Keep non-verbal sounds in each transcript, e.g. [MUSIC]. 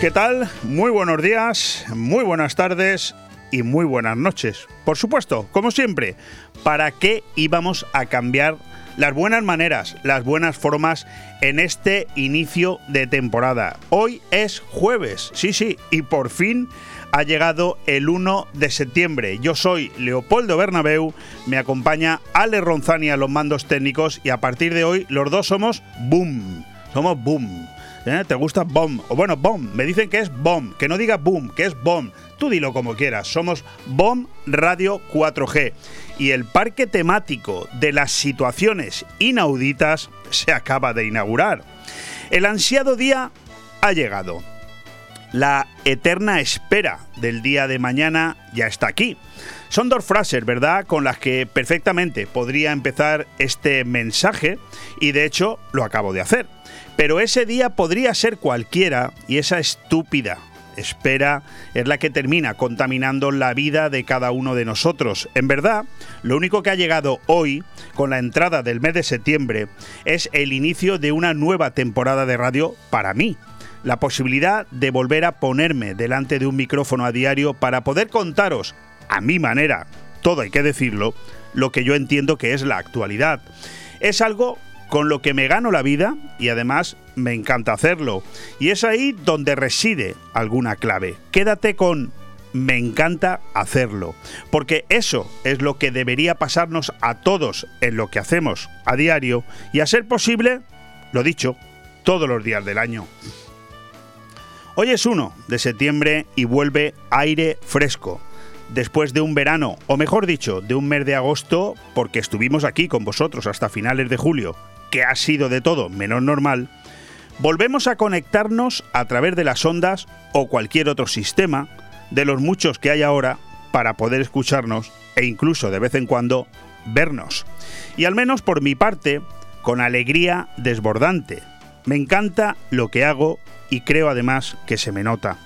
¿Qué tal? Muy buenos días, muy buenas tardes y muy buenas noches. Por supuesto, como siempre, ¿para qué íbamos a cambiar las buenas maneras, las buenas formas en este inicio de temporada? Hoy es jueves, sí, sí, y por fin ha llegado el 1 de septiembre. Yo soy Leopoldo Bernabeu, me acompaña Ale Ronzani a los mandos técnicos y a partir de hoy los dos somos boom. Somos boom. ¿Eh? ¿Te gusta bomb? O bueno, bomb. Me dicen que es bomb. Que no diga boom, que es bomb. Tú dilo como quieras. Somos Bomb Radio 4G. Y el parque temático de las situaciones inauditas se acaba de inaugurar. El ansiado día ha llegado. La eterna espera del día de mañana ya está aquí. Son dos frases, ¿verdad?, con las que perfectamente podría empezar este mensaje y de hecho lo acabo de hacer. Pero ese día podría ser cualquiera y esa estúpida espera es la que termina contaminando la vida de cada uno de nosotros. En verdad, lo único que ha llegado hoy, con la entrada del mes de septiembre, es el inicio de una nueva temporada de radio para mí la posibilidad de volver a ponerme delante de un micrófono a diario para poder contaros, a mi manera, todo hay que decirlo, lo que yo entiendo que es la actualidad. Es algo con lo que me gano la vida y además me encanta hacerlo. Y es ahí donde reside alguna clave. Quédate con me encanta hacerlo, porque eso es lo que debería pasarnos a todos en lo que hacemos a diario y a ser posible, lo dicho, todos los días del año. Hoy es 1 de septiembre y vuelve aire fresco. Después de un verano, o mejor dicho, de un mes de agosto, porque estuvimos aquí con vosotros hasta finales de julio, que ha sido de todo menos normal, volvemos a conectarnos a través de las ondas o cualquier otro sistema, de los muchos que hay ahora, para poder escucharnos e incluso de vez en cuando vernos. Y al menos por mi parte, con alegría desbordante. Me encanta lo que hago y creo además que se me nota.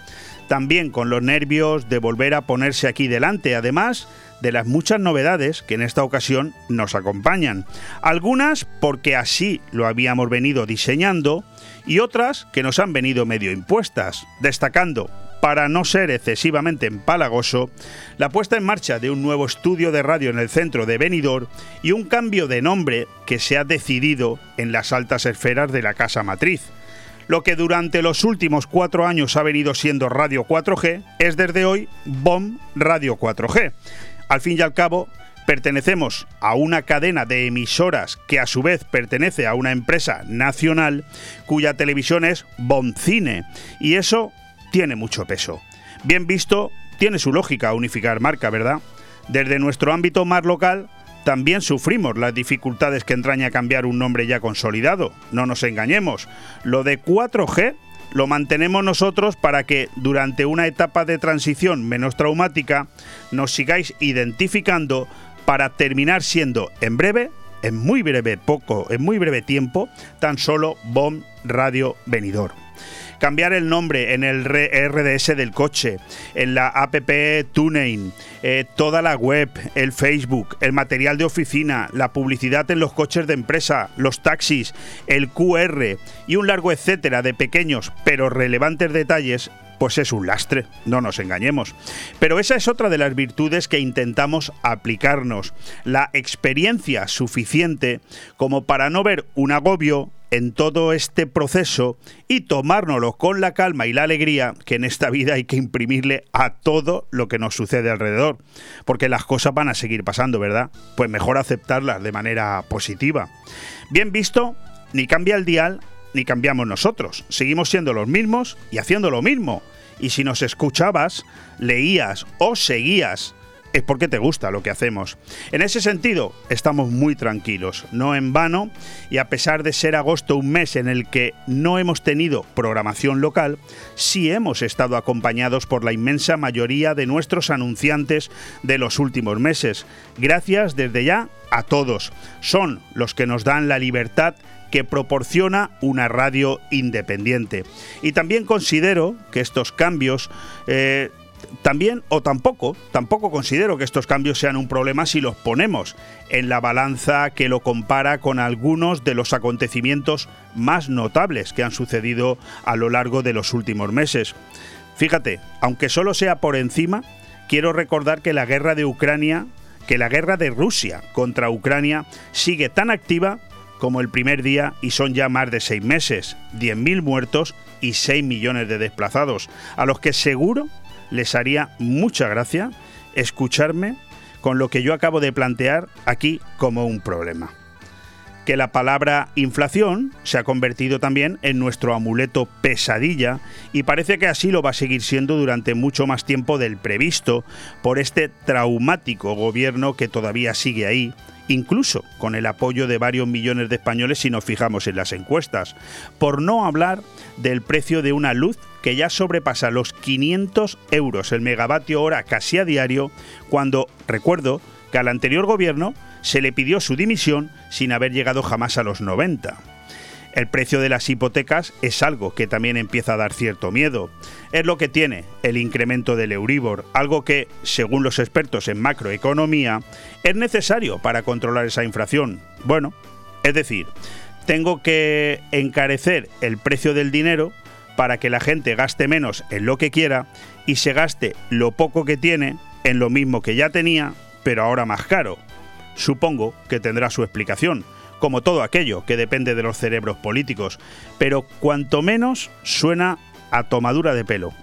También con los nervios de volver a ponerse aquí delante, además de las muchas novedades que en esta ocasión nos acompañan. Algunas porque así lo habíamos venido diseñando y otras que nos han venido medio impuestas, destacando para no ser excesivamente empalagoso, la puesta en marcha de un nuevo estudio de radio en el centro de Benidorm y un cambio de nombre que se ha decidido en las altas esferas de la casa matriz. Lo que durante los últimos cuatro años ha venido siendo Radio 4G es desde hoy BOM Radio 4G. Al fin y al cabo, pertenecemos a una cadena de emisoras que a su vez pertenece a una empresa nacional cuya televisión es Cine y eso tiene mucho peso. Bien visto, tiene su lógica unificar marca, ¿verdad? Desde nuestro ámbito más local, también sufrimos las dificultades que entraña cambiar un nombre ya consolidado. No nos engañemos. Lo de 4G lo mantenemos nosotros para que durante una etapa de transición menos traumática nos sigáis identificando para terminar siendo en breve, en muy breve poco, en muy breve tiempo, tan solo BOM Radio Venidor cambiar el nombre en el RDS del coche, en la app TuneIn, eh, toda la web, el Facebook, el material de oficina, la publicidad en los coches de empresa, los taxis, el QR y un largo etcétera de pequeños pero relevantes detalles pues es un lastre, no nos engañemos. Pero esa es otra de las virtudes que intentamos aplicarnos, la experiencia suficiente como para no ver un agobio en todo este proceso y tomárnoslo con la calma y la alegría que en esta vida hay que imprimirle a todo lo que nos sucede alrededor. Porque las cosas van a seguir pasando, ¿verdad? Pues mejor aceptarlas de manera positiva. Bien visto, ni cambia el dial ni cambiamos nosotros. Seguimos siendo los mismos y haciendo lo mismo. Y si nos escuchabas, leías o seguías es porque te gusta lo que hacemos. En ese sentido, estamos muy tranquilos, no en vano, y a pesar de ser agosto un mes en el que no hemos tenido programación local, sí hemos estado acompañados por la inmensa mayoría de nuestros anunciantes de los últimos meses. Gracias desde ya a todos. Son los que nos dan la libertad que proporciona una radio independiente. Y también considero que estos cambios eh, también o tampoco, tampoco considero que estos cambios sean un problema si los ponemos en la balanza que lo compara con algunos de los acontecimientos más notables que han sucedido a lo largo de los últimos meses. Fíjate, aunque solo sea por encima, quiero recordar que la guerra de Ucrania, que la guerra de Rusia contra Ucrania sigue tan activa como el primer día y son ya más de seis meses, 10.000 muertos y 6 millones de desplazados, a los que seguro les haría mucha gracia escucharme con lo que yo acabo de plantear aquí como un problema. Que la palabra inflación se ha convertido también en nuestro amuleto pesadilla y parece que así lo va a seguir siendo durante mucho más tiempo del previsto por este traumático gobierno que todavía sigue ahí, incluso con el apoyo de varios millones de españoles si nos fijamos en las encuestas, por no hablar del precio de una luz que ya sobrepasa los 500 euros el megavatio hora casi a diario, cuando recuerdo que al anterior gobierno se le pidió su dimisión sin haber llegado jamás a los 90. El precio de las hipotecas es algo que también empieza a dar cierto miedo. Es lo que tiene el incremento del Euribor, algo que, según los expertos en macroeconomía, es necesario para controlar esa inflación. Bueno, es decir, tengo que encarecer el precio del dinero para que la gente gaste menos en lo que quiera y se gaste lo poco que tiene en lo mismo que ya tenía, pero ahora más caro. Supongo que tendrá su explicación como todo aquello que depende de los cerebros políticos, pero cuanto menos suena a tomadura de pelo.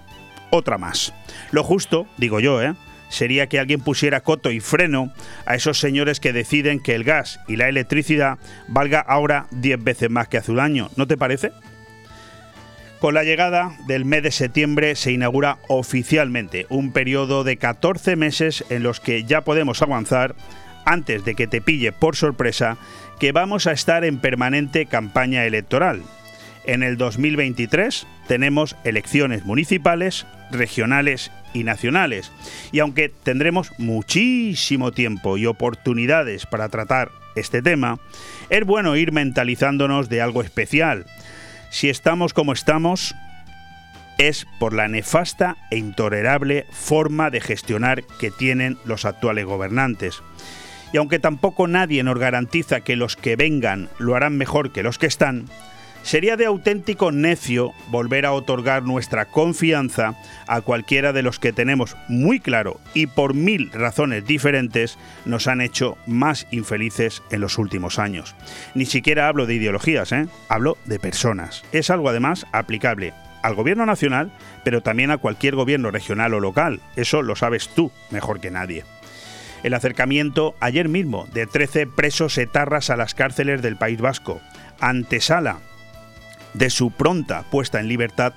Otra más. Lo justo, digo yo, ¿eh? sería que alguien pusiera coto y freno a esos señores que deciden que el gas y la electricidad valga ahora 10 veces más que hace un año. ¿No te parece? Con la llegada del mes de septiembre se inaugura oficialmente un periodo de 14 meses en los que ya podemos avanzar, antes de que te pille por sorpresa, que vamos a estar en permanente campaña electoral. En el 2023 tenemos elecciones municipales, regionales y nacionales. Y aunque tendremos muchísimo tiempo y oportunidades para tratar este tema, es bueno ir mentalizándonos de algo especial. Si estamos como estamos, es por la nefasta e intolerable forma de gestionar que tienen los actuales gobernantes. Y aunque tampoco nadie nos garantiza que los que vengan lo harán mejor que los que están, sería de auténtico necio volver a otorgar nuestra confianza a cualquiera de los que tenemos muy claro y por mil razones diferentes nos han hecho más infelices en los últimos años. Ni siquiera hablo de ideologías, ¿eh? hablo de personas. Es algo además aplicable al gobierno nacional, pero también a cualquier gobierno regional o local. Eso lo sabes tú mejor que nadie el acercamiento ayer mismo de 13 presos etarras a las cárceles del País Vasco, antesala de su pronta puesta en libertad,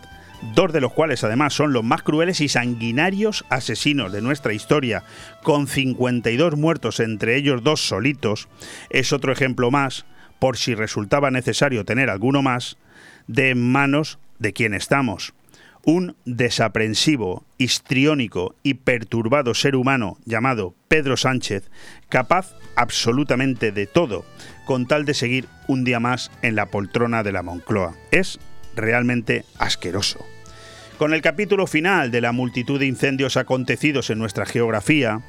dos de los cuales además son los más crueles y sanguinarios asesinos de nuestra historia, con 52 muertos entre ellos dos solitos, es otro ejemplo más, por si resultaba necesario tener alguno más, de manos de quien estamos un desaprensivo, histriónico y perturbado ser humano llamado Pedro Sánchez, capaz absolutamente de todo, con tal de seguir un día más en la poltrona de la Moncloa. Es realmente asqueroso. Con el capítulo final de la multitud de incendios acontecidos en nuestra geografía,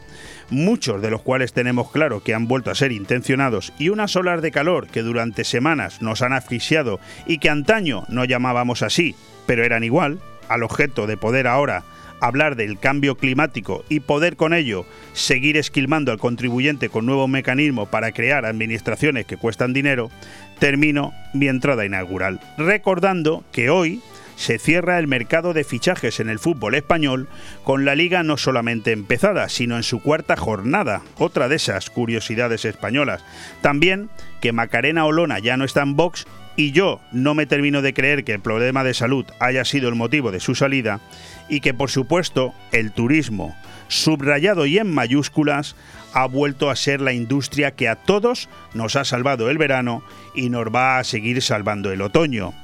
muchos de los cuales tenemos claro que han vuelto a ser intencionados, y unas olas de calor que durante semanas nos han asfixiado y que antaño no llamábamos así, pero eran igual, al objeto de poder ahora hablar del cambio climático y poder con ello seguir esquilmando al contribuyente con nuevos mecanismos para crear administraciones que cuestan dinero, termino mi entrada inaugural, recordando que hoy se cierra el mercado de fichajes en el fútbol español con la liga no solamente empezada, sino en su cuarta jornada, otra de esas curiosidades españolas. También que Macarena Olona ya no está en box y yo no me termino de creer que el problema de salud haya sido el motivo de su salida y que por supuesto el turismo, subrayado y en mayúsculas, ha vuelto a ser la industria que a todos nos ha salvado el verano y nos va a seguir salvando el otoño.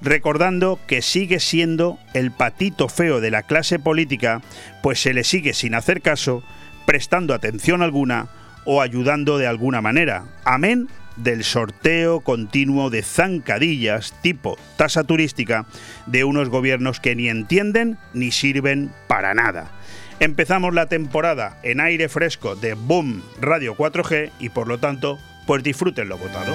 Recordando que sigue siendo el patito feo de la clase política, pues se le sigue sin hacer caso, prestando atención alguna o ayudando de alguna manera. Amén del sorteo continuo de zancadillas tipo tasa turística de unos gobiernos que ni entienden ni sirven para nada. Empezamos la temporada en aire fresco de Boom Radio 4G y por lo tanto, pues disfruten lo votado.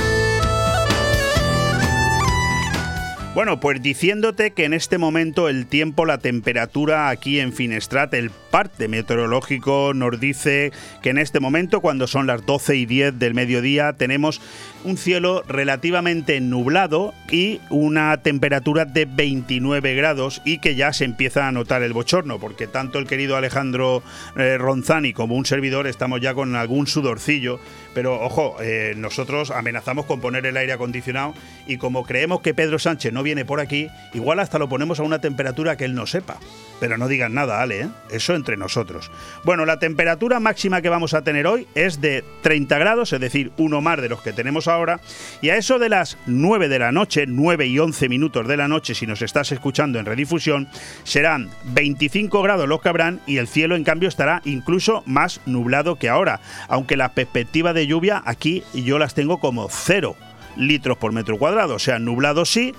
Bueno, pues diciéndote que en este momento el tiempo, la temperatura aquí en Finestrat, el parte meteorológico nos dice que en este momento, cuando son las 12 y 10 del mediodía, tenemos un cielo relativamente nublado y una temperatura de 29 grados y que ya se empieza a notar el bochorno, porque tanto el querido Alejandro eh, Ronzani como un servidor estamos ya con algún sudorcillo, pero ojo, eh, nosotros amenazamos con poner el aire acondicionado y como creemos que Pedro Sánchez no viene por aquí, igual hasta lo ponemos a una temperatura que él no sepa. Pero no digan nada, Ale, ¿eh? eso entre nosotros. Bueno, la temperatura máxima que vamos a tener hoy es de 30 grados, es decir, uno más de los que tenemos ahora. Y a eso de las 9 de la noche, 9 y 11 minutos de la noche, si nos estás escuchando en redifusión, serán 25 grados los que habrán y el cielo en cambio estará incluso más nublado que ahora. Aunque la perspectiva de lluvia aquí yo las tengo como cero litros por metro cuadrado. O sea, nublado sí,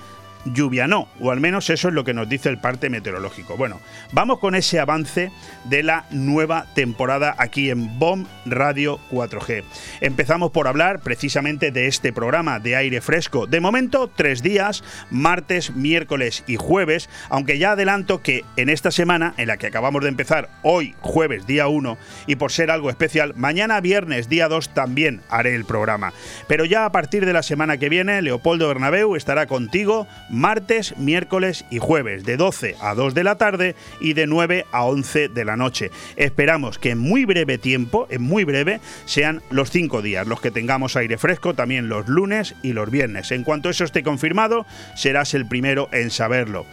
lluvia no, o al menos eso es lo que nos dice el parte meteorológico. Bueno, vamos con ese avance de la nueva temporada aquí en BOM Radio 4G. Empezamos por hablar precisamente de este programa de aire fresco. De momento, tres días, martes, miércoles y jueves, aunque ya adelanto que en esta semana, en la que acabamos de empezar, hoy jueves día 1, y por ser algo especial, mañana viernes día 2 también haré el programa. Pero ya a partir de la semana que viene, Leopoldo Bernabeu estará contigo martes, miércoles y jueves, de 12 a 2 de la tarde y de 9 a 11 de la noche. Esperamos que en muy breve tiempo, en muy breve, sean los cinco días los que tengamos aire fresco, también los lunes y los viernes. En cuanto eso esté confirmado, serás el primero en saberlo.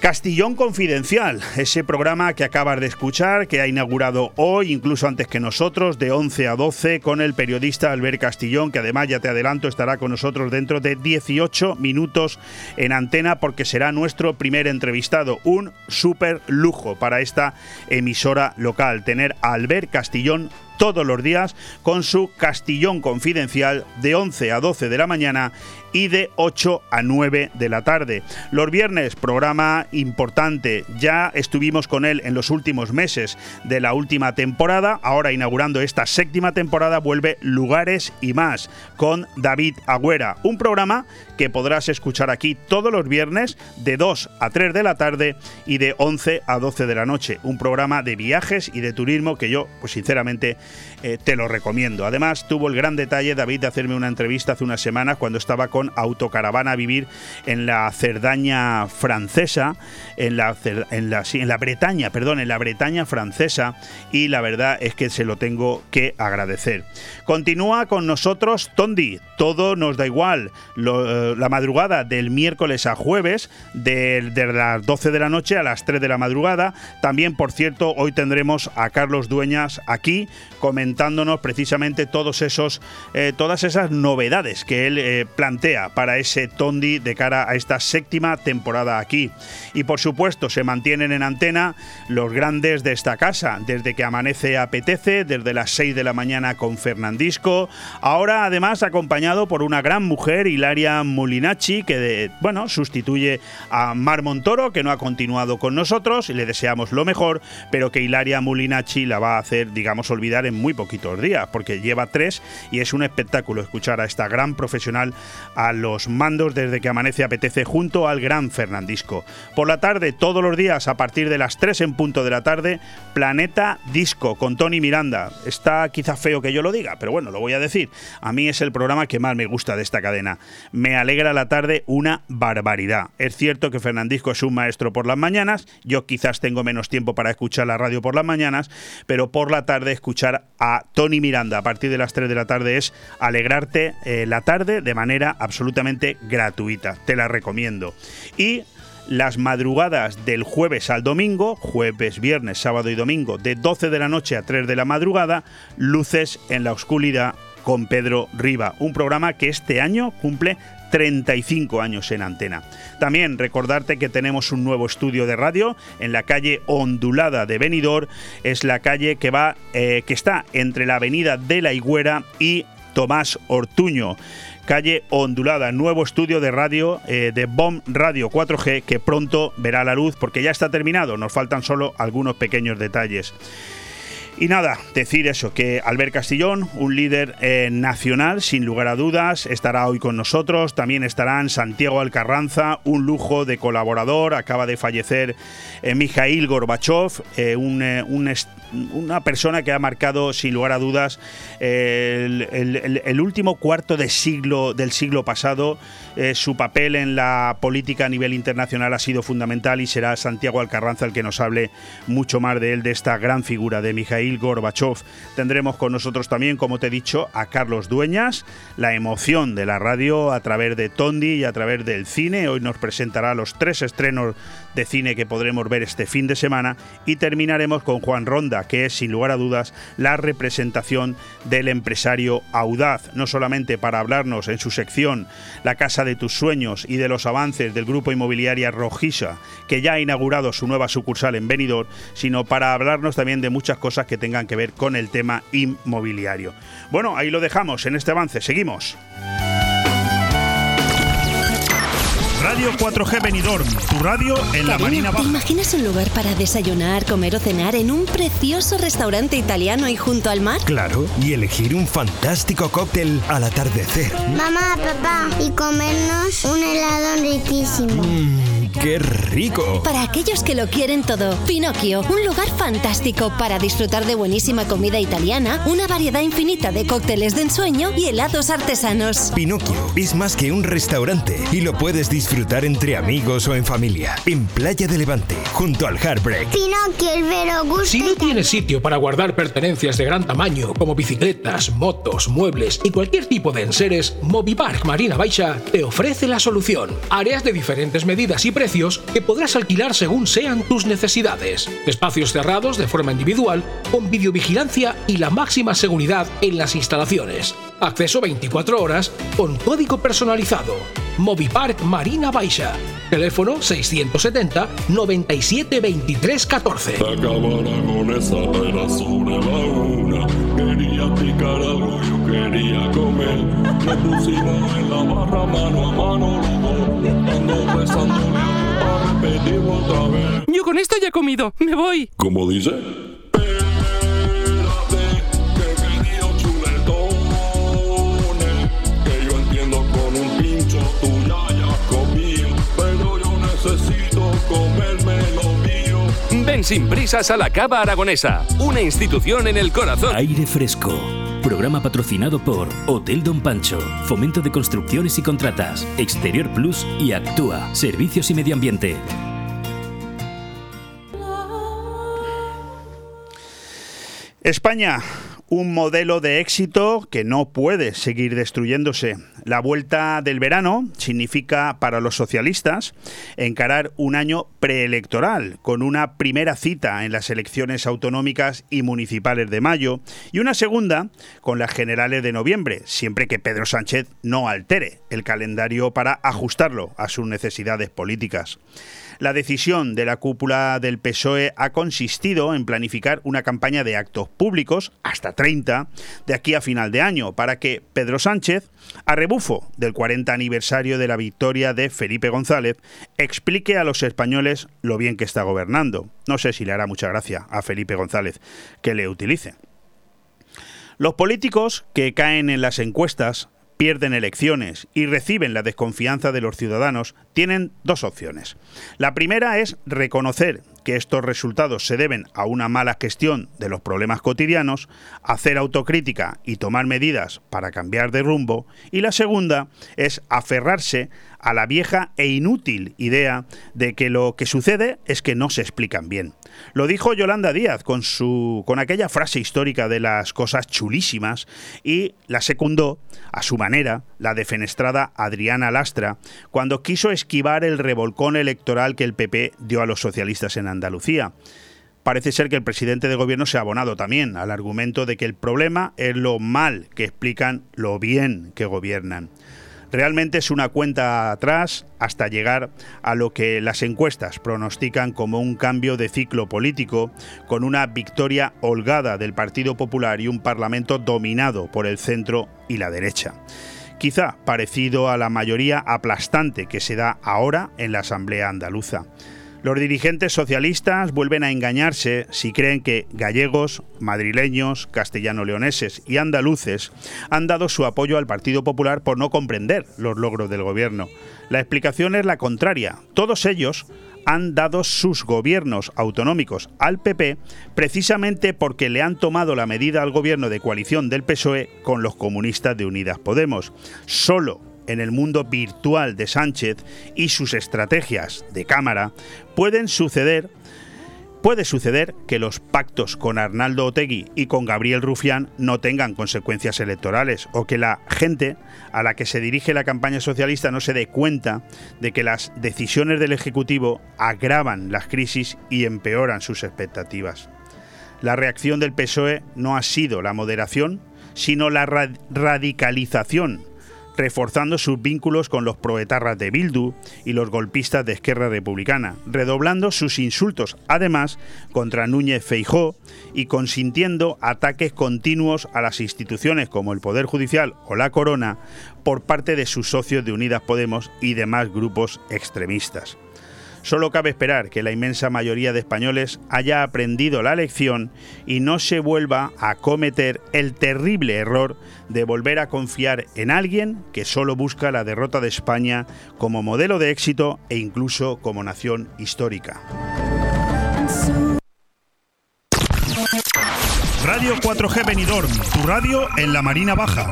Castillón Confidencial, ese programa que acabas de escuchar, que ha inaugurado hoy, incluso antes que nosotros, de 11 a 12, con el periodista Albert Castillón, que además ya te adelanto estará con nosotros dentro de 18 minutos en antena, porque será nuestro primer entrevistado. Un súper lujo para esta emisora local, tener a Albert Castillón todos los días con su Castillón Confidencial de 11 a 12 de la mañana y de 8 a 9 de la tarde. Los viernes, programa importante. Ya estuvimos con él en los últimos meses de la última temporada. Ahora inaugurando esta séptima temporada vuelve Lugares y más con David Agüera. Un programa que podrás escuchar aquí todos los viernes de 2 a 3 de la tarde y de 11 a 12 de la noche. Un programa de viajes y de turismo que yo, pues sinceramente, eh, te lo recomiendo. Además, tuvo el gran detalle, David, de hacerme una entrevista hace unas semanas cuando estaba con Autocaravana a vivir en la Cerdaña francesa, en la, en la, en la Bretaña, perdón, en la Bretaña francesa, y la verdad es que se lo tengo que agradecer. Continúa con nosotros Tondi, todo nos da igual, eh, la madrugada del miércoles a jueves, de, de las 12 de la noche a las 3 de la madrugada. También, por cierto, hoy tendremos a Carlos Dueñas aquí comentándonos precisamente todos esos, eh, todas esas novedades que él eh, plantea para ese Tondi de cara a esta séptima temporada aquí. Y por supuesto se mantienen en antena los grandes de esta casa, desde que amanece apetece, desde las 6 de la mañana con Fernandisco, ahora además acompañado por una gran mujer, Hilaria Mulinacci, que bueno, sustituye a Mar Montoro, que no ha continuado con nosotros, y le deseamos lo mejor, pero que Hilaria Mulinacci la va a hacer, digamos, olvidar muy poquitos días, porque lleva tres y es un espectáculo escuchar a esta gran profesional a los mandos desde que amanece apetece junto al gran Fernandisco. Por la tarde, todos los días, a partir de las 3 en punto de la tarde, Planeta Disco con Tony Miranda. Está quizá feo que yo lo diga, pero bueno, lo voy a decir. A mí es el programa que más me gusta de esta cadena. Me alegra la tarde una barbaridad. Es cierto que Fernandisco es un maestro por las mañanas, yo quizás tengo menos tiempo para escuchar la radio por las mañanas, pero por la tarde escuchar a Tony Miranda a partir de las 3 de la tarde es alegrarte eh, la tarde de manera absolutamente gratuita. Te la recomiendo. Y las madrugadas del jueves al domingo, jueves, viernes, sábado y domingo, de 12 de la noche a 3 de la madrugada, Luces en la Oscuridad con Pedro Riva, un programa que este año cumple 35 años en antena. También recordarte que tenemos un nuevo estudio de radio en la calle ondulada de Benidorm, es la calle que va eh, que está entre la avenida de la Higuera y Tomás Ortuño calle ondulada, nuevo estudio de radio eh, de BOM Radio 4G que pronto verá la luz porque ya está terminado, nos faltan solo algunos pequeños detalles. Y nada, decir eso, que Albert Castillón, un líder eh, nacional, sin lugar a dudas, estará hoy con nosotros. También estarán Santiago Alcarranza, un lujo de colaborador. Acaba de fallecer eh, Mikhail Gorbachev, eh, una persona que ha marcado, sin lugar a dudas, el, último cuarto de siglo, del siglo pasado. su papel en la política a nivel internacional ha sido fundamental y será Santiago Alcarranza el que nos hable mucho más de él, de esta gran figura de Mikhail Gorbachev. Tendremos con nosotros también, como te he dicho, a Carlos Dueñas, la emoción de la radio a través de Tondi y a través del cine. Hoy nos presentará los tres estrenos de cine que podremos ver este fin de semana y terminaremos con Juan Ronda, que es sin lugar a dudas la representación del empresario audaz, no solamente para hablarnos en su sección La Casa de tus Sueños y de los avances del grupo inmobiliaria Rojisa, que ya ha inaugurado su nueva sucursal en Benidorm, sino para hablarnos también de muchas cosas que tengan que ver con el tema inmobiliario. Bueno, ahí lo dejamos en este avance, seguimos. Radio 4G Benidorm, tu radio en la Marina Baja. ¿Te imaginas un lugar para desayunar, comer o cenar en un precioso restaurante italiano y junto al mar? Claro, y elegir un fantástico cóctel al atardecer. Mamá, papá, y comernos un helado riquísimo. Mmm ¡Qué rico! Para aquellos que lo quieren todo, Pinocchio, un lugar fantástico para disfrutar de buenísima comida italiana, una variedad infinita de cócteles de ensueño y helados artesanos. Pinocchio es más que un restaurante y lo puedes disfrutar entre amigos o en familia. En Playa de Levante, junto al Heartbreak. Pinocchio, el vero gusto. Si no tienes sitio para guardar pertenencias de gran tamaño, como bicicletas, motos, muebles y cualquier tipo de enseres, Movipark Marina Baixa te ofrece la solución. Áreas de diferentes medidas y precios que podrás alquilar según sean tus necesidades. Espacios cerrados de forma individual, con videovigilancia y la máxima seguridad en las instalaciones. Acceso 24 horas con código personalizado. Movipark Marina Baixa. Teléfono 670 97 23 14. Quería picar algo, yo quería comer. Me pusimos en la barra mano a mano los dos, yo con esto ya he comido. Me voy. ¿Cómo dice? Ven sin prisas a la Cava Aragonesa, una institución en el corazón. Aire fresco. Programa patrocinado por Hotel Don Pancho, Fomento de Construcciones y Contratas, Exterior Plus y Actúa, Servicios y Medio Ambiente. España, un modelo de éxito que no puede seguir destruyéndose. La vuelta del verano significa para los socialistas encarar un año preelectoral, con una primera cita en las elecciones autonómicas y municipales de mayo y una segunda con las generales de noviembre, siempre que Pedro Sánchez no altere el calendario para ajustarlo a sus necesidades políticas. La decisión de la cúpula del PSOE ha consistido en planificar una campaña de actos públicos, hasta 30, de aquí a final de año, para que Pedro Sánchez, a rebufo del 40 aniversario de la victoria de Felipe González, explique a los españoles lo bien que está gobernando. No sé si le hará mucha gracia a Felipe González que le utilice. Los políticos que caen en las encuestas pierden elecciones y reciben la desconfianza de los ciudadanos, tienen dos opciones. La primera es reconocer que estos resultados se deben a una mala gestión de los problemas cotidianos, hacer autocrítica y tomar medidas para cambiar de rumbo, y la segunda es aferrarse a la vieja e inútil idea de que lo que sucede es que no se explican bien. Lo dijo Yolanda Díaz con, su, con aquella frase histórica de las cosas chulísimas y la secundó a su manera la defenestrada Adriana Lastra cuando quiso esquivar el revolcón electoral que el PP dio a los socialistas en Andalucía parece ser que el presidente de gobierno se ha abonado también al argumento de que el problema es lo mal que explican lo bien que gobiernan. Realmente es una cuenta atrás hasta llegar a lo que las encuestas pronostican como un cambio de ciclo político, con una victoria holgada del Partido Popular y un Parlamento dominado por el centro y la derecha. Quizá parecido a la mayoría aplastante que se da ahora en la Asamblea Andaluza. Los dirigentes socialistas vuelven a engañarse si creen que gallegos, madrileños, castellano-leoneses y andaluces han dado su apoyo al Partido Popular por no comprender los logros del gobierno. La explicación es la contraria. Todos ellos han dado sus gobiernos autonómicos al PP precisamente porque le han tomado la medida al gobierno de coalición del PSOE con los comunistas de Unidas Podemos. Solo en el mundo virtual de Sánchez y sus estrategias de cámara, pueden suceder Puede suceder que los pactos con Arnaldo Otegui y con Gabriel Rufián no tengan consecuencias electorales o que la gente a la que se dirige la campaña socialista no se dé cuenta de que las decisiones del Ejecutivo agravan las crisis y empeoran sus expectativas. La reacción del PSOE no ha sido la moderación, sino la radicalización reforzando sus vínculos con los proetarras de Bildu y los golpistas de Esquerra Republicana, redoblando sus insultos, además, contra Núñez Feijó y consintiendo ataques continuos a las instituciones como el Poder Judicial o la Corona por parte de sus socios de Unidas Podemos y demás grupos extremistas. Solo cabe esperar que la inmensa mayoría de españoles haya aprendido la lección y no se vuelva a cometer el terrible error de volver a confiar en alguien que solo busca la derrota de España como modelo de éxito e incluso como nación histórica. Radio 4G Benidorm, tu radio en la Marina Baja.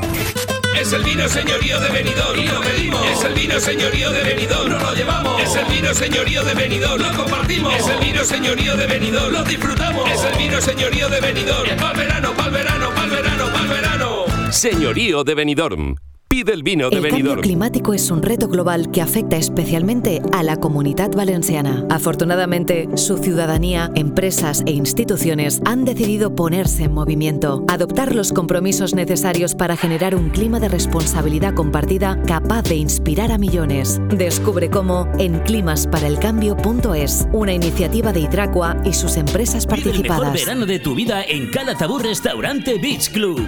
Es el vino señorío de Benidorm y lo pedimos. Es el vino señorío de Benidorm, no lo llevamos. Es el vino señorío de Benidorm, lo compartimos. Es el vino señorío de Benidorm, lo disfrutamos. Es el vino señorío de Benidorm, pa'l verano, pa'l verano, pa'l verano, pa'l verano. Señorío de Benidorm del vino de El cambio climático es un reto global que afecta especialmente a la comunidad valenciana. Afortunadamente, su ciudadanía, empresas e instituciones han decidido ponerse en movimiento, adoptar los compromisos necesarios para generar un clima de responsabilidad compartida capaz de inspirar a millones. Descubre cómo en climasparaelcambio.es, una iniciativa de Hidracua y sus empresas participadas. el mejor verano de tu vida en Calatabur Restaurante Beach Club.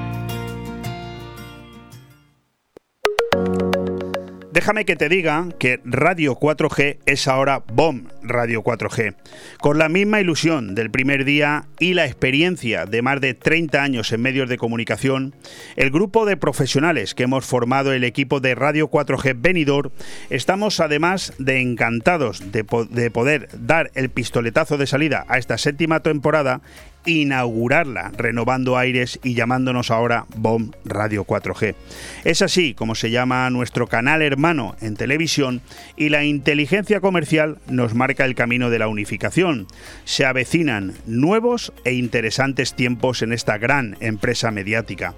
Déjame que te diga que Radio 4G es ahora BOM Radio 4G. Con la misma ilusión del primer día y la experiencia de más de 30 años en medios de comunicación, el grupo de profesionales que hemos formado el equipo de Radio 4G Benidorm estamos además de encantados de, de poder dar el pistoletazo de salida a esta séptima temporada inaugurarla, renovando aires y llamándonos ahora BOM Radio 4G. Es así como se llama nuestro canal hermano en televisión y la inteligencia comercial nos marca el camino de la unificación. Se avecinan nuevos e interesantes tiempos en esta gran empresa mediática.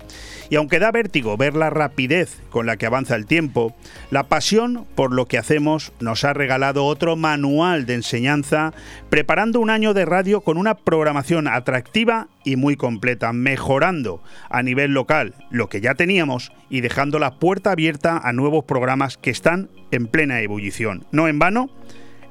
Y aunque da vértigo ver la rapidez con la que avanza el tiempo, la pasión por lo que hacemos nos ha regalado otro manual de enseñanza preparando un año de radio con una programación atractiva y muy completa, mejorando a nivel local lo que ya teníamos y dejando la puerta abierta a nuevos programas que están en plena ebullición. No en vano,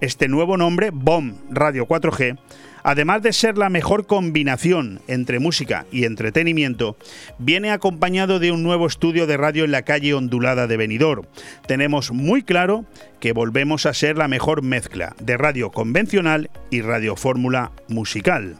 este nuevo nombre, BOM Radio 4G, además de ser la mejor combinación entre música y entretenimiento, viene acompañado de un nuevo estudio de radio en la calle ondulada de Benidorm. Tenemos muy claro que volvemos a ser la mejor mezcla de radio convencional y radio fórmula musical.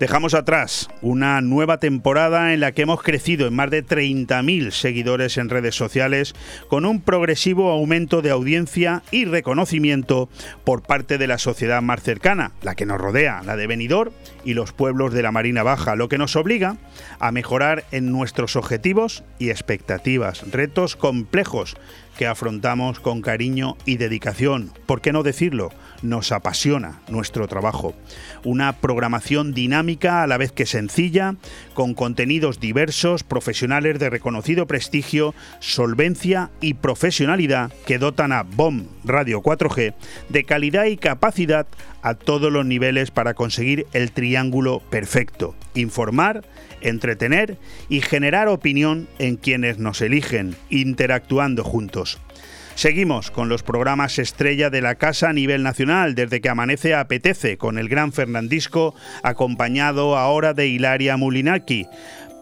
Dejamos atrás una nueva temporada en la que hemos crecido en más de 30.000 seguidores en redes sociales con un progresivo aumento de audiencia y reconocimiento por parte de la sociedad más cercana, la que nos rodea, la de Benidorm y los pueblos de la Marina Baja, lo que nos obliga a mejorar en nuestros objetivos y expectativas, retos complejos que afrontamos con cariño y dedicación. ¿Por qué no decirlo? Nos apasiona nuestro trabajo. Una programación dinámica a la vez que sencilla, con contenidos diversos, profesionales de reconocido prestigio, solvencia y profesionalidad que dotan a BOM Radio 4G de calidad y capacidad a todos los niveles para conseguir el triángulo perfecto. Informar, entretener y generar opinión en quienes nos eligen, interactuando juntos. Seguimos con los programas estrella de la casa a nivel nacional, desde que amanece apetece, con el gran Fernandisco, acompañado ahora de Hilaria Mulinaki.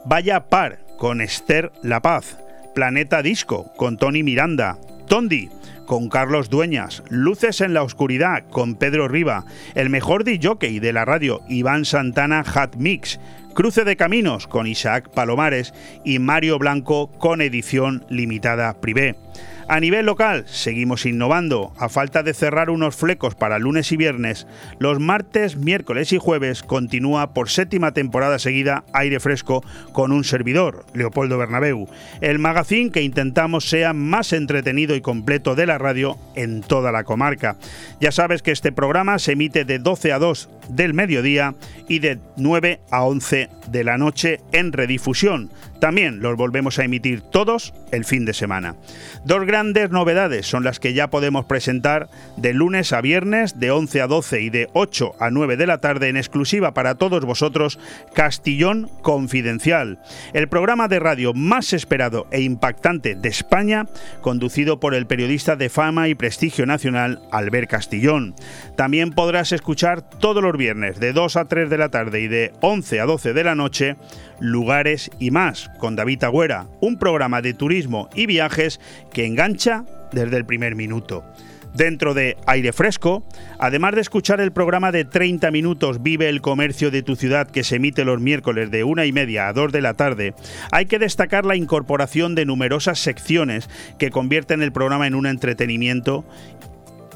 Vaya par con Esther La Paz. Planeta Disco con Tony Miranda. Tondi con Carlos Dueñas, Luces en la Oscuridad con Pedro Riva, el mejor DJ de la radio Iván Santana Hat Mix, Cruce de Caminos con Isaac Palomares y Mario Blanco con edición limitada privé. A nivel local, seguimos innovando. A falta de cerrar unos flecos para lunes y viernes, los martes, miércoles y jueves continúa por séptima temporada seguida Aire Fresco con un servidor, Leopoldo Bernabeu. El magazine que intentamos sea más entretenido y completo de la radio en toda la comarca. Ya sabes que este programa se emite de 12 a 2 del mediodía y de 9 a 11 de la noche en redifusión. También los volvemos a emitir todos el fin de semana. Dos grandes novedades son las que ya podemos presentar de lunes a viernes, de 11 a 12 y de 8 a 9 de la tarde en exclusiva para todos vosotros, Castillón Confidencial, el programa de radio más esperado e impactante de España, conducido por el periodista de fama y prestigio nacional Albert Castillón. También podrás escuchar todos los viernes de 2 a 3 de la tarde y de 11 a 12 de la noche Lugares y más, con David Agüera, un programa de turismo y viajes que engancha desde el primer minuto. Dentro de Aire Fresco, además de escuchar el programa de 30 minutos Vive el Comercio de tu ciudad que se emite los miércoles de una y media a 2 de la tarde, hay que destacar la incorporación de numerosas secciones que convierten el programa en un entretenimiento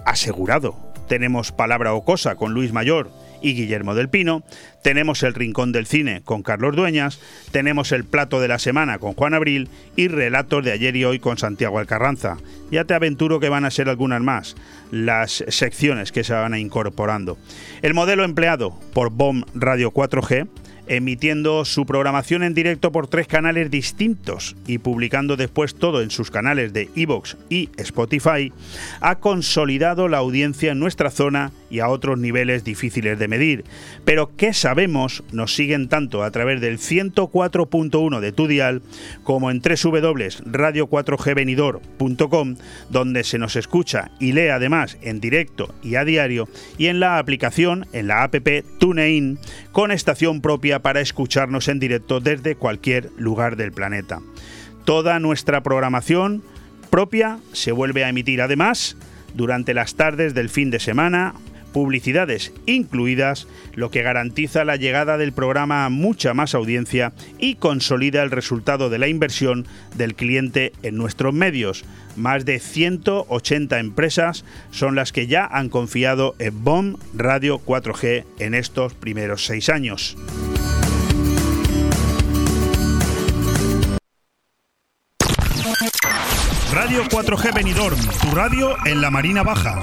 asegurado. Tenemos Palabra o Cosa con Luis Mayor, y Guillermo del Pino, tenemos el Rincón del Cine con Carlos Dueñas, tenemos el Plato de la Semana con Juan Abril y Relatos de ayer y hoy con Santiago Alcarranza. Ya te aventuro que van a ser algunas más las secciones que se van a incorporando. El modelo empleado por BOM Radio 4G emitiendo su programación en directo por tres canales distintos y publicando después todo en sus canales de Evox y Spotify, ha consolidado la audiencia en nuestra zona y a otros niveles difíciles de medir. Pero ¿qué sabemos? Nos siguen tanto a través del 104.1 de tu dial como en www.radio4gvenidor.com, donde se nos escucha y lee además en directo y a diario, y en la aplicación, en la app TuneIn, con estación propia para escucharnos en directo desde cualquier lugar del planeta. Toda nuestra programación propia se vuelve a emitir además durante las tardes del fin de semana, publicidades incluidas, lo que garantiza la llegada del programa a mucha más audiencia y consolida el resultado de la inversión del cliente en nuestros medios. Más de 180 empresas son las que ya han confiado en BOM Radio 4G en estos primeros seis años. Radio 4G Benidorm, tu radio en la Marina Baja.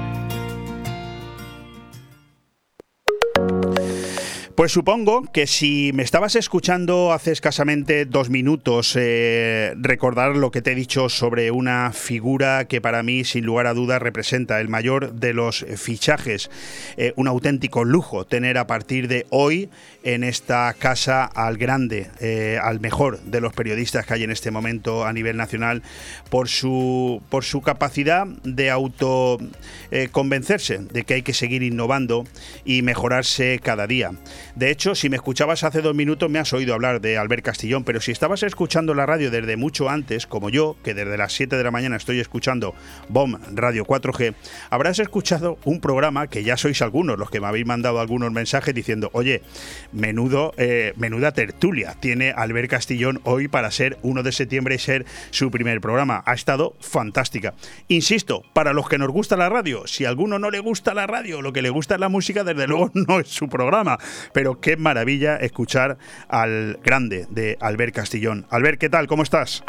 Pues supongo que si me estabas escuchando hace escasamente dos minutos eh, recordar lo que te he dicho sobre una figura que para mí sin lugar a dudas representa el mayor de los fichajes, eh, un auténtico lujo tener a partir de hoy en esta casa al grande, eh, al mejor de los periodistas que hay en este momento a nivel nacional por su, por su capacidad de auto convencerse de que hay que seguir innovando y mejorarse cada día. De hecho, si me escuchabas hace dos minutos me has oído hablar de Albert Castillón, pero si estabas escuchando la radio desde mucho antes, como yo, que desde las 7 de la mañana estoy escuchando BOM Radio 4G, habrás escuchado un programa que ya sois algunos los que me habéis mandado algunos mensajes diciendo, oye, menudo, eh, menuda tertulia tiene Albert Castillón hoy para ser 1 de septiembre y ser su primer programa. Ha estado fantástica. Insisto, para los que nos gusta la radio, si a alguno no le gusta la radio, lo que le gusta es la música, desde luego [LAUGHS] no es su programa qué maravilla escuchar al grande de Albert Castillón. Albert, ¿qué tal? ¿Cómo estás?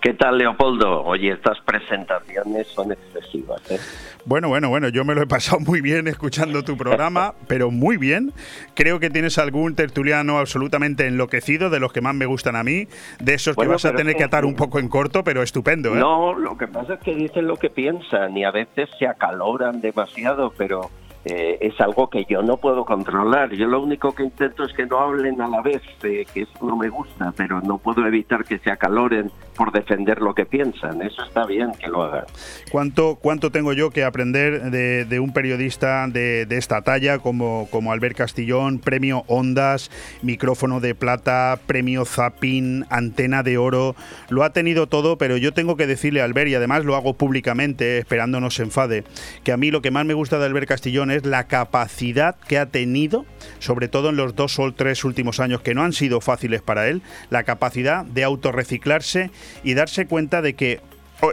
¿Qué tal, Leopoldo? Oye, estas presentaciones son excesivas. ¿eh? Bueno, bueno, bueno, yo me lo he pasado muy bien escuchando tu programa, [LAUGHS] pero muy bien. Creo que tienes algún tertuliano absolutamente enloquecido, de los que más me gustan a mí, de esos que vas a tener que atar un poco en corto, pero estupendo. ¿eh? No, lo que pasa es que dicen lo que piensan y a veces se acaloran demasiado, pero eh, es algo que yo no puedo controlar. Yo lo único que intento es que no hablen a la vez, eh, que eso no me gusta, pero no puedo evitar que se acaloren por defender lo que piensan. Eso está bien que lo hagan. ¿Cuánto, cuánto tengo yo que aprender de, un periodista de, esta talla como, como Albert Castillón, premio Ondas, micrófono de plata, premio Zapin, antena de oro? Lo ha tenido todo, pero yo tengo que decirle a Albert, y además lo hago públicamente, esperando no se enfade, que a mí lo que más me gusta de Albert Castillón es la capacidad que ha tenido, sobre todo en los dos o tres últimos años que no han sido fáciles para él, la capacidad de autorreciclarse y darse cuenta de que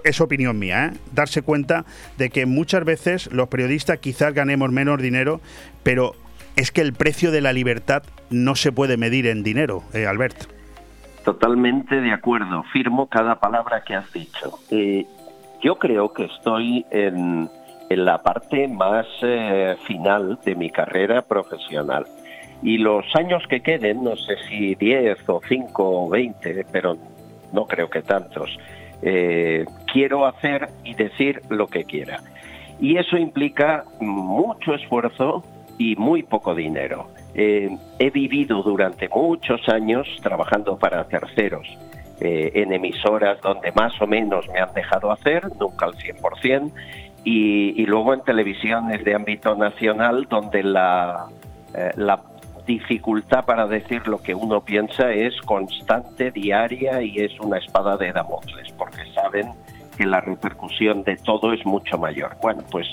es opinión mía, ¿eh? darse cuenta de que muchas veces los periodistas quizás ganemos menos dinero, pero es que el precio de la libertad no se puede medir en dinero, eh, Albert. Totalmente de acuerdo, firmo cada palabra que has dicho. Eh, yo creo que estoy en, en la parte más eh, final de mi carrera profesional. Y los años que queden, no sé si 10 o 5 o 20, pero no creo que tantos, eh, quiero hacer y decir lo que quiera. Y eso implica mucho esfuerzo y muy poco dinero. Eh, he vivido durante muchos años trabajando para terceros, en emisoras donde más o menos me han dejado hacer, nunca al 100%, y, luego en televisiones de ámbito nacional donde la, eh, la dificultad para decir lo que uno piensa es constante, diaria y es una espada de Damocles, porque saben que la repercusión de todo es mucho mayor. Bueno, pues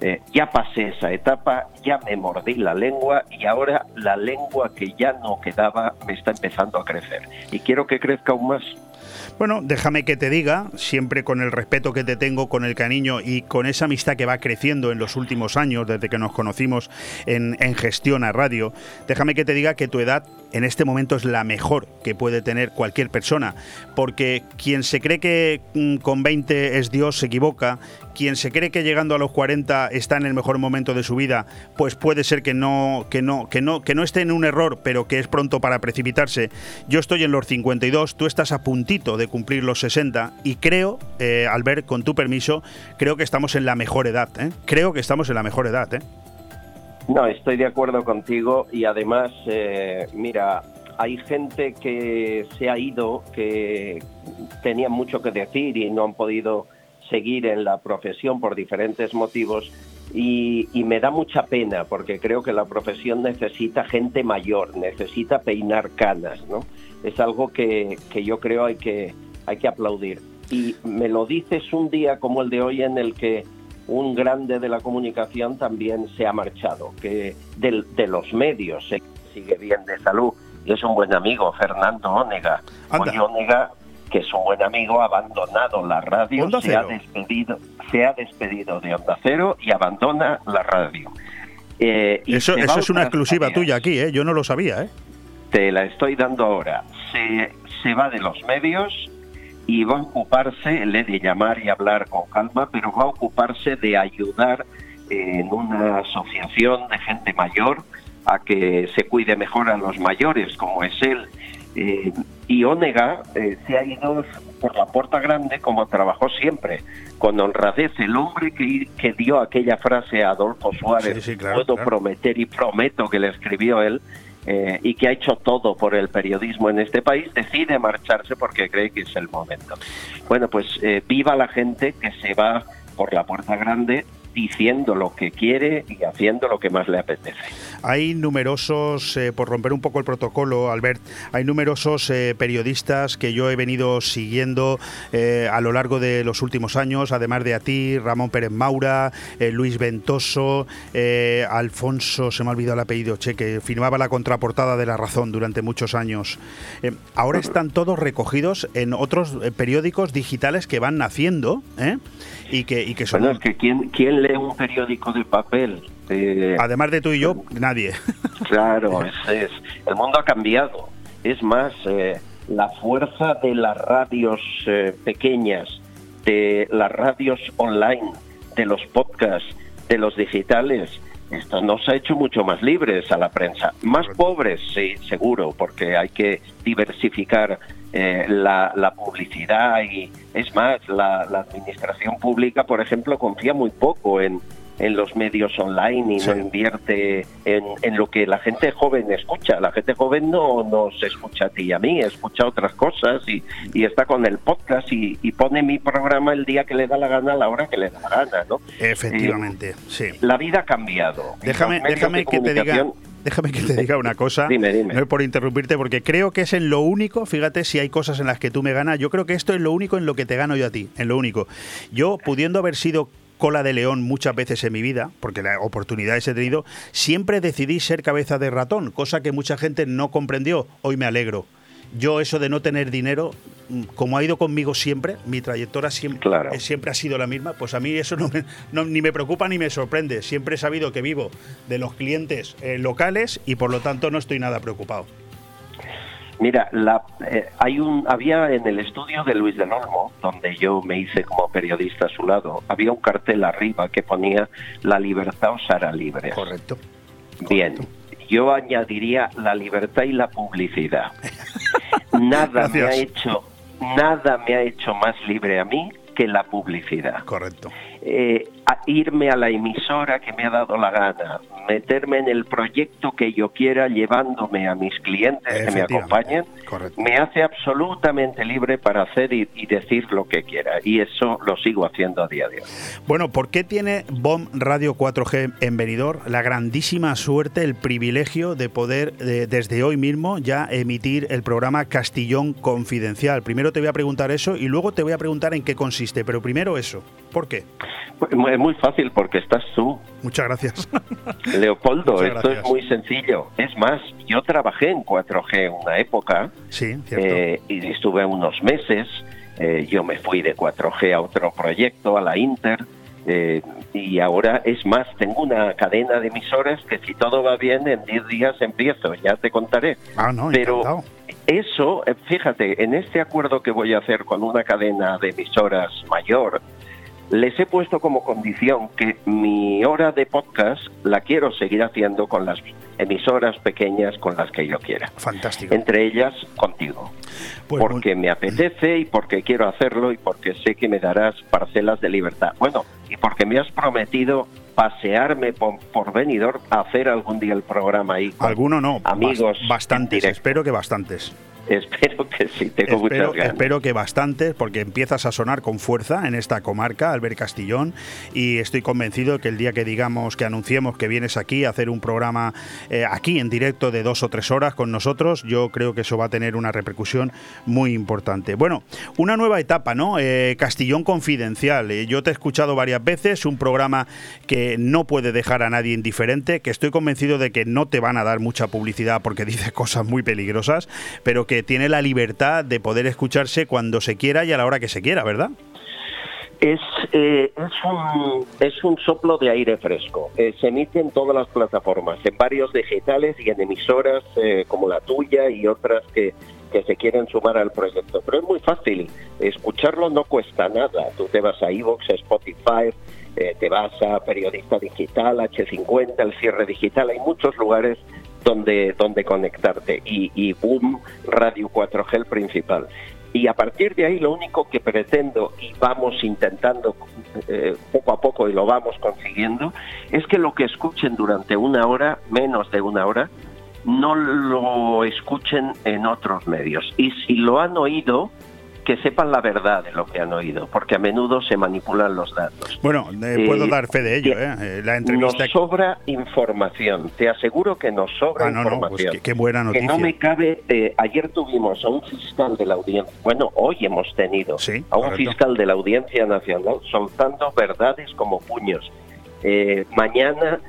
eh, ya pasé esa etapa, ya me mordí la lengua y ahora la lengua que ya no quedaba me está empezando a crecer. Y quiero que crezca aún más. Bueno, déjame que te diga, siempre con el respeto que te tengo, con el cariño y con esa amistad que va creciendo en los últimos años, desde que nos conocimos en, Gestión a Radio, déjame que te diga que tu edad en este momento es la mejor que puede tener cualquier persona, porque quien se cree que mm, con 20 es Dios se equivoca, quien se cree que llegando a los 40 está en el mejor momento de su vida, pues puede ser que no, que no, que no, que no esté en un error, pero que es pronto para precipitarse. Yo estoy en los 52, tú estás a puntito de cumplir los 60 y creo, eh, Albert, con tu permiso, creo que estamos en la mejor edad. ¿eh? Creo que estamos en la mejor edad. ¿eh? No, estoy de acuerdo contigo y además, eh, mira, hay gente que se ha ido, que tenía mucho que decir y no han podido seguir en la profesión por diferentes motivos y, me da mucha pena porque creo que la profesión necesita gente mayor, necesita peinar canas, ¿no? Es algo que, que yo creo hay que, hay que aplaudir. Y me lo dices un día como el de hoy en el que un grande de la comunicación también se ha marchado, que de, los medios se sigue bien de salud y es un buen amigo, Fernando Ónega. Ónega que es un buen amigo, ha abandonado la radio, se ha despedido, se ha despedido de Onda Cero y abandona la radio. Eh, eso eso es una exclusiva tuya aquí, ¿eh? yo no lo sabía. ¿eh? Te la estoy dando ahora. Se, se va de los medios y va a ocuparse, le de llamar y hablar con calma, pero va a ocuparse de ayudar en una asociación de gente mayor a que se cuide mejor a los mayores, como es él. Eh, y Onega eh, se ha ido por la puerta grande como trabajó siempre, con honradez. El hombre que, que dio aquella frase a Adolfo Suárez, puedo prometer y prometo que le escribió él, eh, y que ha hecho todo por el periodismo en este país, decide marcharse porque cree que es el momento. Bueno, pues viva la gente que se va por la puerta grande diciendo lo que quiere y haciendo lo que más le apetece. Hay numerosos, eh, por romper un poco el protocolo, Albert, hay numerosos eh, periodistas que yo he venido siguiendo eh, a lo largo de los últimos años, además de a ti, Ramón Pérez Maura, Luis Ventoso, Alfonso, se me ha olvidado el apellido, che, que firmaba la contraportada de La Razón durante muchos años. ahora están todos recogidos en otros periódicos digitales que van naciendo y que, y que son... Bueno, es que ¿quién, ¿quién lee un periódico de papel? Eh, Además de tú y yo, nadie. [LAUGHS] Claro, es, el mundo ha cambiado. Es más, eh, la fuerza de las radios eh, pequeñas, de las radios online, de los podcasts, de los digitales, esto nos ha hecho mucho más libres a la prensa. Más pobres, sí, seguro, porque hay que diversificar la, la, publicidad y es más, la, la, administración pública, por ejemplo, confía muy poco en, en los medios online y no invierte en, lo que la gente joven escucha. La gente joven no nos escucha a ti y a mí, escucha otras cosas y, y está con el podcast y, pone mi programa el día que le da la gana, a la hora que le da la gana, ¿no? Efectivamente, eh, sí. La vida ha cambiado. Déjame, déjame que te diga... Déjame que te diga una cosa, [LAUGHS] dime, dime. no es por interrumpirte, porque creo que es en lo único, fíjate si hay cosas en las que tú me ganas, yo creo que esto es lo único en lo que te gano yo a ti, en lo único. Yo, pudiendo haber sido cola de león muchas veces en mi vida, porque las oportunidades he tenido, siempre decidí ser cabeza de ratón, cosa que mucha gente no comprendió. Hoy me alegro. Yo eso de no tener dinero, mm, como ha ido conmigo siempre, mi trayectoria siempre, eh, siempre ha sido la misma, pues a mí eso no, ni me preocupa ni me sorprende. Siempre he sabido que vivo de los clientes eh, locales y por lo tanto no estoy nada preocupado. Mira, la, eh, hay un, había en el estudio de Luis del Olmo, donde yo me hice como periodista a su lado, había un cartel arriba que ponía La libertad os hará libre. Correcto. Bien, yo añadiría la libertad y la publicidad. [LAUGHS] nada me ha hecho, nada me ha hecho más libre a mí que la publicidad. Correcto. Eh, irme a la emisora que me ha dado la gana, meterme en el proyecto que yo quiera llevándome a mis clientes que me acompañen, me hace absolutamente libre para hacer y, decir lo que quiera. Y eso lo sigo haciendo a día de hoy. Bueno, ¿por qué tiene BOM Radio 4G en Benidorm la grandísima suerte, el privilegio de poder desde hoy mismo ya emitir el programa Castillón Confidencial? Primero te voy a preguntar eso y luego te voy a preguntar en qué consiste, pero primero eso. ¿Por qué? Es muy fácil porque estás tú. Muchas gracias. [LAUGHS] Leopoldo, esto es muy sencillo. Es más, yo trabajé en 4G una época. Sí, eh, y estuve unos meses. Eh, yo me fui de 4G a otro proyecto, a la Inter. Eh, y ahora es más, tengo una cadena de emisoras que si todo va bien en 10 días empiezo, ya te contaré. Ah, no, Pero eso, eh, fíjate, en este acuerdo que voy a hacer con una cadena de emisoras mayor, les he puesto como condición que mi hora de podcast la quiero seguir haciendo con las emisoras pequeñas con las que yo quiera. Fantástico. Entre ellas contigo. Pues porque me apetece y porque quiero hacerlo y porque sé que me darás parcelas de libertad. Bueno, y porque me has prometido pasearme por, por Benidorm a hacer algún día el programa ahí. Alguno no, amigos. Bastantes, espero que bastantes. Espero que sí, tengo espero, muchas ganas. Espero que bastantes, porque empiezas a sonar con fuerza en esta comarca, Albert Castillón, y estoy convencido que el día que digamos, que anunciemos que vienes aquí a hacer un programa eh, aquí en directo de dos o tres horas con nosotros, yo creo que eso va a tener una repercusión muy importante. Bueno, una nueva etapa, ¿no? Eh, Castillón Confidencial. Eh, yo te he escuchado varias veces, un programa que no puede dejar a nadie indiferente, que estoy convencido de que no te van a dar mucha publicidad porque [LAUGHS] dice cosas muy peligrosas, pero que tiene la libertad de poder escucharse cuando se quiera y a la hora que se quiera, ¿verdad? Es, eh, es, un, es un soplo de aire fresco. Eh, se emite en todas las plataformas, en varios digitales y en emisoras eh, como la tuya y otras que, que se quieren sumar al proyecto. Pero es muy fácil. Escucharlo no cuesta nada. Tú te vas a iVoox, Spotify, te vas a Periodista Digital, H50, el cierre digital. Hay muchos lugares donde, donde conectarte y, y Boom Radio 4G el principal. Y a partir de ahí lo único que pretendo y vamos intentando eh, poco a poco y lo vamos consiguiendo es que lo que escuchen durante una hora, menos de una hora, no lo escuchen en otros medios. Y si lo han oído, que sepan la verdad de lo que han oído, porque a menudo se manipulan los datos. Bueno, eh, puedo dar fe de ello. Eh. eh la entrevista... Nos sobra información, te aseguro que nos sobra ah, no, información. No, pues qué, buena noticia. Que no me cabe, eh, ayer tuvimos a un fiscal de la audiencia, bueno, hoy hemos tenido sí, a un correcto. fiscal de la Audiencia Nacional soltando verdades como puños. mañana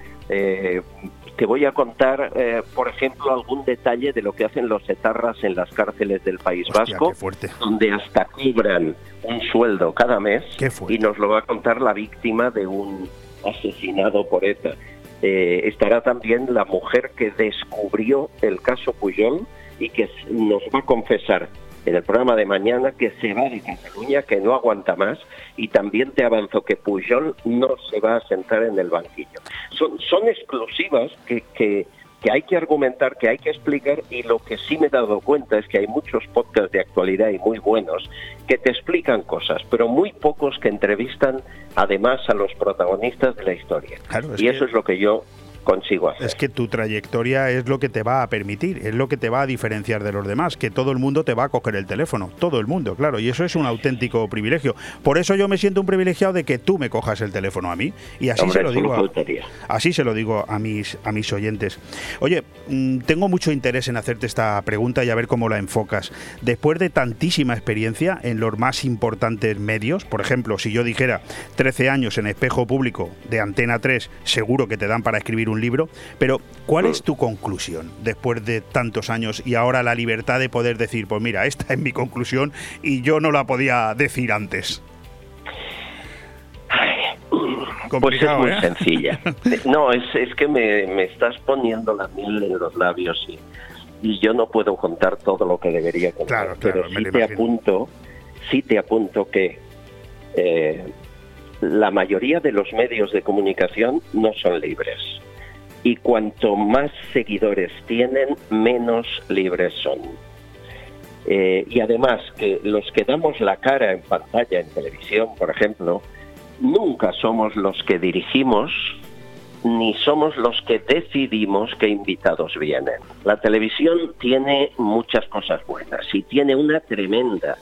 te voy a contar, eh, por ejemplo, algún detalle de lo que hacen los etarras en las cárceles del País Hostia, Vasco, donde hasta cobran un sueldo cada mes, y nos lo va a contar la víctima de un asesinado por ETA. Eh, estará también la mujer que descubrió el caso Puyol y que nos va a confesar en el programa de mañana que se va de Cataluña, que no aguanta más, y también te avanzo que Pujol no se va a sentar en el banquillo. Son, son exclusivas que, que, que hay que argumentar, que hay que explicar, y lo que sí me he dado cuenta es que hay muchos podcasts de actualidad y muy buenos que te explican cosas, pero muy pocos que entrevistan además a los protagonistas de la historia. Claro, y eso que... es lo que yo consigo hacer. Es que tu trayectoria es lo que te va a permitir, es lo que te va a diferenciar de los demás, que todo el mundo te va a coger el teléfono, todo el mundo, claro, y eso es un auténtico privilegio. Por eso yo me siento un privilegiado de que tú me cojas el teléfono a mí y así Hombre, se lo digo a, así se lo digo a mis a mis oyentes. Oye, mmm, tengo mucho interés en hacerte esta pregunta y a ver cómo la enfocas. Después de tantísima experiencia en los más importantes medios, por ejemplo, si yo dijera 13 años en espejo público de Antena 3, seguro que te dan para escribir un libro, pero ¿cuál es tu conclusión después de tantos años y ahora la libertad de poder decir, pues mira, esta es mi conclusión y yo no la podía decir antes? pues es muy ¿eh? sencilla. [LAUGHS] No, es, es que me, me, estás poniendo la miel en los labios y, y, yo no puedo contar todo lo que debería contar. Claro, claro, pero sí te apunto, sí te apunto que eh, la mayoría de los medios de comunicación no son libres y cuanto más seguidores tienen, menos libres son. Eh, y además que los que damos la cara en pantalla, en televisión, por ejemplo, nunca somos los que dirigimos ni somos los que decidimos qué invitados vienen. La televisión tiene muchas cosas buenas y tiene una tremenda,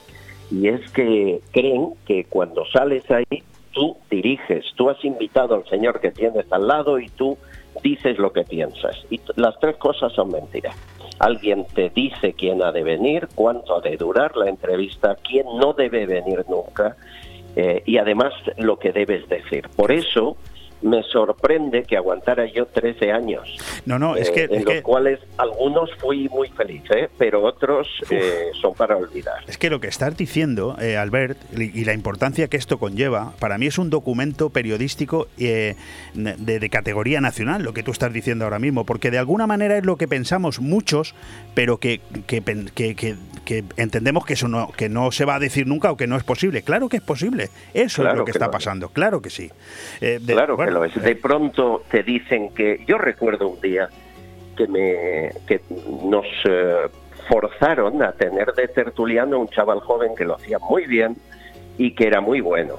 y es que creen que cuando sales ahí, tú diriges, tú has invitado al señor que tienes al lado y tú dices lo que piensas. Y las tres cosas son mentiras. Alguien te dice quién ha de venir, cuánto ha de durar la entrevista, quién no debe venir nunca eh, y además lo que debes decir. Por eso me sorprende que aguantara yo 13 años. No, no, es que... En los cuales algunos fui muy feliz, ¿eh? pero otros eh, son para olvidar. Es que lo que estás diciendo, eh, Albert, y la importancia que esto conlleva, para mí es un documento periodístico de, de, categoría nacional, lo que tú estás diciendo ahora mismo, porque de alguna manera es lo que pensamos muchos, pero que, que, que, que entendemos que eso no, que no se va a decir nunca o que no es posible. Claro que es posible. Eso es lo que, está pasando. Claro que sí. claro que lo es. De pronto te dicen que... Yo recuerdo un día que, me, que nos eh, forzaron a tener de tertuliano un chaval joven que lo hacía muy bien y que era muy bueno.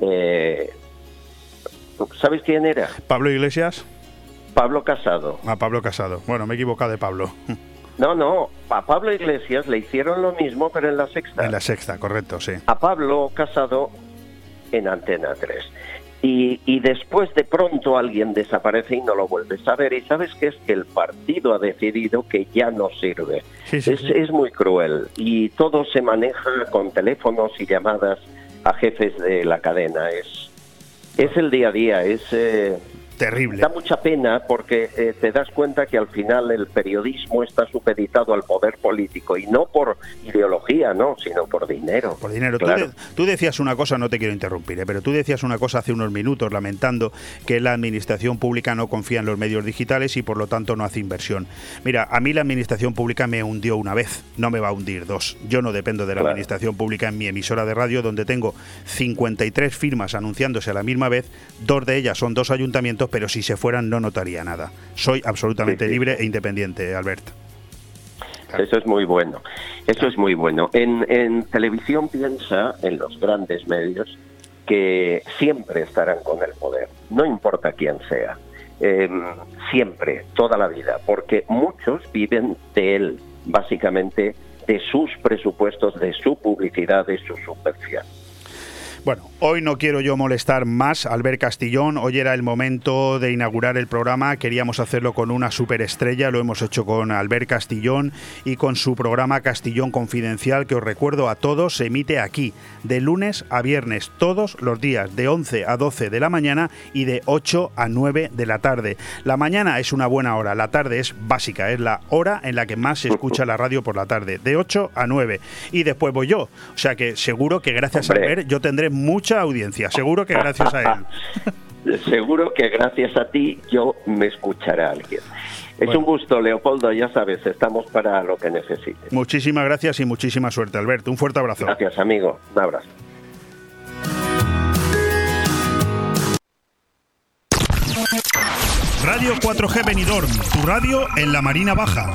Eh, ¿Sabes quién era? Pablo Iglesias. Pablo Casado. Ah, Pablo Casado. Bueno, me he equivocado de Pablo. No, no, a Pablo Iglesias le hicieron lo mismo, pero en la sexta. En la sexta, correcto, sí. A Pablo Casado en Antena 3. Y, después de pronto alguien desaparece y no lo vuelves a ver. Y sabes que es que el partido ha decidido que ya no sirve. es, muy cruel. Y todo se maneja con teléfonos y llamadas a jefes de la cadena. Es, es el día a día. Es, eh, Terrible. Da mucha pena porque eh, te das cuenta que al final el periodismo está supeditado al poder político y no por ideología, no, sino por dinero. Por dinero. Tú, decías una cosa, no te quiero interrumpir, eh, pero tú decías una cosa hace unos minutos lamentando que la administración pública no confía en los medios digitales y por lo tanto no hace inversión. Mira, a mí la administración pública me hundió una vez, no me va a hundir dos. Yo no dependo de la administración pública en mi emisora de radio donde tengo 53 firmas anunciándose a la misma vez, dos de ellas son dos ayuntamientos pero si se fueran no notaría nada. Soy absolutamente libre e independiente, Albert. Eso es muy bueno. Eso es muy bueno. En, televisión piensa, en los grandes medios, que siempre estarán con el poder, no importa quién sea. Em, siempre, toda la vida, porque muchos viven de él, básicamente de sus presupuestos, de su publicidad, de su subvención. Bueno, hoy no quiero yo molestar más al ver Castillón. Hoy era el momento de inaugurar el programa. Queríamos hacerlo con una superestrella. Lo hemos hecho con Albert Castillón y con su programa Castillón Confidencial, que os recuerdo a todos, se emite aquí de lunes a viernes, todos los días, de 11 a 12 de la mañana y de 8 a 9 de la tarde. La mañana es una buena hora, la tarde es básica, es la hora en la que más se escucha la radio por la tarde, de 8 a 9. Y después voy yo. O sea que seguro que gracias a Albert yo tendré mucha audiencia, seguro que gracias a él. [LAUGHS] seguro que gracias a ti yo me escuchará alguien. Es un gusto, Leopoldo, ya sabes, estamos para lo que necesites. Muchísimas gracias y muchísima suerte, Alberto. Un fuerte abrazo. Gracias, amigo. Un abrazo. Radio 4G Benidorm, tu radio en la Marina Baja.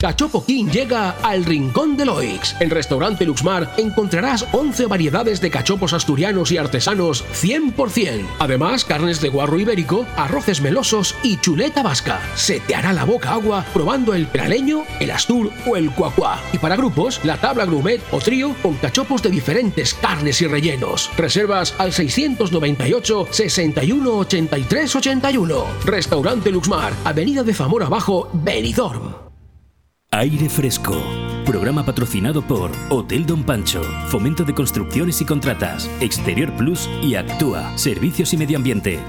Cachopo King llega al Rincón de Loix. En Restaurante Luxmar encontrarás 11 variedades de cachopos asturianos y artesanos 100%. Además, carnes de guarro ibérico, arroces melosos y chuleta vasca. Se te hará la boca agua probando el praleño, el astur o el cuacuá. Y para grupos, la tabla grumet o trío con cachopos de diferentes carnes y rellenos. Reservas al 698 61 83 81. Restaurante Luxmar, Avenida de Zamora Abajo, Benidorm. Aire Fresco. Programa patrocinado por Hotel Don Pancho, Fomento de Construcciones y Contratas, Exterior Plus y Actúa, Servicios y Medio Ambiente.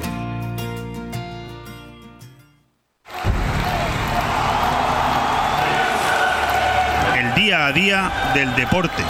El día a día del deporte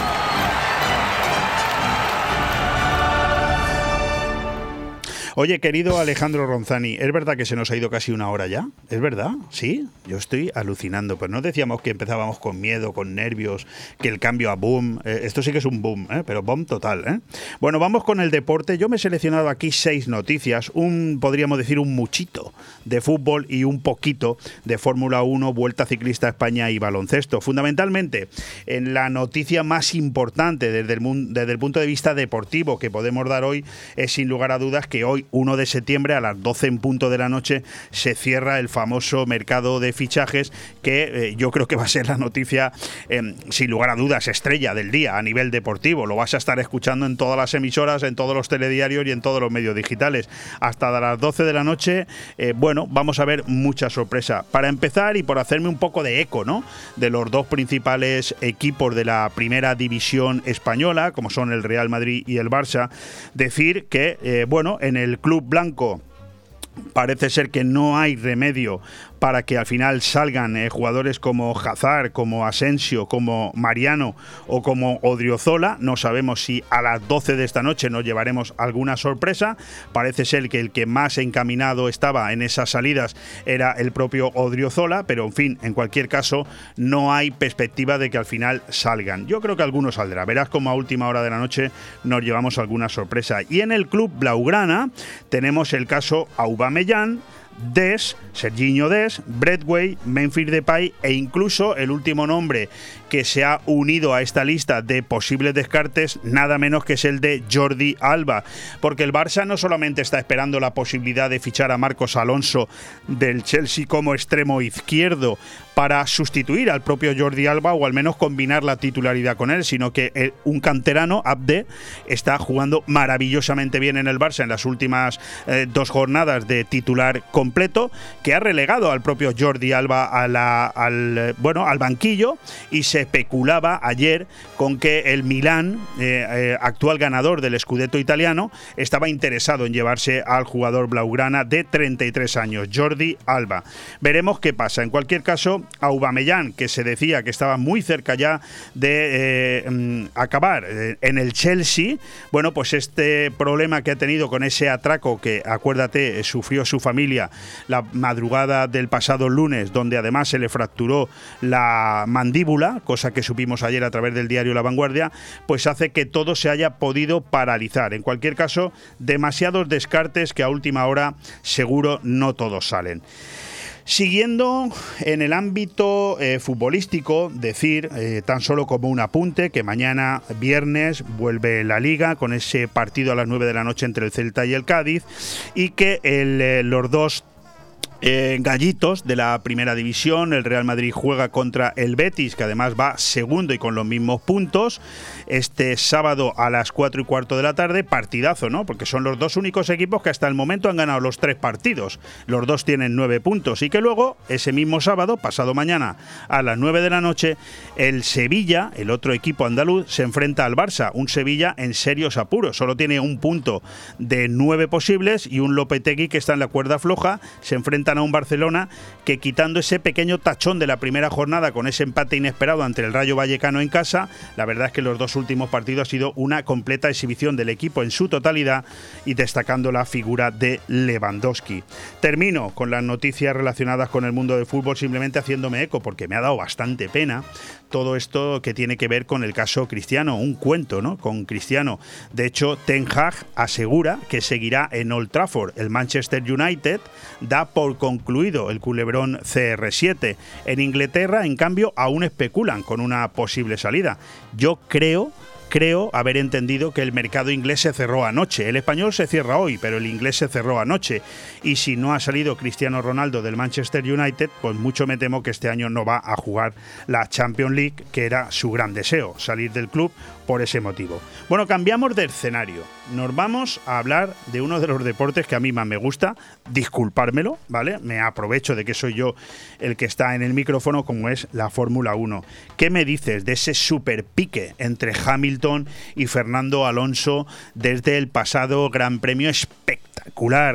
Oye, querido Alejandro Ronzani, ¿es verdad que se nos ha ido casi una hora ya? ¿Es verdad? Sí, yo estoy alucinando. Pues no decíamos que empezábamos con miedo, con nervios, que el cambio a boom. Eh, esto sí que es un boom, ¿eh? pero boom total. ¿eh? Bueno, vamos con el deporte. Yo me he seleccionado aquí seis noticias, un, podríamos decir, un muchito de fútbol y un poquito de Fórmula 1, Vuelta Ciclista España y baloncesto. Fundamentalmente, en la noticia más importante desde el, desde el punto de vista deportivo que podemos dar hoy es sin lugar a dudas que hoy 1 de septiembre a las 12 en punto de la noche se cierra el famoso mercado de fichajes que eh, yo creo que va a ser la noticia em, sin lugar a dudas estrella del día a nivel deportivo. Lo vas a estar escuchando en todas las emisoras, en todos los telediarios y en todos los medios digitales. Hasta las 12 de la noche, eh, bueno, vamos a ver mucha sorpresa. Para empezar y por hacerme un poco de eco, ¿no? De los dos principales equipos de la primera división española, como son el Real Madrid y el Barça, decir que, eh, bueno, en el el Club Blanco. Parece ser que no hay remedio para que al final salgan eh, jugadores como Hazard, como Asensio, como Mariano o como Odriozola. No sabemos si a las 12 de esta noche nos llevaremos alguna sorpresa. Parece ser que el que más encaminado estaba en esas salidas era el propio Odriozola, pero en fin, en cualquier caso, no hay perspectiva de que al final salgan. Yo creo que alguno saldrá. Verás como a última hora de la noche nos llevamos alguna sorpresa. Y en el club Blaugrana tenemos el caso Aubameyang, Des, Serginho Des, Bradway, Memphis Depay e incluso el último nombre que se ha unido a esta lista de posibles descartes, nada menos que es el de Jordi Alba, porque el Barça no solamente está esperando la posibilidad de fichar a Marcos Alonso del Chelsea como extremo izquierdo para sustituir al propio Jordi Alba o al menos combinar la titularidad con él, sino que un canterano, Abde, está jugando maravillosamente bien en el Barça en las últimas eh, dos jornadas de titular completo, que ha relegado al propio Jordi Alba al, bueno, al banquillo y se especulaba ayer con que el Milán, eh, eh, actual ganador del Scudetto italiano, estaba interesado en llevarse al jugador blaugrana de 33 años, Jordi Alba. Veremos qué pasa. En cualquier caso, Aubameyang, que se decía que estaba muy cerca ya de eh, mm, acabar en el Chelsea, bueno, pues este problema que ha tenido con ese atraco que, acuérdate, sufrió su familia la madrugada del pasado lunes, donde además se le fracturó la mandíbula, cosa que supimos ayer a través del diario La Vanguardia, pues hace que todo se haya podido paralizar. En cualquier caso, demasiados descartes que a última hora seguro no todos salen. Siguiendo en el ámbito eh, futbolístico, decir eh, tan solo como un apunte que mañana viernes vuelve la liga con ese partido a las 9 de la noche entre el Celta y el Cádiz y que eh, los dos gallitos de la primera división. El Real Madrid juega contra el Betis, que además va segundo y con los mismos puntos. Este sábado a las 4 y cuarto de la tarde, partidazo, ¿no? Porque son los dos únicos equipos que hasta el momento han ganado los tres partidos. Los dos tienen nueve puntos. Y que luego, ese mismo sábado, pasado mañana a las 9 de la noche, el Sevilla, el otro equipo andaluz, se enfrenta al Barça. Un Sevilla en serios apuros. Solo tiene un punto de nueve posibles y un Lopetegui que está en la cuerda floja. Se enfrenta a un Barcelona que quitando ese pequeño tachón de la primera jornada con ese empate inesperado ante el Rayo Vallecano en casa, la verdad es que los dos últimos partidos ha sido una completa exhibición del equipo en su totalidad y destacando la figura de Lewandowski. Termino con las noticias relacionadas con el mundo del fútbol simplemente haciéndome eco porque me ha dado bastante pena todo esto que tiene que ver con el caso Cristiano, un cuento, ¿no? Con Cristiano. De hecho, Ten Hag asegura que seguirá en Old Trafford. El Manchester United da por concluido el culebrón CR7. En Inglaterra, en cambio, aún especulan con una posible salida. Yo creo creo haber entendido que el mercado inglés se cerró anoche. El español se cierra hoy, pero el inglés se cerró anoche. Y si no ha salido Cristiano Ronaldo del Manchester United, pues mucho me temo que este año no va a jugar la Champions League, que era su gran deseo, salir del club por ese motivo. Bueno, cambiamos de escenario. Nos vamos a hablar de uno de los deportes que a mí más me gusta, disculpármelo, ¿vale? Me aprovecho de que soy yo el que está en el micrófono, como es la Fórmula 1. ¿Qué me dices de ese super pique entre Hamilton y Fernando Alonso desde el pasado Gran Premio espectacular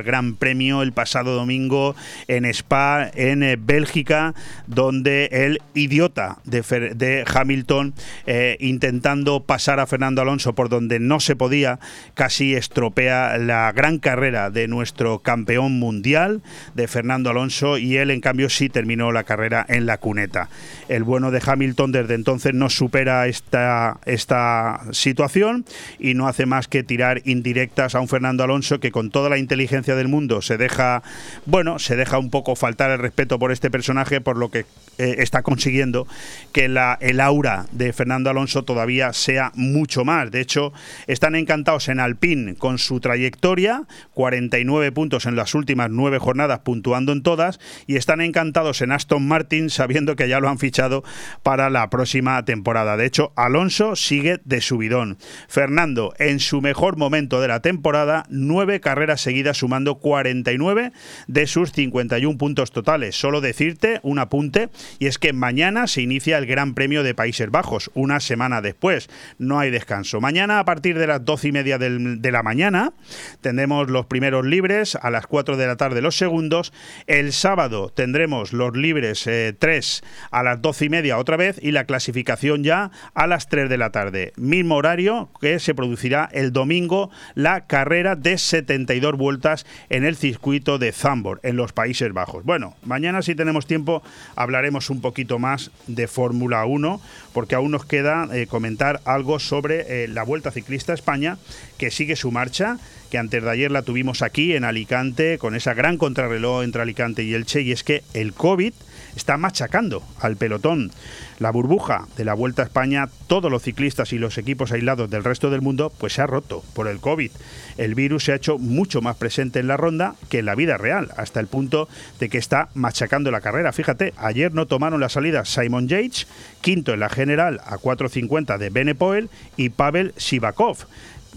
Gran Premio el pasado domingo en Spa, en eh, Bélgica, donde el idiota de, Hamilton, eh, intentando pasar a Fernando Alonso por donde no se podía, casi estropea la gran carrera de nuestro campeón mundial, de Fernando Alonso, y él en cambio sí terminó la carrera en la cuneta. El bueno de Hamilton desde entonces no supera esta, esta situación y no hace más que tirar indirectas a un Fernando Alonso que con toda la inteligencia del mundo se deja, bueno, se deja un poco faltar el respeto por este personaje, por lo que eh, está consiguiendo que la, el aura de Fernando Alonso todavía sea mucho más. De hecho, están encantados en Alpine con su trayectoria, 49 puntos en las últimas nueve jornadas, puntuando en todas, y están encantados en Aston Martin sabiendo que ya lo han fichado para la próxima temporada. De hecho, Alonso sigue de subidón. Fernando, en su mejor momento de la temporada, nueve carreras seguidas sumando 49 de sus 51 puntos totales. Solo decirte un apunte, y es que mañana se inicia el Gran Premio de Países Bajos, una semana después. No hay descanso. Mañana, a partir de las 12 y media de la mañana, tendremos los primeros libres, a las 4 de la tarde los segundos. El sábado tendremos los libres 3 eh, a las 12 y media otra vez y la clasificación ya a las 3 de la tarde. Mismo horario que se producirá el domingo la carrera de 72 vueltas en el circuito de Zambor, en los Países Bajos. Bueno, mañana si tenemos tiempo hablaremos un poquito más de Fórmula 1, porque aún nos queda eh, comentar algo sobre eh, la Vuelta Ciclista España, que sigue su marcha, que antes de ayer la tuvimos aquí en Alicante, con esa gran contrarreloj entre Alicante y Elche, y es que el COVID está machacando al pelotón. La burbuja de la Vuelta a España, todos los ciclistas y los equipos aislados del resto del mundo, pues se ha roto por el COVID. El virus se ha hecho mucho más presente en la ronda que en la vida real, hasta el punto de que está machacando la carrera. Fíjate, ayer no tomaron la salida Simon Yates, quinto en la general a 4.50 de Benepoel y Pavel Sivakov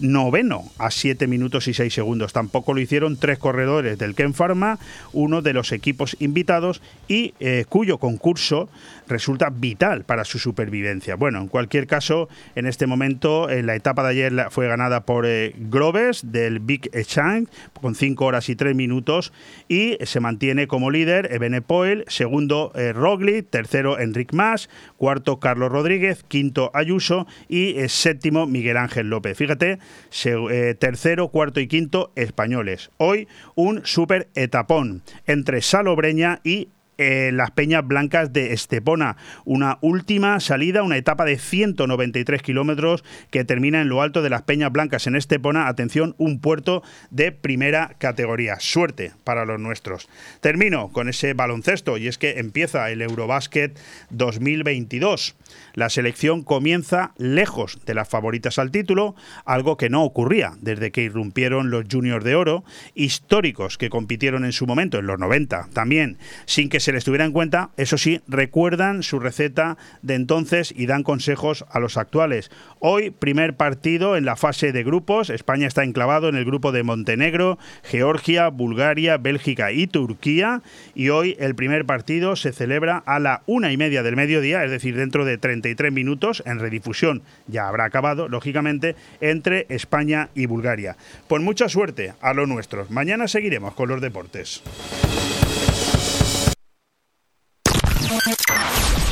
noveno a 7 minutos y 6 segundos. Tampoco lo hicieron tres corredores del Ken Pharma, uno de los equipos invitados y eh, cuyo concurso resulta vital para su supervivencia. Bueno, en cualquier caso, en este momento, en la etapa de ayer fue ganada por eh, Groves del Big Chang con 5 horas y 3 minutos y se mantiene como líder Ebene Poel, segundo eh, Roglic, tercero Enric Mas, cuarto Carlos Rodríguez, quinto Ayuso y séptimo Miguel Ángel López. Fíjate, eh, tercero, cuarto y quinto españoles. Hoy un super etapón entre Salobreña y eh, las Peñas Blancas de Estepona. Una última salida, una etapa de 193 kilómetros que termina en lo alto de las Peñas Blancas en Estepona. Atención, un puerto de primera categoría. Suerte para los nuestros. Termino con ese baloncesto y es que empieza el Eurobásquet 2022. La selección comienza lejos de las favoritas al título, algo que no ocurría desde que irrumpieron los Juniors de Oro, históricos que compitieron en su momento, en los 90 también, sin que se les tuviera en cuenta, eso sí, recuerdan su receta de entonces y dan consejos a los actuales. Hoy, primer partido en la fase de grupos, España está enclavado en el grupo de Montenegro, Georgia, Bulgaria, Bélgica y Turquía, y hoy el primer partido se celebra a la una y media del mediodía, es decir, dentro de 33 minutos en redifusión. Ya habrá acabado, lógicamente, entre España y Bulgaria. Pues mucha suerte a los nuestros. Mañana seguiremos con los deportes.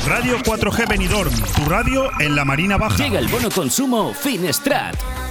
Radio 4G Benidorm, tu radio en la Marina Baja. Llega el bono consumo Finestrat.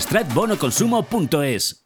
stratbonoconsumo.es.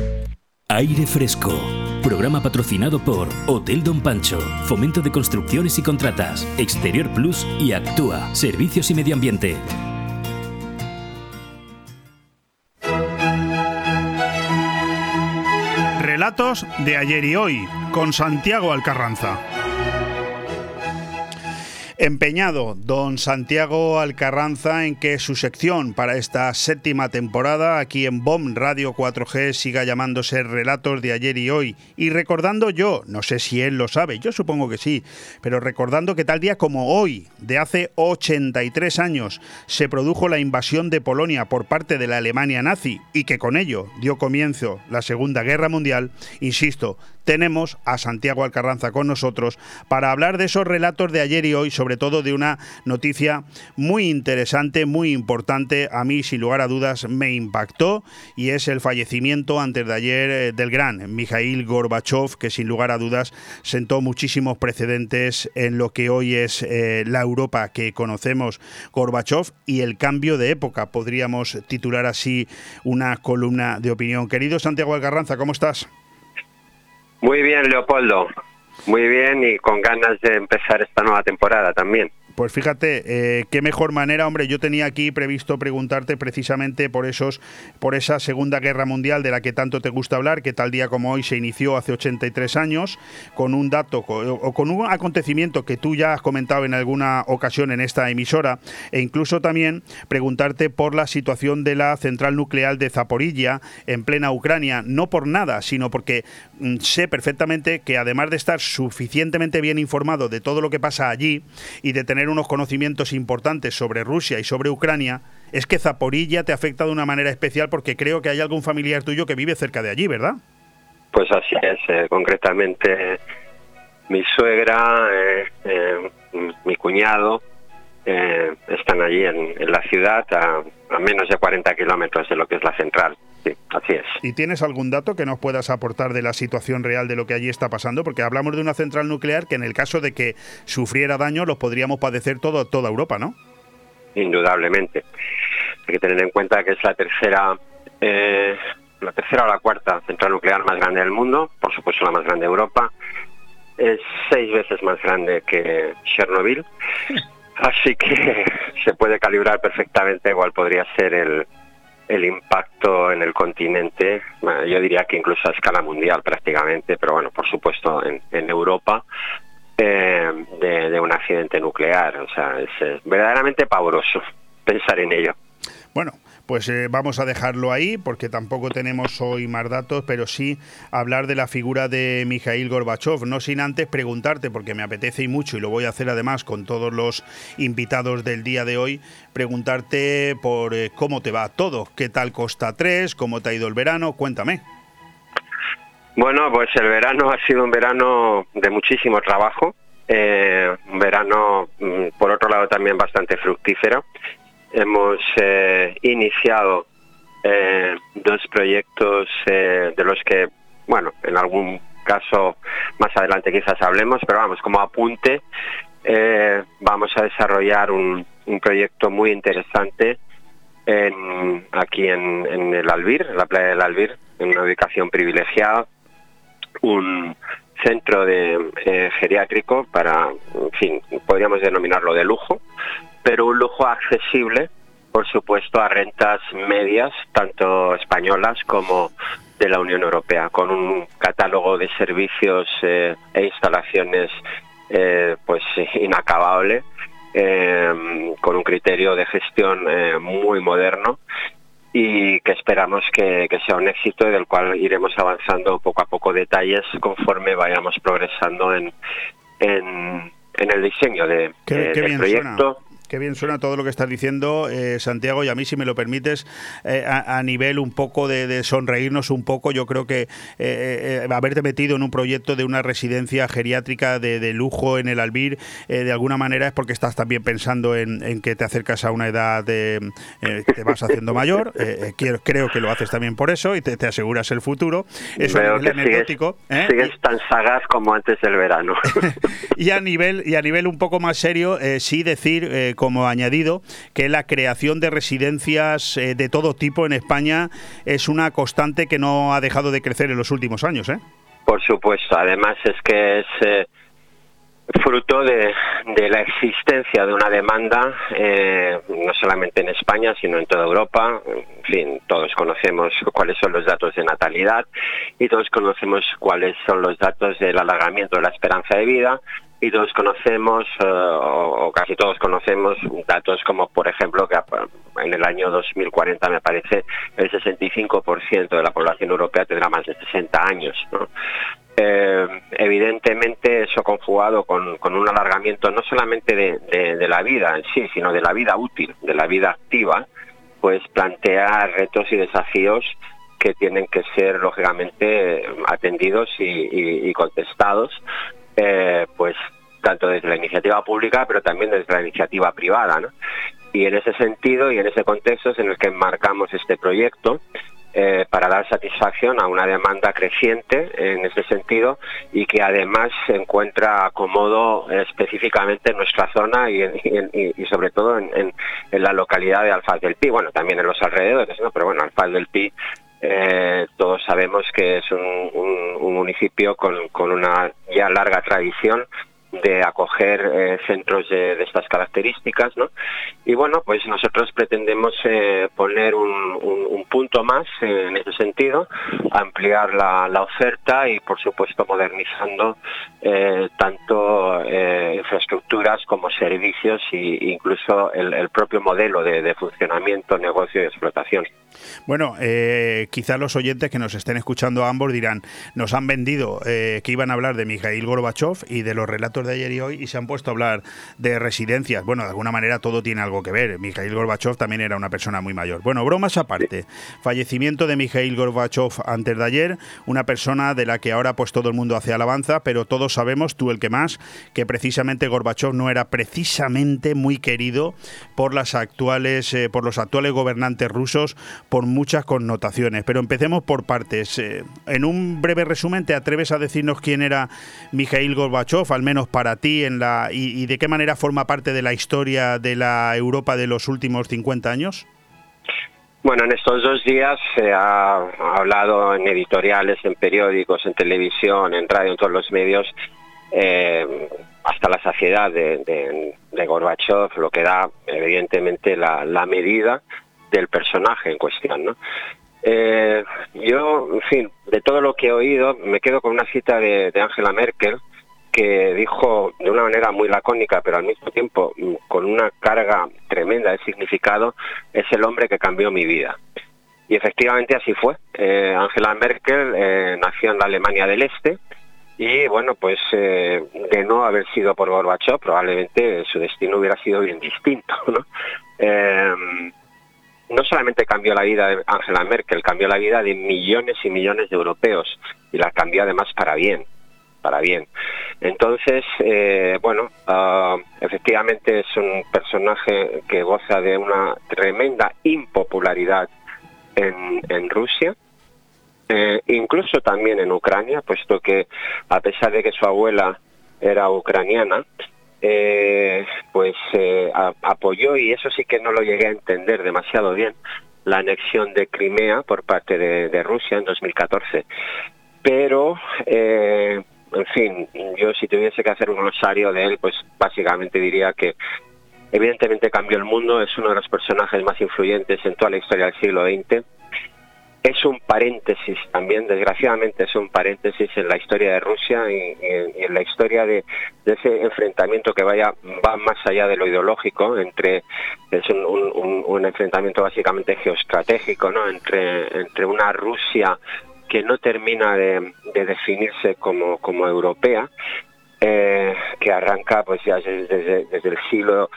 Aire Fresco. Programa patrocinado por Hotel Don Pancho, Fomento de Construcciones y Contratas, Exterior Plus y Actúa, Servicios y Medio Ambiente. Relatos de ayer y hoy, con Santiago Alcarranza. Empeñado don Santiago Alcarranza en que su sección para esta séptima temporada aquí en BOM Radio 4G siga llamándose Relatos de ayer y hoy. Y recordando yo, no sé si él lo sabe, yo supongo que sí, pero recordando que tal día como hoy, de hace 83 años, se produjo la invasión de Polonia por parte de la Alemania nazi y que con ello dio comienzo la Segunda Guerra Mundial, insisto, tenemos a Santiago Alcarranza con nosotros para hablar de esos relatos de ayer y hoy, sobre todo de una noticia muy interesante, muy importante, a mí sin lugar a dudas me impactó y es el fallecimiento antes de ayer eh, del gran Mikhail Gorbachev, que sin lugar a dudas sentó muchísimos precedentes en lo que hoy es eh, la Europa que conocemos, Gorbachev y el cambio de época, podríamos titular así una columna de opinión. Querido Santiago Alcarranza, ¿cómo estás? Muy bien, Leopoldo. Muy bien y con ganas de empezar esta nueva temporada también. Pues fíjate, eh, qué mejor manera, hombre, yo tenía aquí previsto preguntarte precisamente por esos, por esa Segunda Guerra Mundial de la que tanto te gusta hablar, que tal día como hoy se inició hace 83 años, con un dato o con un acontecimiento que tú ya has comentado en alguna ocasión en esta emisora, e incluso también preguntarte por la situación de la central nuclear de Zaporilla en plena Ucrania, no por nada, sino porque mm, sé perfectamente que además de estar suficientemente bien informado de todo lo que pasa allí y de tener unos conocimientos importantes sobre Rusia y sobre Ucrania, es que Zaporilla te afecta de una manera especial porque creo que hay algún familiar tuyo que vive cerca de allí, ¿verdad? Pues así es, eh, concretamente mi suegra, eh, eh, mi cuñado, están allí en, la ciudad a menos de 40 kilómetros de lo que es la central. Sí, así es. ¿Y tienes algún dato que nos puedas aportar de la situación real de lo que allí está pasando? Porque hablamos de una central nuclear que en el caso de que sufriera daño los podríamos padecer todo, toda Europa, ¿no? Indudablemente. Hay que tener en cuenta que es la tercera, eh, la tercera o la cuarta central nuclear más grande del mundo, por supuesto la más grande de Europa. Es seis veces más grande que Chernobyl. [LAUGHS] Así que [LAUGHS] se puede calibrar perfectamente cuál podría ser el, el impacto en el continente, yo diría que incluso a escala mundial prácticamente, pero bueno, por supuesto en, Europa, eh, de, un accidente nuclear. O sea, es verdaderamente pavoroso [LAUGHS] pensar en ello. Bueno, pues eh, vamos a dejarlo ahí porque tampoco tenemos hoy más datos, pero sí hablar de la figura de Mikhail Gorbachev, no sin antes preguntarte, porque me apetece y mucho, y lo voy a hacer además con todos los invitados del día de hoy, preguntarte por eh, cómo te va todo, qué tal Costa 3, cómo te ha ido el verano, cuéntame. Bueno, pues el verano ha sido un verano de muchísimo trabajo, eh, un verano, mm, por otro lado, también bastante fructífero hemos eh, iniciado eh, dos proyectos eh, de los que, bueno, en algún caso más adelante quizás hablemos, pero vamos, como apunte, vamos a desarrollar un, proyecto muy interesante aquí en, el Albir, en la playa del Albir, en una ubicación privilegiada, un centro geriátrico para, en fin, podríamos denominarlo de lujo, pero un lujo accesible, por supuesto, a rentas medias, tanto españolas como de la Unión Europea, con un catálogo de servicios e instalaciones pues [LAUGHS] inacabable, con un criterio de gestión muy moderno y que esperamos que, sea un éxito y del cual iremos avanzando poco a poco detalles conforme vayamos progresando en, en, el diseño de, del proyecto. Qué bien suena todo lo que estás diciendo, eh, Santiago, y a mí, si me lo permites, eh, a, nivel un poco de, sonreírnos un poco, yo creo que eh, haberte metido en un proyecto de una residencia geriátrica de, lujo en el Albir, de alguna manera es porque estás también pensando en, que te acercas a una edad, de, te vas haciendo mayor, creo que lo haces también por eso y te, aseguras el futuro. Eso es anecdótico. Sigues, tan sagaz como antes del verano. [LAUGHS] y, a nivel, y a nivel un poco más serio, sí decir como añadido que la creación de residencias eh, de todo tipo en España es una constante que no ha dejado de crecer en los últimos años. ¿eh? Por supuesto, además es que es eh, fruto de, la existencia de una demanda, no solamente en España, sino en toda Europa. En fin, todos conocemos cuáles son los datos de natalidad y todos conocemos cuáles son los datos del alargamiento de la esperanza de vida y todos conocemos, eh, o, casi todos conocemos, datos como, por ejemplo, que en el año 2040 me parece el 65% de la población europea tendrá más de 60 años. Eh, evidentemente eso conjugado con, un alargamiento no solamente de, la vida en sí, sino de la vida útil, de la vida activa, pues plantea retos y desafíos que tienen que ser lógicamente atendidos y contestados eh, pues tanto desde la iniciativa pública, pero también desde la iniciativa privada. Y en ese sentido y en ese contexto es en el que enmarcamos este proyecto. Eh, para dar satisfacción a una demanda creciente en ese sentido y que además se encuentra acomodo específicamente en nuestra zona y, y, sobre todo en, la localidad de Alfaz del Pi, bueno, también en los alrededores, ¿no? pero bueno, Alfaz del Pi eh, todos sabemos que es un, municipio con, una ya larga tradición de acoger eh, centros de, estas características, ¿no? Y bueno, pues nosotros pretendemos eh, poner un, punto más en ese sentido, ampliar la, oferta y, por supuesto, modernizando tanto infraestructuras como servicios e incluso el, propio modelo de, de funcionamiento, negocio y explotación. Bueno, eh, quizás los oyentes que nos estén escuchando a ambos dirán, nos han vendido eh, que iban a hablar de Mikhail Gorbachev y de los relatos de ayer y hoy y se han puesto a hablar de residencias. Bueno, de alguna manera todo tiene algo que ver. Mikhail Gorbachev también era una persona muy mayor. Bueno, bromas aparte. Fallecimiento de Mikhail Gorbachev antes de ayer, una persona de la que ahora pues todo el mundo hace alabanza, pero todos sabemos, tú el que más, que precisamente Gorbachev no era precisamente muy querido por las actuales, eh, por los actuales gobernantes rusos por muchas connotaciones. Pero empecemos por partes. Eh, en un breve resumen, ¿te atreves a decirnos quién era Mikhail Gorbachev, al menos para ti, en la, y, de qué manera forma parte de la historia de la Europa de los últimos 50 años? Bueno, en estos dos días se ha hablado en editoriales, en periódicos, en televisión, en radio, en todos los medios, eh, hasta la saciedad de, de, Gorbachev, lo que da evidentemente la, la medida del personaje en cuestión, ¿no? Eh, yo, en fin, de todo lo que he oído, me quedo con una cita de, Angela Merkel que dijo de una manera muy lacónica, pero al mismo tiempo mm, con una carga tremenda de significado, es el hombre que cambió mi vida. Y efectivamente así fue. Eh, Angela Merkel eh, nació en la Alemania del Este y bueno, pues de no haber sido por Gorbachev, probablemente su destino hubiera sido bien distinto. [LAUGHS] ¿no? No solamente cambió la vida de Angela Merkel, cambió la vida de millones y millones de europeos y la cambió además para bien, para bien. Entonces, eh, bueno, ah, efectivamente es un personaje que goza de una tremenda impopularidad en, Rusia, eh, incluso también en Ucrania, puesto que a pesar de que su abuela era ucraniana, eh, pues eh, apoyó, y eso sí que no lo llegué a entender demasiado bien, la anexión de Crimea por parte de, Rusia en 2014. Pero, eh, en fin, yo si tuviese que hacer un glosario de él, pues básicamente diría que evidentemente cambió el mundo, es uno de los personajes más influyentes en toda la historia del siglo XX es un paréntesis también, desgraciadamente es un paréntesis en la historia de Rusia y, en la historia de, ese enfrentamiento que vaya va más allá de lo ideológico, entre es un, enfrentamiento básicamente geoestratégico, ¿no? Entre entre una Rusia que no termina de, definirse como, como europea, eh, que arranca pues ya desde, desde el siglo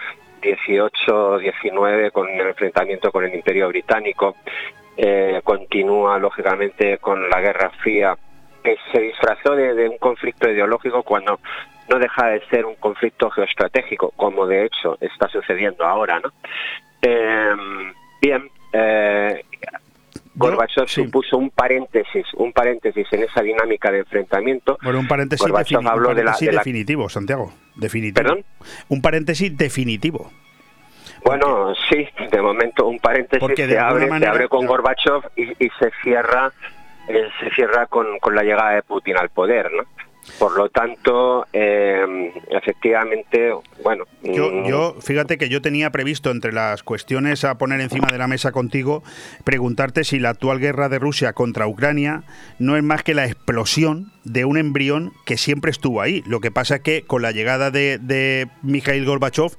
18, 19 con el enfrentamiento con el Imperio Británico, eh, continúa lógicamente con la Guerra Fría, que se disfrazó de, un conflicto ideológico cuando no deja de ser un conflicto geoestratégico, como de hecho está sucediendo ahora, ¿no? Eh, bien, eh, Gorbachev supuso un paréntesis, un paréntesis en esa dinámica de enfrentamiento. Bueno, un paréntesis, definitivo, Santiago, definitivo. ¿Perdón? Un paréntesis definitivo. Bueno, sí, de momento un paréntesis se abre, se abre con Gorbachev y, y se cierra eh, se cierra con, con la llegada de Putin al poder, ¿no? Por lo tanto, eh, efectivamente, bueno. Yo, mm, yo, fíjate que yo tenía previsto entre las cuestiones a poner encima de la mesa contigo, preguntarte si la actual guerra de Rusia contra Ucrania no es más que la explosión de un embrión que siempre estuvo ahí. Lo que pasa es que con la llegada de, de Mikhail Gorbachev,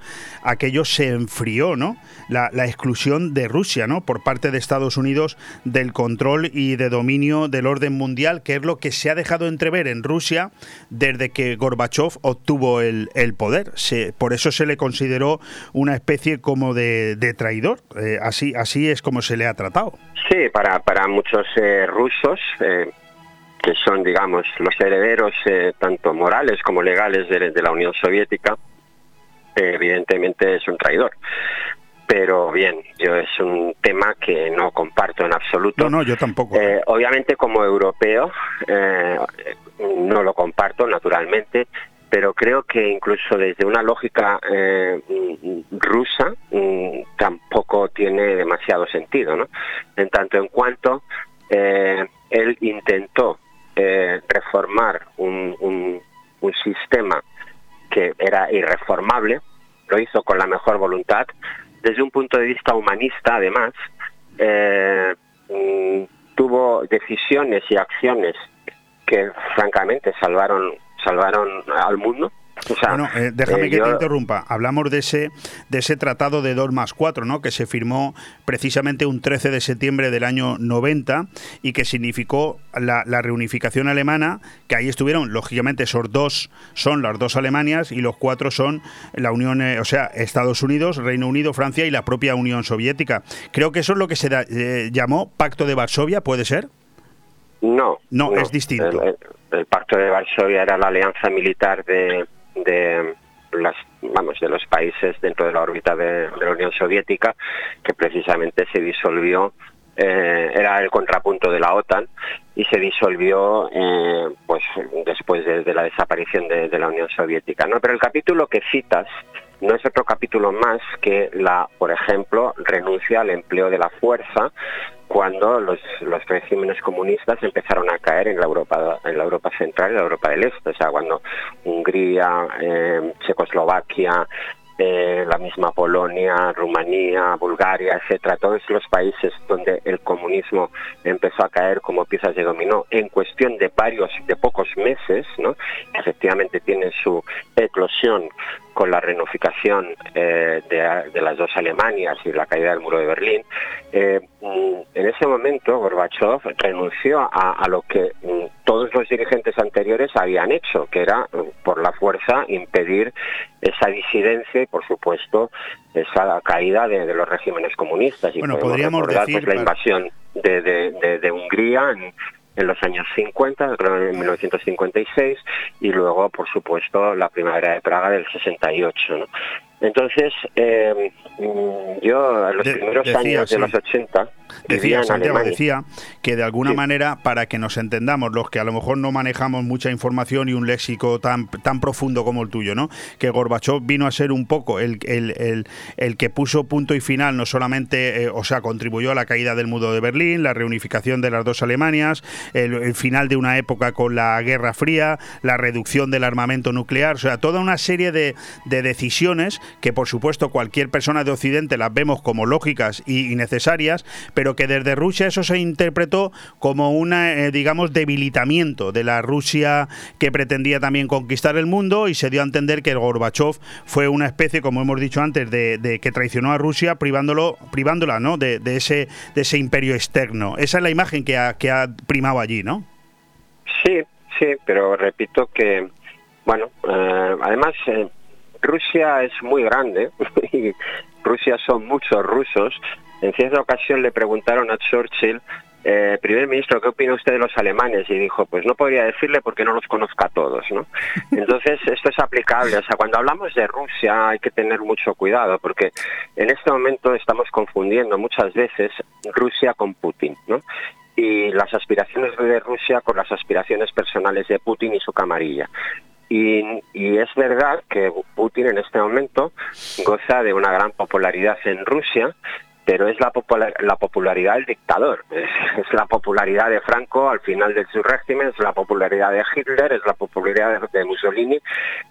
aquello se enfrió, ¿no? La, la, exclusión de Rusia, ¿no? Por parte de Estados Unidos del control y de dominio del orden mundial, que es lo que se ha dejado entrever en Rusia desde que Gorbachev obtuvo el, poder. por eso se le consideró una especie como de, traidor. Eh, así, así es como se le ha tratado. Sí, para, para muchos eh, rusos, eh, que son, digamos, los herederos tanto morales como legales de, de la Unión Soviética, evidentemente es un traidor pero bien, yo es un tema que no comparto en absoluto. No, no, yo tampoco. Eh, obviamente como europeo eh, no lo comparto, naturalmente, pero creo que incluso desde una lógica eh, rusa mm, tampoco tiene demasiado sentido, ¿no? En tanto en cuanto él intentó reformar un, un, un sistema que era irreformable, lo hizo con la mejor voluntad, desde un punto de vista humanista, además, eh, mm, tuvo decisiones y acciones que francamente salvaron salvaron al mundo bueno, eh, déjame eh, que te interrumpa. Hablamos de ese, de ese tratado de 2 más 4, ¿no? que se firmó precisamente un 13 de septiembre del año 90 y que significó la, reunificación alemana, que ahí estuvieron, lógicamente, esos dos son las dos Alemanias y los cuatro son la Unión, eh, o sea, Estados Unidos, Reino Unido, Francia y la propia Unión Soviética. Creo que eso es lo que se llamó Pacto de Varsovia, ¿puede ser? No. No, es distinto. el, Pacto de Varsovia era la alianza militar de de las vamos de los países dentro de la órbita de, la Unión Soviética que precisamente se disolvió eh, era el contrapunto de la OTAN y se disolvió eh, pues después de, la desaparición de, de, la Unión Soviética no pero el capítulo que citas no es otro capítulo más que la, por ejemplo, renuncia al empleo de la fuerza cuando los, los regímenes comunistas empezaron a caer en la Europa en la Europa central y la Europa del Este, o sea, cuando Hungría, eh, Checoslovaquia, eh, la misma Polonia, Rumanía, Bulgaria, etcétera, todos los países donde el comunismo empezó a caer como piezas de dominó en cuestión de varios, de pocos meses, ¿no? Efectivamente tiene su eclosión con la reunificación eh, de, las dos Alemanias y la caída del muro de Berlín, eh, mm, en ese momento Gorbachev renunció a, lo que mm, todos los dirigentes anteriores habían hecho, que era mm, por la fuerza impedir esa disidencia y, por supuesto, esa caída de, los regímenes comunistas. Y bueno, podríamos recordar decir, pues, la invasión de, de, de Hungría en, en los años 50, creo en 1956, y luego, por supuesto, la primavera de Praga del 68. ¿no? Entonces, eh, yo, en los primeros años de los 80, Decía, Santiago decía que de alguna manera, para que nos entendamos, los que a lo mejor no manejamos mucha información y un léxico tan, tan profundo como el tuyo, ¿no? Que Gorbachev vino a ser un poco el, el, el, que puso punto y final, no solamente, eh, o sea, contribuyó a la caída del muro de Berlín, la reunificación de las dos Alemanias, el, final de una época con la Guerra Fría, la reducción del armamento nuclear, o sea, toda una serie de, de decisiones que por supuesto cualquier persona de Occidente las vemos como lógicas y, necesarias, pero que desde Rusia eso se interpretó como una, eh, digamos, debilitamiento de la Rusia que pretendía también conquistar el mundo y se dio a entender que el Gorbachev fue una especie, como hemos dicho antes, de, que traicionó a Rusia privándolo, privándola ¿no? de, ese, de ese imperio externo. Esa es la imagen que ha, que ha primado allí, ¿no? Sí, sí, pero repito que, bueno, eh, además eh, Rusia es muy grande [LAUGHS] y Rusia son muchos rusos. En cierta ocasión le preguntaron a Churchill eh, primer ministro, ¿qué opina usted de los alemanes? Y dijo, pues no podría decirle porque no los conozca a todos, ¿no? [LAUGHS] Entonces, esto es aplicable. O sea, cuando hablamos de Rusia hay que tener mucho cuidado porque en este momento estamos confundiendo muchas veces Rusia con Putin, ¿no? Y las aspiraciones de Rusia con las aspiraciones personales de Putin y su camarilla. Y, es verdad que Putin en este momento goza de una gran popularidad en Rusia, pero es la, la popularidad del dictador, [LAUGHS] es, la popularidad de Franco al final de su régimen, es la popularidad de Hitler, es la popularidad de, Mussolini,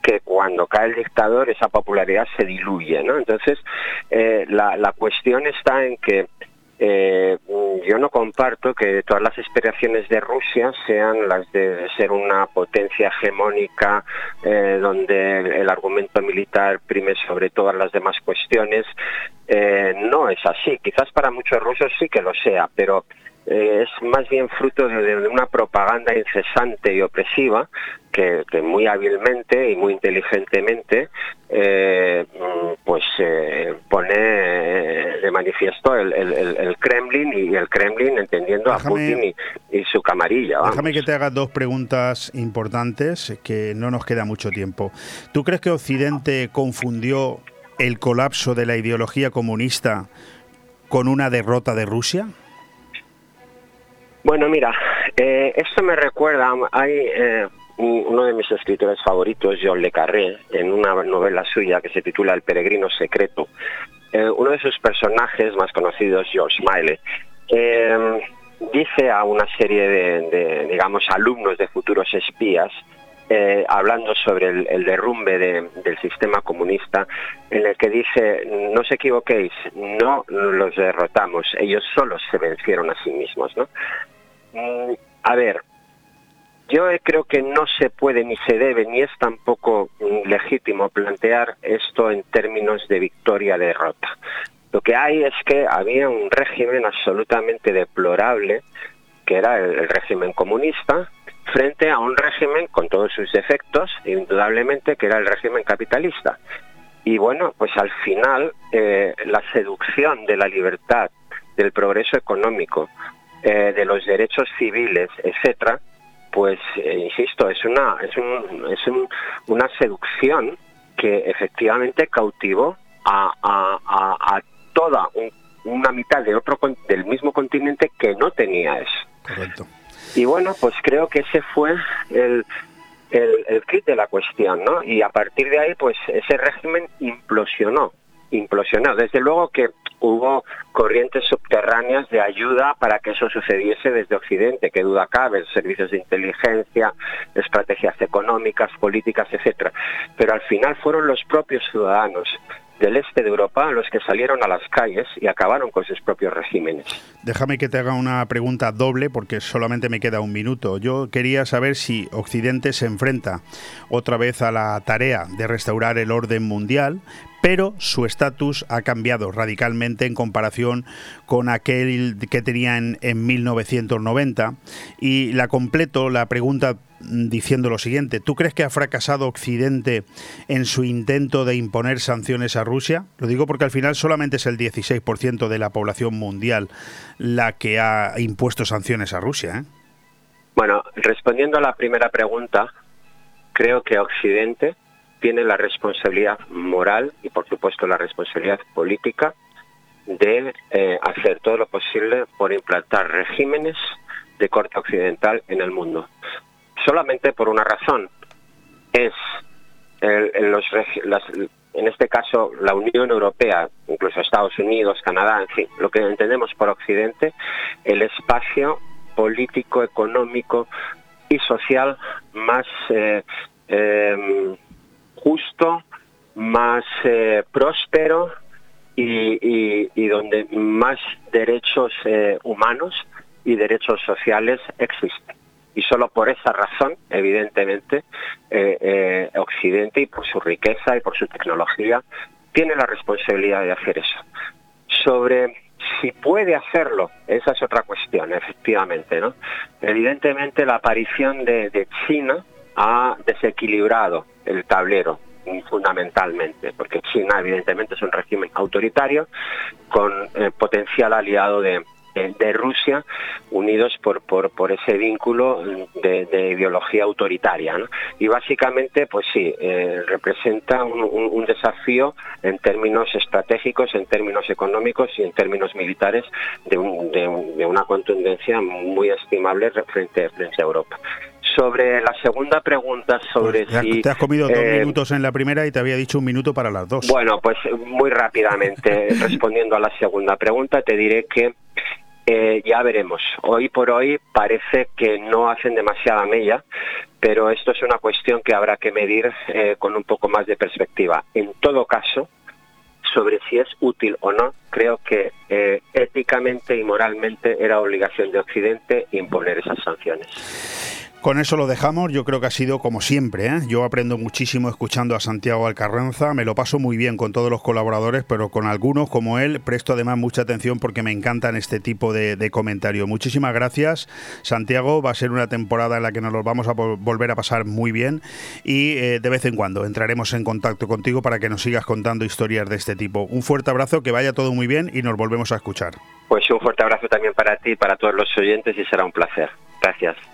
que cuando cae el dictador esa popularidad se diluye. Entonces, eh, la, la cuestión está en que eh, yo no comparto que todas las aspiraciones de Rusia sean las de ser una potencia hegemónica eh, donde el argumento militar prime sobre todas las demás cuestiones. Eh, no es así. Quizás para muchos rusos sí que lo sea, pero eh, es más bien fruto de, una propaganda incesante y opresiva que, muy hábilmente y muy inteligentemente eh, pues eh, pone de manifiesto el, Kremlin y el Kremlin entendiendo a Putin y, su camarilla. Déjame que te haga dos preguntas importantes que no nos queda mucho tiempo. ¿Tú crees que Occidente confundió el colapso de la ideología comunista con una derrota de Rusia? Bueno, mira, eh, esto me recuerda, hay eh, uno de mis escritores favoritos, John Le Carré, en una novela suya que se titula El peregrino secreto. Eh, uno de sus personajes más conocidos, George Smiley, dice a una serie de, digamos, alumnos de futuros espías, hablando sobre el, derrumbe del sistema comunista, en el que dice, no os equivoquéis, no los derrotamos, ellos solos se vencieron a sí mismos. ¿no? Mm, a ver, yo creo que no se puede ni se debe ni es tampoco mm, legítimo plantear esto en términos de victoria-derrota. Lo que hay es que había un régimen absolutamente deplorable, que era el, régimen comunista, frente a un régimen con todos sus defectos, indudablemente, que era el régimen capitalista. Y bueno, pues al final eh, la seducción de la libertad, del progreso económico, eh, de los derechos civiles, etcétera, pues eh, insisto, es una es, un, es una seducción que efectivamente cautivó a, a, toda una mitad de otro del mismo continente que no tenía eso. Correcto. Y bueno, pues creo que ese fue el, el, el kit de la cuestión, ¿no? Y a partir de ahí, pues ese régimen implosionó implosionado. Desde luego que hubo corrientes subterráneas de ayuda para que eso sucediese desde Occidente, que duda cabe, servicios de inteligencia, estrategias económicas, políticas, etcétera. Pero al final fueron los propios ciudadanos del este de Europa los que salieron a las calles y acabaron con sus propios regímenes. Déjame que te haga una pregunta doble porque solamente me queda un minuto. Yo quería saber si Occidente se enfrenta otra vez a la tarea de restaurar el orden mundial, pero su estatus ha cambiado radicalmente en comparación con aquel que tenían en 1990. Y la completo, la pregunta diciendo lo siguiente, ¿tú crees que ha fracasado Occidente en su intento de imponer sanciones a Rusia? Lo digo porque al final solamente es el 16% de la población mundial la que ha impuesto sanciones a Rusia. ¿eh? Bueno, respondiendo a la primera pregunta, creo que Occidente tiene la responsabilidad moral y por supuesto la responsabilidad política de eh, hacer todo lo posible por implantar regímenes de corte occidental en el mundo. Solamente por una razón, es en, este caso la Unión Europea, incluso Estados Unidos, Canadá, en fin, lo que entendemos por Occidente, el espacio político, económico y social más eh, eh, justo, más eh, próspero y, donde más derechos eh, humanos y derechos sociales existen. Y solo por esa razón, evidentemente, Occidente y por su riqueza y por su tecnología tiene la responsabilidad de hacer eso. Sobre si puede hacerlo, esa es otra cuestión, efectivamente, ¿no? Evidentemente la aparición de, China ha desequilibrado el tablero fundamentalmente, porque China evidentemente es un régimen autoritario con eh, potencial aliado de, de, Rusia, unidos por, ese vínculo de, ideología autoritaria. Y básicamente, pues sí, eh, representa un, desafío en términos estratégicos, en términos económicos y en términos militares de, una contundencia muy estimable frente a Europa sobre la segunda pregunta sobre pues si... Te has comido dos eh, minutos en la primera y te había dicho un minuto para las dos. Bueno, pues muy rápidamente, [LAUGHS] respondiendo a la segunda pregunta, te diré que eh, ya veremos. Hoy por hoy parece que no hacen demasiada mella, pero esto es una cuestión que habrá que medir eh, con un poco más de perspectiva. En todo caso, sobre si es útil o no, creo que eh, éticamente y moralmente era obligación de Occidente imponer esas sanciones. Con eso lo dejamos, yo creo que ha sido como siempre. ¿eh? Yo aprendo muchísimo escuchando a Santiago Alcarranza, me lo paso muy bien con todos los colaboradores, pero con algunos como él presto además mucha atención porque me encantan este tipo de, comentarios. Muchísimas gracias, Santiago. Va a ser una temporada en la que nos los vamos a volver a pasar muy bien y eh, de vez en cuando entraremos en contacto contigo para que nos sigas contando historias de este tipo. Un fuerte abrazo, que vaya todo muy bien y nos volvemos a escuchar. Pues un fuerte abrazo también para ti y para todos los oyentes y será un placer. Gracias.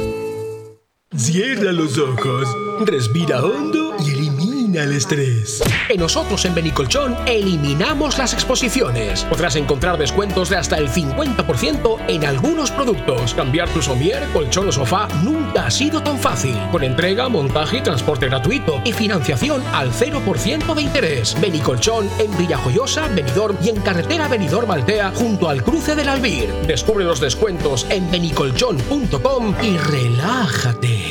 Cierra los ojos, respira hondo el estrés. En nosotros en Benicolchón eliminamos las exposiciones. Podrás encontrar descuentos de hasta el 50% en algunos productos. Cambiar tu somier, colchón o sofá nunca ha sido tan fácil. Con entrega, montaje y transporte gratuito y financiación al 0% de interés. Benicolchón en Villajoyosa, Benidorm y en carretera Benidorm Altea junto al cruce del Albir. Descubre los descuentos en benicolchón.com y relájate.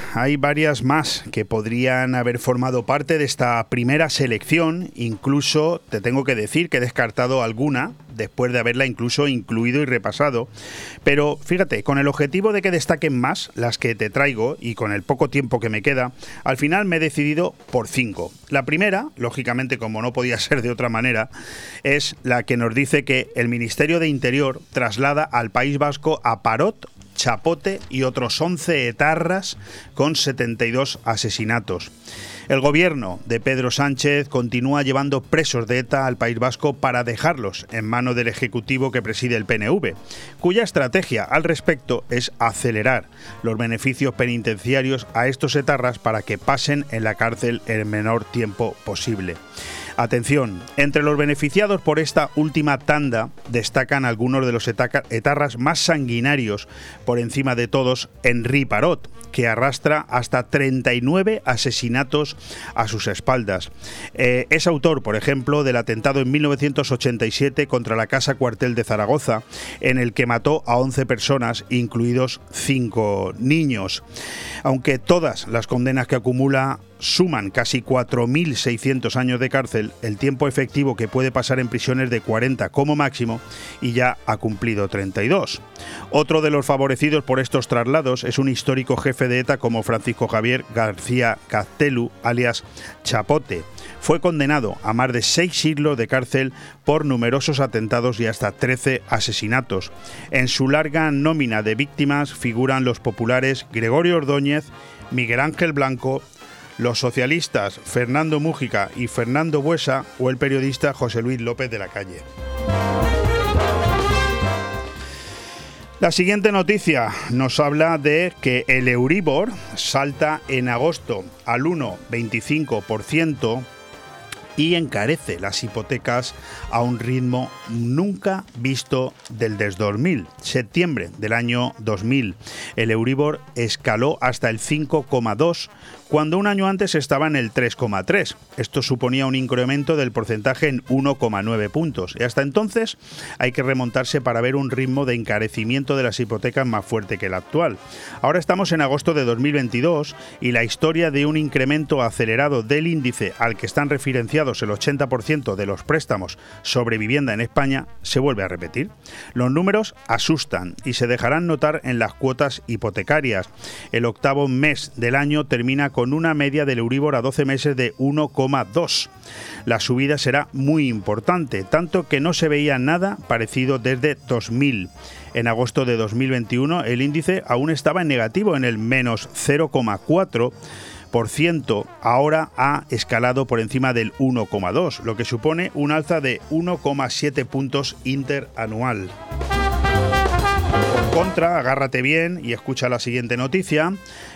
hay varias más que podrían haber formado parte de esta primera selección. Incluso te tengo que decir que he descartado alguna después de haberla incluso incluido y repasado. Pero fíjate, con el objetivo de que destaquen más las que te traigo y con el poco tiempo que me queda, al final me he decidido por cinco. La primera, lógicamente como no podía ser de otra manera, es la que nos dice que el Ministerio de Interior traslada al País Vasco a Parot Chapote y otros 11 etarras con 72 asesinatos. El gobierno de Pedro Sánchez continúa llevando presos de ETA al País Vasco para dejarlos en manos del Ejecutivo que preside el PNV, cuya estrategia al respecto es acelerar los beneficios penitenciarios a estos etarras para que pasen en la cárcel el menor tiempo posible. Atención, entre los beneficiados por esta última tanda destacan algunos de los etarras más sanguinarios, por encima de todos, Henri Parot, que arrastra hasta 39 asesinatos a sus espaldas. Eh, es autor, por ejemplo, del atentado en 1987 contra la Casa Cuartel de Zaragoza, en el que mató a 11 personas, incluidos 5 niños. Aunque todas las condenas que acumula suman casi 4.600 años de cárcel, el tiempo efectivo que puede pasar en prisiones de 40 como máximo y ya ha cumplido 32. Otro de los favorecidos por estos traslados es un histórico jefe de ETA como Francisco Javier García Castelu, alias Chapote. Fue condenado a más de seis siglos de cárcel por numerosos atentados y hasta 13 asesinatos. En su larga nómina de víctimas figuran los populares Gregorio Ordóñez, Miguel Ángel Blanco, los socialistas Fernando Mújica y Fernando Buesa o el periodista José Luis López de la Calle. La siguiente noticia nos habla de que el Euribor salta en agosto al 1,25% y encarece las hipotecas a un ritmo nunca visto del desde 2000. Septiembre del año 2000, el Euribor escaló hasta el 5,2 cuando un año antes estaba en el 3,3. Esto suponía un incremento del porcentaje en 1,9 puntos. Y hasta entonces hay que remontarse para ver un ritmo de encarecimiento de las hipotecas más fuerte que el actual. Ahora estamos en agosto de 2022 y la historia de un incremento acelerado del índice al que están referenciados el 80% de los préstamos sobre vivienda en España se vuelve a repetir. Los números asustan y se dejarán notar en las cuotas hipotecarias. El octavo mes del año termina con con una media del Euribor a 12 meses de 1,2. La subida será muy importante, tanto que no se veía nada parecido desde 2000. En agosto de 2021 el índice aún estaba en negativo en el menos 0,4%, ahora ha escalado por encima del 1,2, lo que supone un alza de 1,7 puntos interanual. Contra, agárrate bien y escucha la siguiente noticia.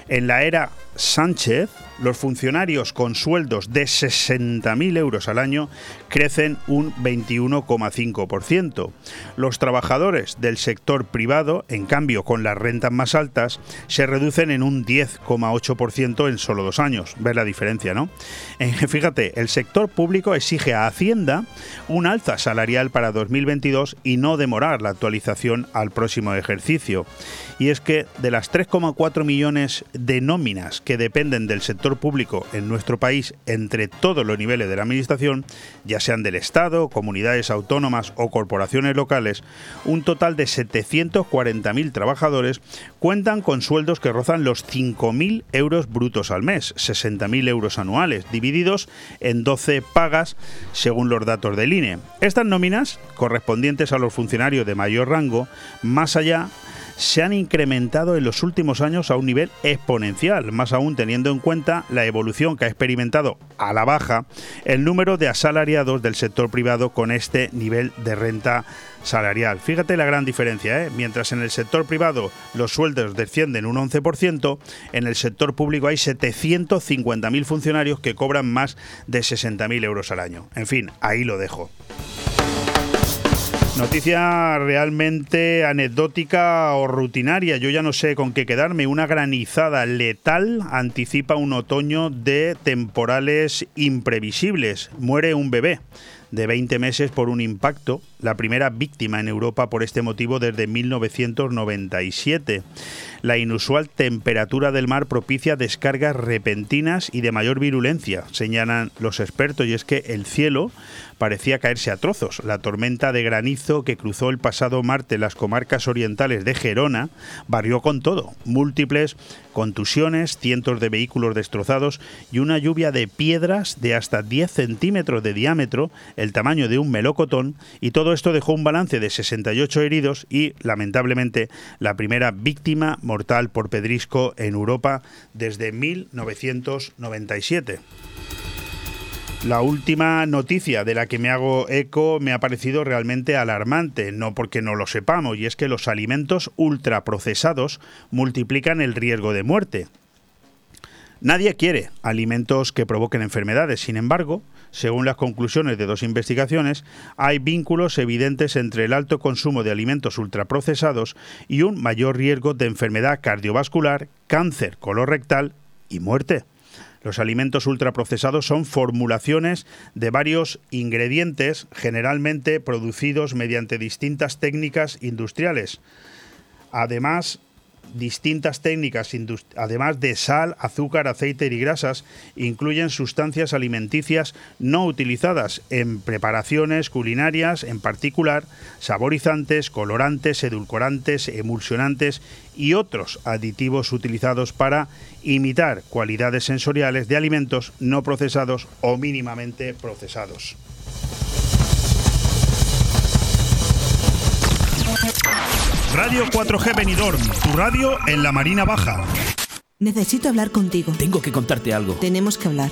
En la era Sánchez, los funcionarios con sueldos de 60.000 euros al año crecen un 21,5%. Los trabajadores del sector privado, en cambio, con las rentas más altas, se reducen en un 10,8% en solo dos años. Ver la diferencia, ¿no? Eh, fíjate, el sector público exige a Hacienda un alza salarial para 2022 y no demorar la actualización al próximo ejercicio. Y es que de las 3,4 millones de nóminas que dependen del sector público en nuestro país entre todos los niveles de la Administración, ya sean del Estado, comunidades autónomas o corporaciones locales, un total de 740.000 trabajadores cuentan con sueldos que rozan los 5.000 euros brutos al mes, 60.000 euros anuales, divididos en 12 pagas según los datos del INE. Estas nóminas, correspondientes a los funcionarios de mayor rango, más allá se han incrementado en los últimos años a un nivel exponencial, más aún teniendo en cuenta la evolución que ha experimentado a la baja el número de asalariados del sector privado con este nivel de renta salarial. Fíjate la gran diferencia, ¿eh? mientras en el sector privado los sueldos descienden un 11%, en el sector público hay 750.000 funcionarios que cobran más de 60.000 euros al año. En fin, ahí lo dejo. Noticia realmente anecdótica o rutinaria, yo ya no sé con qué quedarme. Una granizada letal anticipa un otoño de temporales imprevisibles. Muere un bebé de 20 meses por un impacto, la primera víctima en Europa por este motivo desde 1997. La inusual temperatura del mar propicia descargas repentinas y de mayor virulencia, señalan los expertos, y es que el cielo parecía caerse a trozos. La tormenta de granizo que cruzó el pasado martes las comarcas orientales de Gerona barrió con todo. Múltiples contusiones, cientos de vehículos destrozados y una lluvia de piedras de hasta 10 centímetros de diámetro, el tamaño de un melocotón, y todo esto dejó un balance de 68 heridos y, lamentablemente, la primera víctima por pedrisco en Europa desde 1997. La última noticia de la que me hago eco me ha parecido realmente alarmante, no porque no lo sepamos, y es que los alimentos ultraprocesados multiplican el riesgo de muerte. Nadie quiere alimentos que provoquen enfermedades. Sin embargo, según las conclusiones de dos investigaciones, hay vínculos evidentes entre el alto consumo de alimentos ultraprocesados y un mayor riesgo de enfermedad cardiovascular, cáncer colorectal y muerte. Los alimentos ultraprocesados son formulaciones de varios ingredientes generalmente producidos mediante distintas técnicas industriales. Además, distintas técnicas, además de sal, azúcar, aceite y grasas, incluyen sustancias alimenticias no utilizadas en preparaciones culinarias, en particular saborizantes, colorantes, edulcorantes, emulsionantes y otros aditivos utilizados para imitar cualidades sensoriales de alimentos no procesados o mínimamente procesados. Radio 4G Benidorm, tu radio en la Marina Baja. Necesito hablar contigo. Tengo que contarte algo. Tenemos que hablar.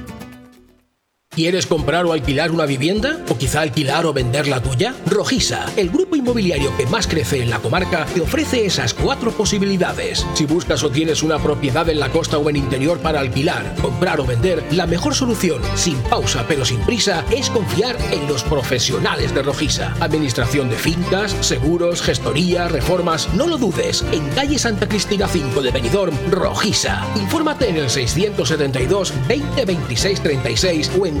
¿Quieres comprar o alquilar una vivienda? ¿O quizá alquilar o vender la tuya? Rojisa, el grupo inmobiliario que más crece en la comarca, te ofrece esas cuatro posibilidades. Si buscas o tienes una propiedad en la costa o en interior para alquilar, comprar o vender, la mejor solución, sin pausa pero sin prisa, es confiar en los profesionales de Rojisa. Administración de fincas, seguros, gestoría, reformas, no lo dudes. En calle Santa Cristina 5 de Benidorm, Rojisa. Infórmate en el 672 20 26 36 o en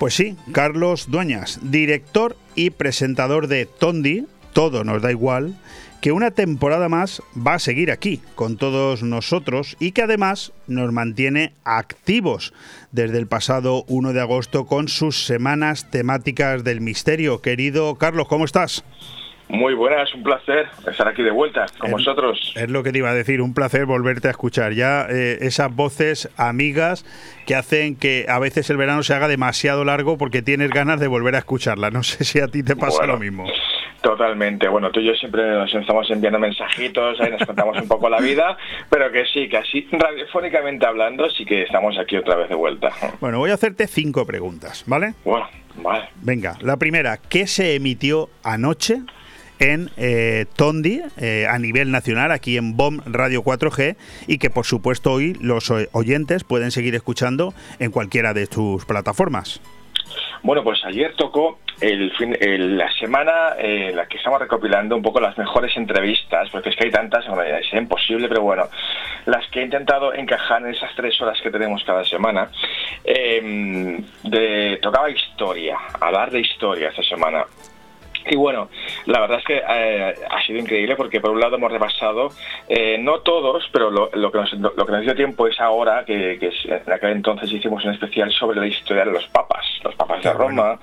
Pues sí, Carlos Dueñas, director y presentador de Tondi, todo nos da igual, que una temporada más va a seguir aquí con todos nosotros y que además nos mantiene activos desde el pasado 1 de agosto con sus semanas temáticas del misterio. Querido Carlos, ¿cómo estás? Muy buenas, un placer estar aquí de vuelta con vosotros. Es lo que te iba a decir, un placer volverte a escuchar. Ya eh, esas voces amigas que hacen que a veces el verano se haga demasiado largo porque tienes ganas de volver a escucharla. No sé si a ti te pasa lo mismo. Totalmente. Bueno, tú y yo siempre nos estamos enviando mensajitos, ahí nos contamos un poco la vida, pero que sí, que así radiofónicamente hablando, sí que estamos aquí otra vez de vuelta. Bueno, voy a hacerte cinco preguntas, ¿vale? Bueno, vale. Venga, la primera, ¿qué se emitió anoche en eh, Tondi eh, a nivel nacional, aquí en BOM Radio 4G, y que por supuesto hoy los oyentes pueden seguir escuchando en cualquiera de tus plataformas. Bueno, pues ayer tocó el fin, la semana en la que estamos recopilando un poco las mejores entrevistas, porque es que hay tantas, es imposible, pero bueno, las que he intentado encajar en esas tres horas que tenemos cada semana. Em, de, tocaba historia, hablar de historia esta semana. Y bueno, la verdad es que eh, ha sido increíble porque por un lado hemos repasado, eh, no todos, pero lo, que nos, lo, que nos dio tiempo es ahora, que, en aquel entonces hicimos un especial sobre la historia de los papas, los papas de Roma. Bueno,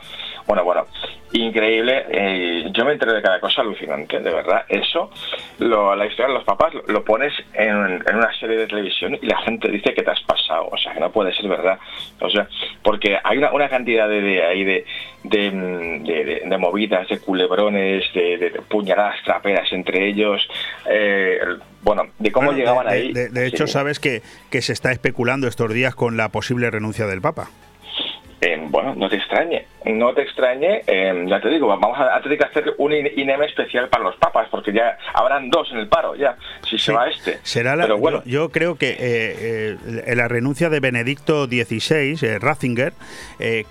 bueno, increíble. Eh, yo me enteré de cada cosa alucinante, de verdad. Eso, la historia de los papas, lo pones en, una serie de televisión y la gente dice que te has pasado. O sea, que no puede ser verdad. O sea, porque hay una, cantidad de, de, de, de movidas, de culebrones, de, puñaladas traperas entre ellos. Eh, bueno, de cómo llegaban ahí. De, hecho, sabes que, que se está especulando estos días con la posible renuncia del Papa. Eh, bueno, no te extrañe, no te extrañe, eh, ya te digo, vamos a, tener que hacer un INEM especial para los papas, porque ya habrán dos en el paro, ya, si se va este. Será la, Pero bueno. yo, creo que eh, la renuncia de Benedicto XVI, Ratzinger,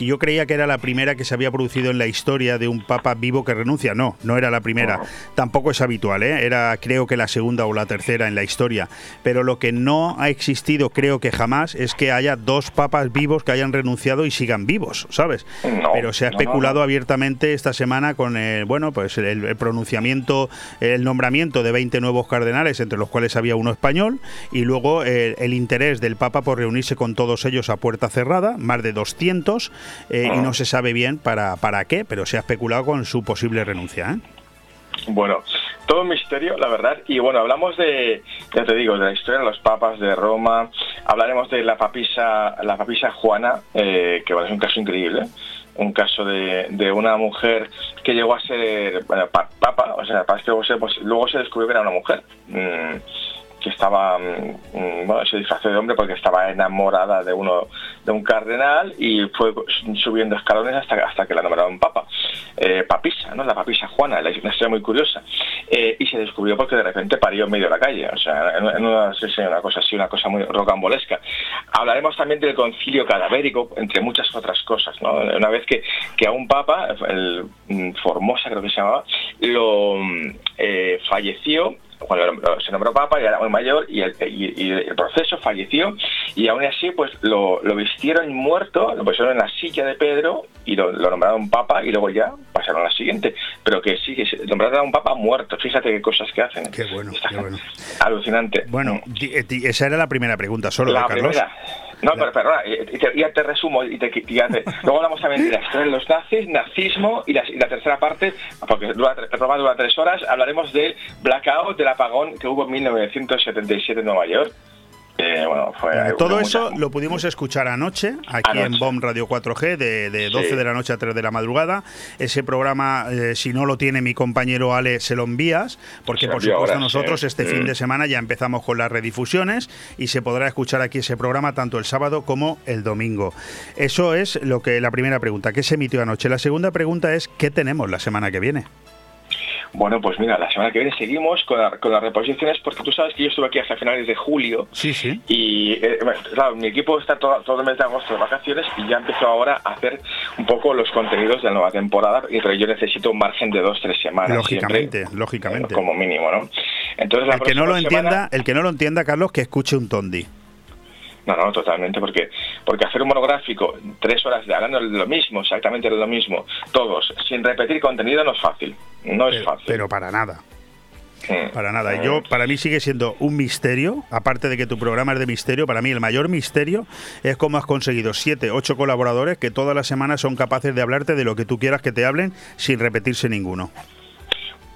yo creía que era la primera que se había producido en la historia de un papa vivo que renuncia. No, no era la primera. Tampoco es habitual, era creo que la segunda o la tercera en la historia. Pero lo que no ha existido, creo que jamás, es que haya dos papas vivos que hayan renunciado y sigan vivos. vivos, ¿sabes? No, Pero se ha no, no, especulado abiertamente esta semana con el, bueno, pues el, el pronunciamiento, el nombramiento de 20 nuevos cardenales, entre los cuales había uno español, y luego el, el interés del Papa por reunirse con todos ellos a puerta cerrada, más de 200, eh, y no se sabe bien para, para qué, pero se ha especulado con su posible renuncia. ¿eh? Bueno, todo un misterio, la verdad. Y bueno, hablamos de, ya te digo, de la historia de los papas de Roma. Hablaremos de la papisa, la papisa Juana, eh, que bueno, es un caso increíble. Un caso de, de una mujer que llegó a ser papa, o sea, que luego se, pues, luego se descubrió que era una mujer. mm, que estaba, mm, bueno, se disfrazó de hombre porque estaba enamorada de uno, de un cardenal y fue subiendo escalones hasta, hasta que la nombraron papa. Eh, papisa, ¿no? La papisa Juana, la- historia muy curiosa. Eh, y se descubrió porque de repente parió en medio de la calle, o sea, en, una, una cosa así, una cosa muy rocambolesca. Hablaremos también del concilio cadavérico, entre muchas otras cosas, ¿no? Una vez que, que a un papa, el mm, Formosa creo que se llamaba, lo mm, eh, falleció cuando se nombró papa, ya era muy mayor y el, y- y el proceso falleció y aún así pues lo, lo vistieron muerto, lo pusieron en la silla de Pedro y lo, lo nombraron papa y luego ya pasaron a la siguiente, pero que sí, que se nombraron a un papa muerto, fíjate qué cosas que hacen. Qué bueno, qué bueno. Alucinante. Bueno, eh, esa era la primera pregunta solo, La ¿eh, Carlos? primera. No, pero perdona, y- te- ya te resumo y te, ya te- luego hablamos también de la historia de los nazis, nazismo y la, y la tercera parte, porque dura, tre- Roma dura tres horas, hablaremos del blackout, del apagón que hubo en 1977 en Nueva York. Eh, bueno, fue Bueno, algo todo eso lo pudimos escuchar anoche, aquí en. BOM Radio 4G, de, de 12 Sí. de la noche a 3 de la madrugada. Ese programa, eh, si no lo tiene mi compañero Ale, se lo envías, porque Se por supuesto ahora, nosotros sí. este Mm. fin de semana ya empezamos con las redifusiones y se podrá escuchar aquí ese programa tanto el sábado como el domingo. Eso es lo que la primera pregunta, ¿qué se emitió anoche? La segunda pregunta es, ¿qué tenemos la semana que viene? Bueno, pues mira, la semana que viene seguimos con, la- con las reposiciones porque tú sabes que yo estuve aquí hasta finales de julio Sí, sí. y eh, bueno, claro, mi equipo está todo, todo el mes de agosto de vacaciones y ya empezó ahora a hacer un poco los contenidos de la nueva temporada, y- pero yo necesito un margen de dos, tres semanas. Lógicamente, siempre, lógicamente. como mínimo, ¿no? Entonces, la El que no lo entienda, el que no lo entienda, Carlos, que escuche un tondi. No, no, totalmente, porque porque hacer un monográfico, tres horas de hablando de lo mismo, exactamente de lo mismo, todos, sin repetir contenido no es fácil, no es fácil. Pero para nada. Mm. Para nada. Mm. Yo, para mí sigue siendo un misterio, aparte de que tu programa es de misterio, para mí el mayor misterio es cómo has conseguido siete, ocho colaboradores que todas las semanas son capaces de hablarte de lo que tú quieras que te hablen sin repetirse ninguno.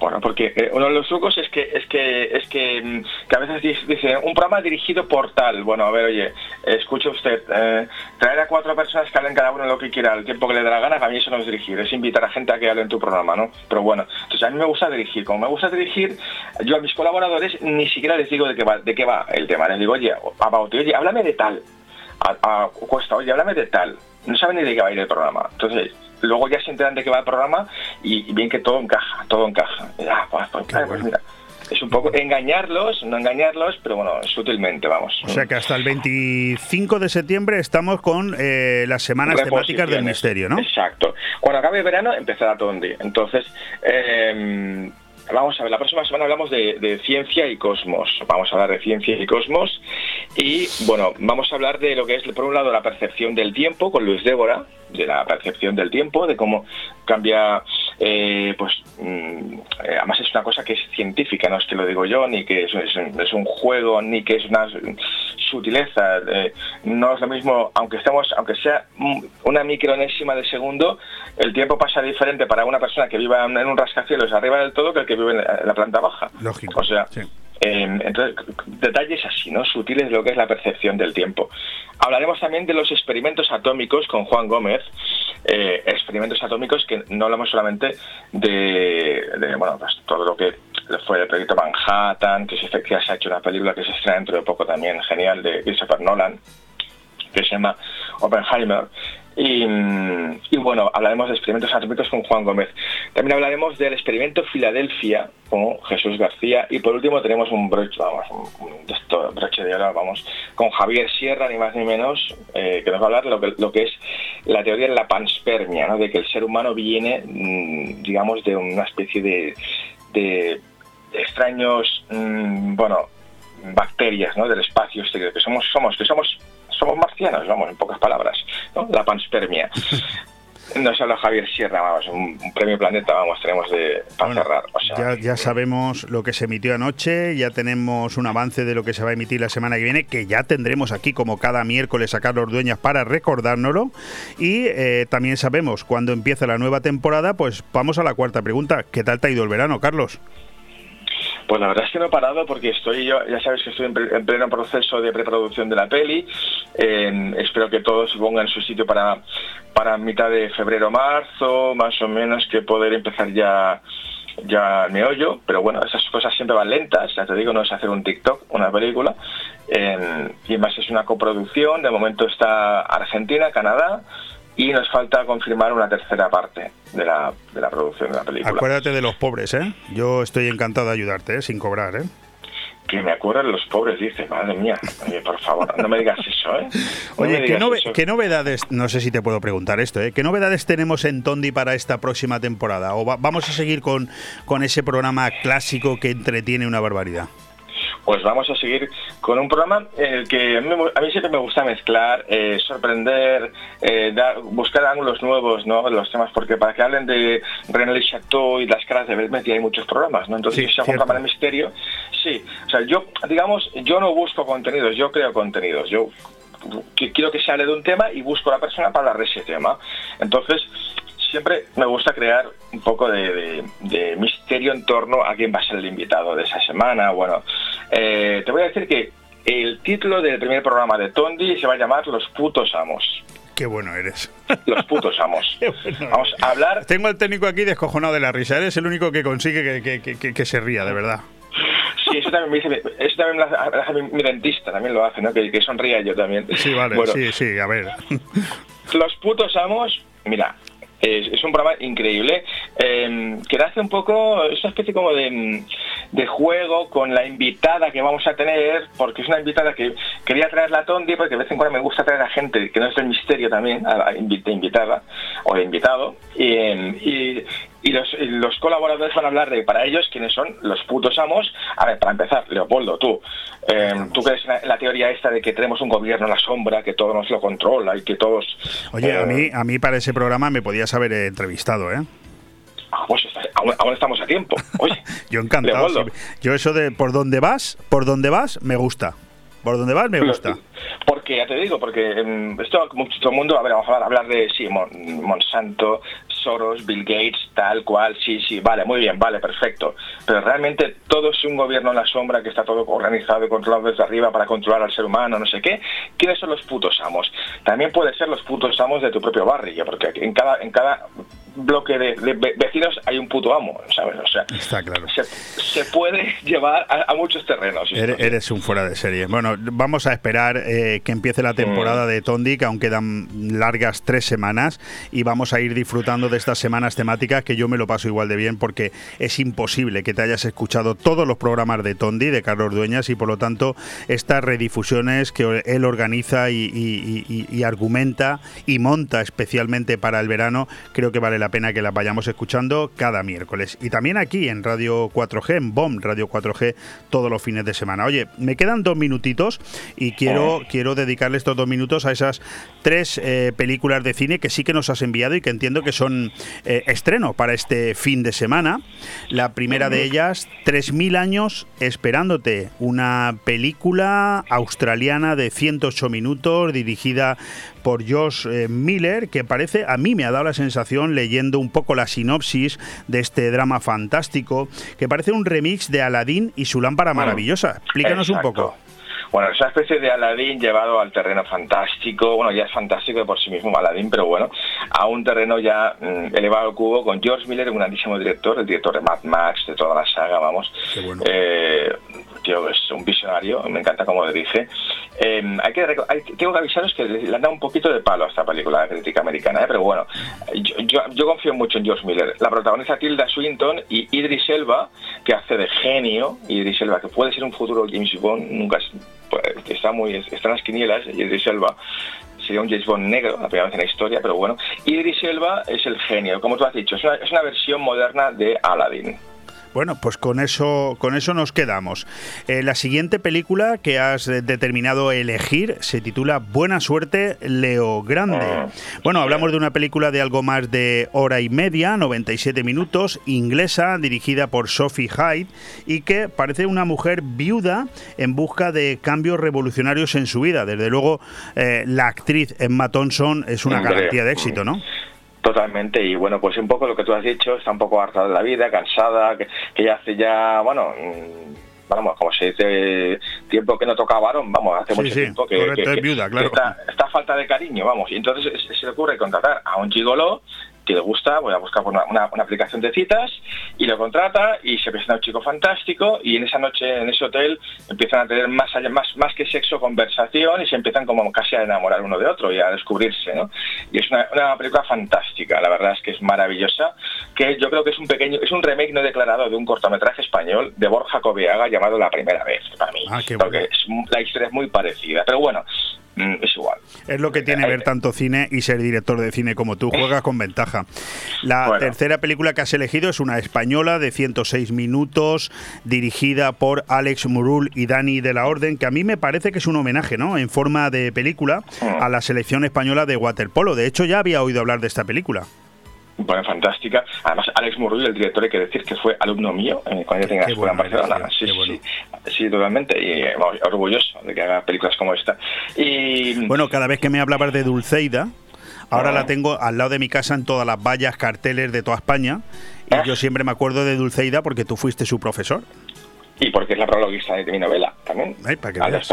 Bueno, porque eh, uno de los trucos es que es que es que, mm, a veces dice- un programa dirigido por tal. Bueno, a ver, oye, escuche usted, eh, traer a cuatro personas que hablen cada uno lo que quiera, al tiempo que le dé la gana, para mí eso no es dirigir, es invitar a gente a que hable en tu programa, ¿no? Pero bueno, entonces a mí me gusta dirigir. Como me gusta dirigir, yo a mis colaboradores ni siquiera les digo de qué va, de qué va el tema. Les digo, oye, Abauti, oye, háblame de tal. A, a Cuesta, oye, háblame de tal. No saben ni de qué va a ir el programa. Entonces, luego ya se enteran de qué va el programa y, bien que todo encaja, todo encaja. Y, ah, pues, pues, ah, pues mira, es un poco engañarlos, no engañarlos, pero bueno, sutilmente, vamos. O sea que hasta el 25 de septiembre estamos con eh, las semanas temáticas del misterio, ¿no? Exacto. Cuando acabe el verano empezará Tondi. Entonces, eh, vamos a ver, la próxima semana hablamos de, ciencia y cosmos. Vamos a hablar de ciencia y cosmos. Y bueno, vamos a hablar de lo que es, por un lado, la percepción del tiempo con Luis Débora, de la percepción del tiempo, de cómo cambia, eh, pues, mm, eh, además es una cosa que es científica, no es que lo digo yo, ni que es, un- juego, ni que es una sutileza. eh, no es lo mismo, aunque estemos, aunque sea una micronésima de segundo, el tiempo pasa diferente para una persona que viva en un rascacielos arriba del todo que el que vive en la, planta baja. Lógico. O sea, eh, entonces, detalles así, ¿no? Sutiles de lo que es la percepción del tiempo. Hablaremos también de los experimentos atómicos con Juan Gómez, eh, experimentos atómicos que no hablamos solamente de, de, bueno, pues todo lo que fue el proyecto Manhattan, que se, que se ha hecho una película que se estrena dentro de poco también, genial, de Christopher Nolan, que se llama Oppenheimer. Y, bueno, hablaremos de experimentos atómicos con Juan Gómez. También hablaremos del experimento Filadelfia con Jesús García. Y por último tenemos un broche, vamos, un, esto, broche de oro, vamos, con Javier Sierra, ni más ni menos, eh, que nos va a hablar de lo que, lo que es la teoría de la panspermia, ¿no? de que el ser humano viene, mm, digamos, de una especie de, de extraños, mm, bueno, bacterias ¿no? del espacio exterior, que somos, somos, que somos, somos marcianos, vamos, en pocas palabras. ¿no? la panspermia. [LAUGHS] Nos habla Javier Sierra, vamos, un, un premio planeta, vamos, tenemos de para cerrar. O sea, Ya, ya sabemos lo que se emitió anoche, ya tenemos un avance de lo que se va a emitir la semana que viene, que ya tendremos aquí como cada miércoles a Carlos Dueñas para recordárnoslo. Y eh, también sabemos cuándo empieza la nueva temporada, pues vamos a la cuarta pregunta. ¿Qué tal te ha ido el verano, Carlos? Pues la verdad es que no he parado porque estoy yo, ya sabes que estoy en, pleno proceso de preproducción de la peli. Espero que todo se en su sitio para, para mitad de febrero, marzo, más o menos, que poder empezar ya ya el meollo, pero bueno, esas cosas siempre van lentas, ya te digo, no es hacer un TikTok, una película, y más es una coproducción, de momento está Argentina, Canadá, y nos falta confirmar una tercera parte de la, de la producción de la película. Acuérdate de los pobres, ¿eh? Yo estoy encantado de ayudarte, ¿eh? Sin cobrar, ¿eh? Que me acuerdan los pobres, dice, madre mía, oye, por favor, no me digas eso, ¿eh? [LAUGHS] No Oye, ¿qué, digas nove- eso. qué novedades, no sé si te puedo preguntar esto, ¿eh? ¿qué novedades tenemos en Tondi para esta próxima temporada? ¿O va- vamos a seguir con, con ese programa clásico que entretiene una barbaridad? Pues vamos a seguir con un programa en el que a mí, me- a mí siempre me gusta mezclar, eh, sorprender, eh, buscar ángulos nuevos, ¿no? Los temas, porque para que hablen de René Le Chateau y las caras de Belmez ya hay muchos programas, ¿no? Entonces, Sí, si cierto. programa de misterio, sí. O sea, yo, digamos, yo no busco contenidos, yo creo contenidos. Yo que- quiero que se hable de un tema y busco a la persona para hablar de ese tema. Entonces, siempre me gusta crear un poco de, de- de misterio en torno a quién va a ser el invitado de esa semana. Bueno, eh, te voy a decir que el título del primer programa de Tondi se va a llamar Los putos amos. Qué bueno eres. Los putos amos. [LAUGHS] Vamos a hablar Tengo al técnico aquí descojonado de la risa. Eres el único que consigue que, que- que- se ría, de verdad. Sí, eso también me dice, eso también lo hace, mi, mi dentista, también lo hace, ¿no? Que, que sonría yo también. Sí, vale, Bueno, sí, sí, a ver. Los putos amos, mira, es, un programa increíble. Eh, que hace un poco, es una especie como de, de juego con la invitada que vamos a tener, porque es una invitada que quería traer la Tondi, porque de vez en cuando me gusta traer a gente que no es del misterio también, a de invitada o de invitado, y, y- y los, los colaboradores van a hablar de para ellos quiénes son los putos amos. A ver, para empezar, Leopoldo, tú, eh, tú crees en la, en la teoría esta de que tenemos un gobierno en la sombra, que todo nos lo controla y que todos... Oye, a eh, mí, a mí para ese programa me podías haber eh, entrevistado, ¿eh? Ah, pues aún, aún estamos a tiempo. Oye, [LAUGHS] Yo encantado. Sí. Yo eso de por dónde vas, por dónde vas, me gusta. Por dónde vas, me gusta. porque ya te digo, porque em, esto todo el mundo, a ver, vamos a hablar, hablar de sí, Mon- Monsanto, Soros, Bill Gates, tal cual, sí, sí, vale, muy bien, vale, perfecto. Pero realmente todo es un gobierno en la sombra que está todo organizado y controlado desde arriba para controlar al ser humano, no sé qué. ¿Quiénes son los putos amos? También puede ser los putos amos de tu propio barrio, porque en cada, en cada bloque de, de ve- vecinos hay un puto amo, ¿sabes? O sea, Está claro. se, se puede llevar a, a muchos terrenos. Eres, eres un fuera de serie. Bueno, vamos a esperar eh, que empiece la temporada de Tondi, que aún quedan largas tres semanas, y vamos a ir disfrutando de estas semanas temáticas que yo me lo paso igual de bien porque es imposible que te hayas escuchado todos los programas de Tondi, de Carlos Dueñas, y por lo tanto estas redifusiones que él organiza y, y- y- y argumenta y monta especialmente para el verano, creo que vale la pena que las vayamos escuchando cada miércoles. Y también aquí en Radio 4G, en BOM Radio 4G, todos los fines de semana. Oye, me quedan dos minutitos y quiero, quiero dedicarle estos dos minutos a esas tres eh, películas de cine que sí que nos has enviado y que entiendo que son eh, estreno para este fin de semana. La primera de ellas, 3.000 años esperándote, una película australiana de 108 minutos dirigida por Josh eh, Miller, que parece, a mí me ha dado la sensación, leyendo un poco la sinopsis de este drama fantástico, que parece un remix de Aladdin y su lámpara maravillosa. Explícanos un poco. Bueno, esa especie de Aladdin llevado al terreno fantástico, bueno, ya es fantástico de por sí mismo Aladdin, pero bueno, a un terreno ya mm, elevado al cubo con George Miller, un grandísimo director, el director de Mad Max, de toda la saga, vamos. Eh, tío, es un visionario, me encanta cómo dirige. Eh, hay que, tengo que avisaros que le han dado un poquito de palo a esta película, la crítica americana, ¿eh? pero bueno, yo, confío mucho en George Miller. La protagoniza Tilda Swinton y Idris Elba, que hace de genio, Idris Elba, que puede ser un futuro James Bond, nunca es- pues, está muy está en las quinielas, Idris Elba sería un James Bond negro, la primera vez en la historia, pero bueno, Idris Elba es el genio, como tú has dicho, es una versión moderna de Aladdin. Bueno, pues con eso, con eso nos quedamos. Eh, la siguiente película que has determinado elegir se titula Buena suerte, Leo Grande. Ah, Bueno, hablamos de una película de algo más de hora y media, 97 minutos, inglesa, dirigida por Sophie Hyde y que parece una mujer viuda en busca de cambios revolucionarios en su vida. Desde luego, eh, la actriz Emma Thompson es una garantía de éxito, ¿no? Totalmente, y bueno, pues un poco lo que tú has dicho, está un poco harta de la vida, cansada, que, que ya hace ya, bueno, mm, vamos, como se dice, tiempo que no toca varón, vamos, hace Sí, mucho sí, tiempo que, que- que- viuda, claro. está, está falta de cariño, vamos, y entonces se, se le ocurre contratar a un gigoló que le gusta, voy a buscar una, una- una aplicación de citas, y lo contrata, y se presenta un chico fantástico, y en esa noche, en ese hotel, empiezan a tener más allá, más, más que sexo, conversación, y se empiezan como casi a enamorar uno de otro y a descubrirse, ¿no? Y es una, una película fantástica, la verdad es que es maravillosa, que yo creo que es un pequeño, es un remake no declarado de un cortometraje español de Borja Coveaga llamado La Primera Vez, para mí. Ah, porque es la historia es muy parecida, pero bueno, es igual. Es lo que tiene ver tanto cine y ser director de cine como tú. Juegas con ventaja. La Bueno. tercera película que has elegido es una española de 106 minutos, dirigida por Alex Murul y Dani de la Orden, que a mí me parece que es un homenaje, ¿no? En forma de película a la selección española de waterpolo. De hecho, ya había oído hablar de esta película. Bueno, fantástica. Además, Alex Murrull, el director, hay que decir que fue alumno mío eh, cuando yo tenía la escuela en Barcelona. Sí, sí, sí, totalmente. Y eh, orgulloso de que haga películas como esta. Y Bueno, cada vez que me hablabas de Dulceida, ahora Ah. la tengo al lado de mi casa en todas las vallas, carteles de toda España. Y yo siempre me acuerdo de Dulceida porque tú fuiste su profesor. Y porque es la prologuista de mi novela también. Ay, para que veas.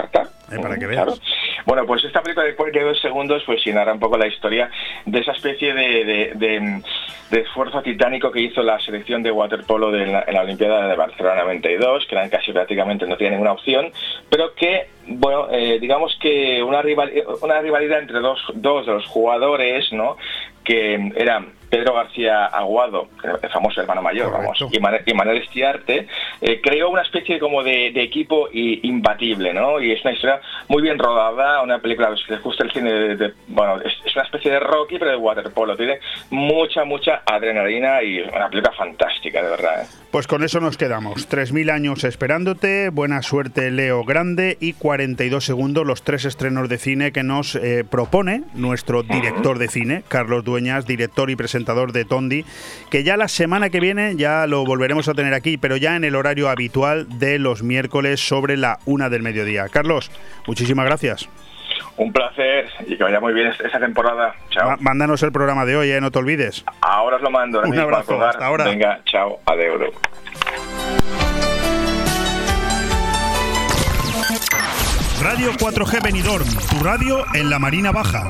Ay, para que veas. claro. Bueno, pues esta película de 42 segundos pues narra un poco la historia de esa especie de, de- de- de esfuerzo titánico que hizo la selección de waterpolo de la- en la Olimpiada de Barcelona 92, que eran casi prácticamente no tienen ninguna opción, pero que, bueno, eh, digamos que una, rival, una rivalidad entre dos, dos de los jugadores, ¿no? que eran Pedro García Aguado, el famoso hermano mayor, vamos, y, y Manuel Estiarte, eh, creó una especie como de, de equipo i- imbatible, ¿no? Y es una historia muy bien rodada, una película que les gusta el cine, de, de- bueno, es, es una especie de Rocky, pero de waterpolo, tiene mucha, mucha adrenalina y una película fantástica, de verdad. ¿eh? Pues con eso nos quedamos. 3.000 años esperándote, buena suerte Leo Grande y 42 segundos los tres estrenos de cine que nos eh, propone nuestro director de cine, Carlos Dueñas, director y presentador de Tondi, que ya la semana que viene ya lo volveremos a tener aquí, pero ya en el horario habitual de los miércoles sobre la una del mediodía. Carlos, muchísimas gracias. Un placer y que vaya muy bien esta temporada. Chao. Mándanos el programa de hoy, eh, no te olvides. Ahora os lo mando. Un abrazo, hasta ahora. Venga, chao, adiós. Radio 4G Benidorm, tu radio en la Marina Baja.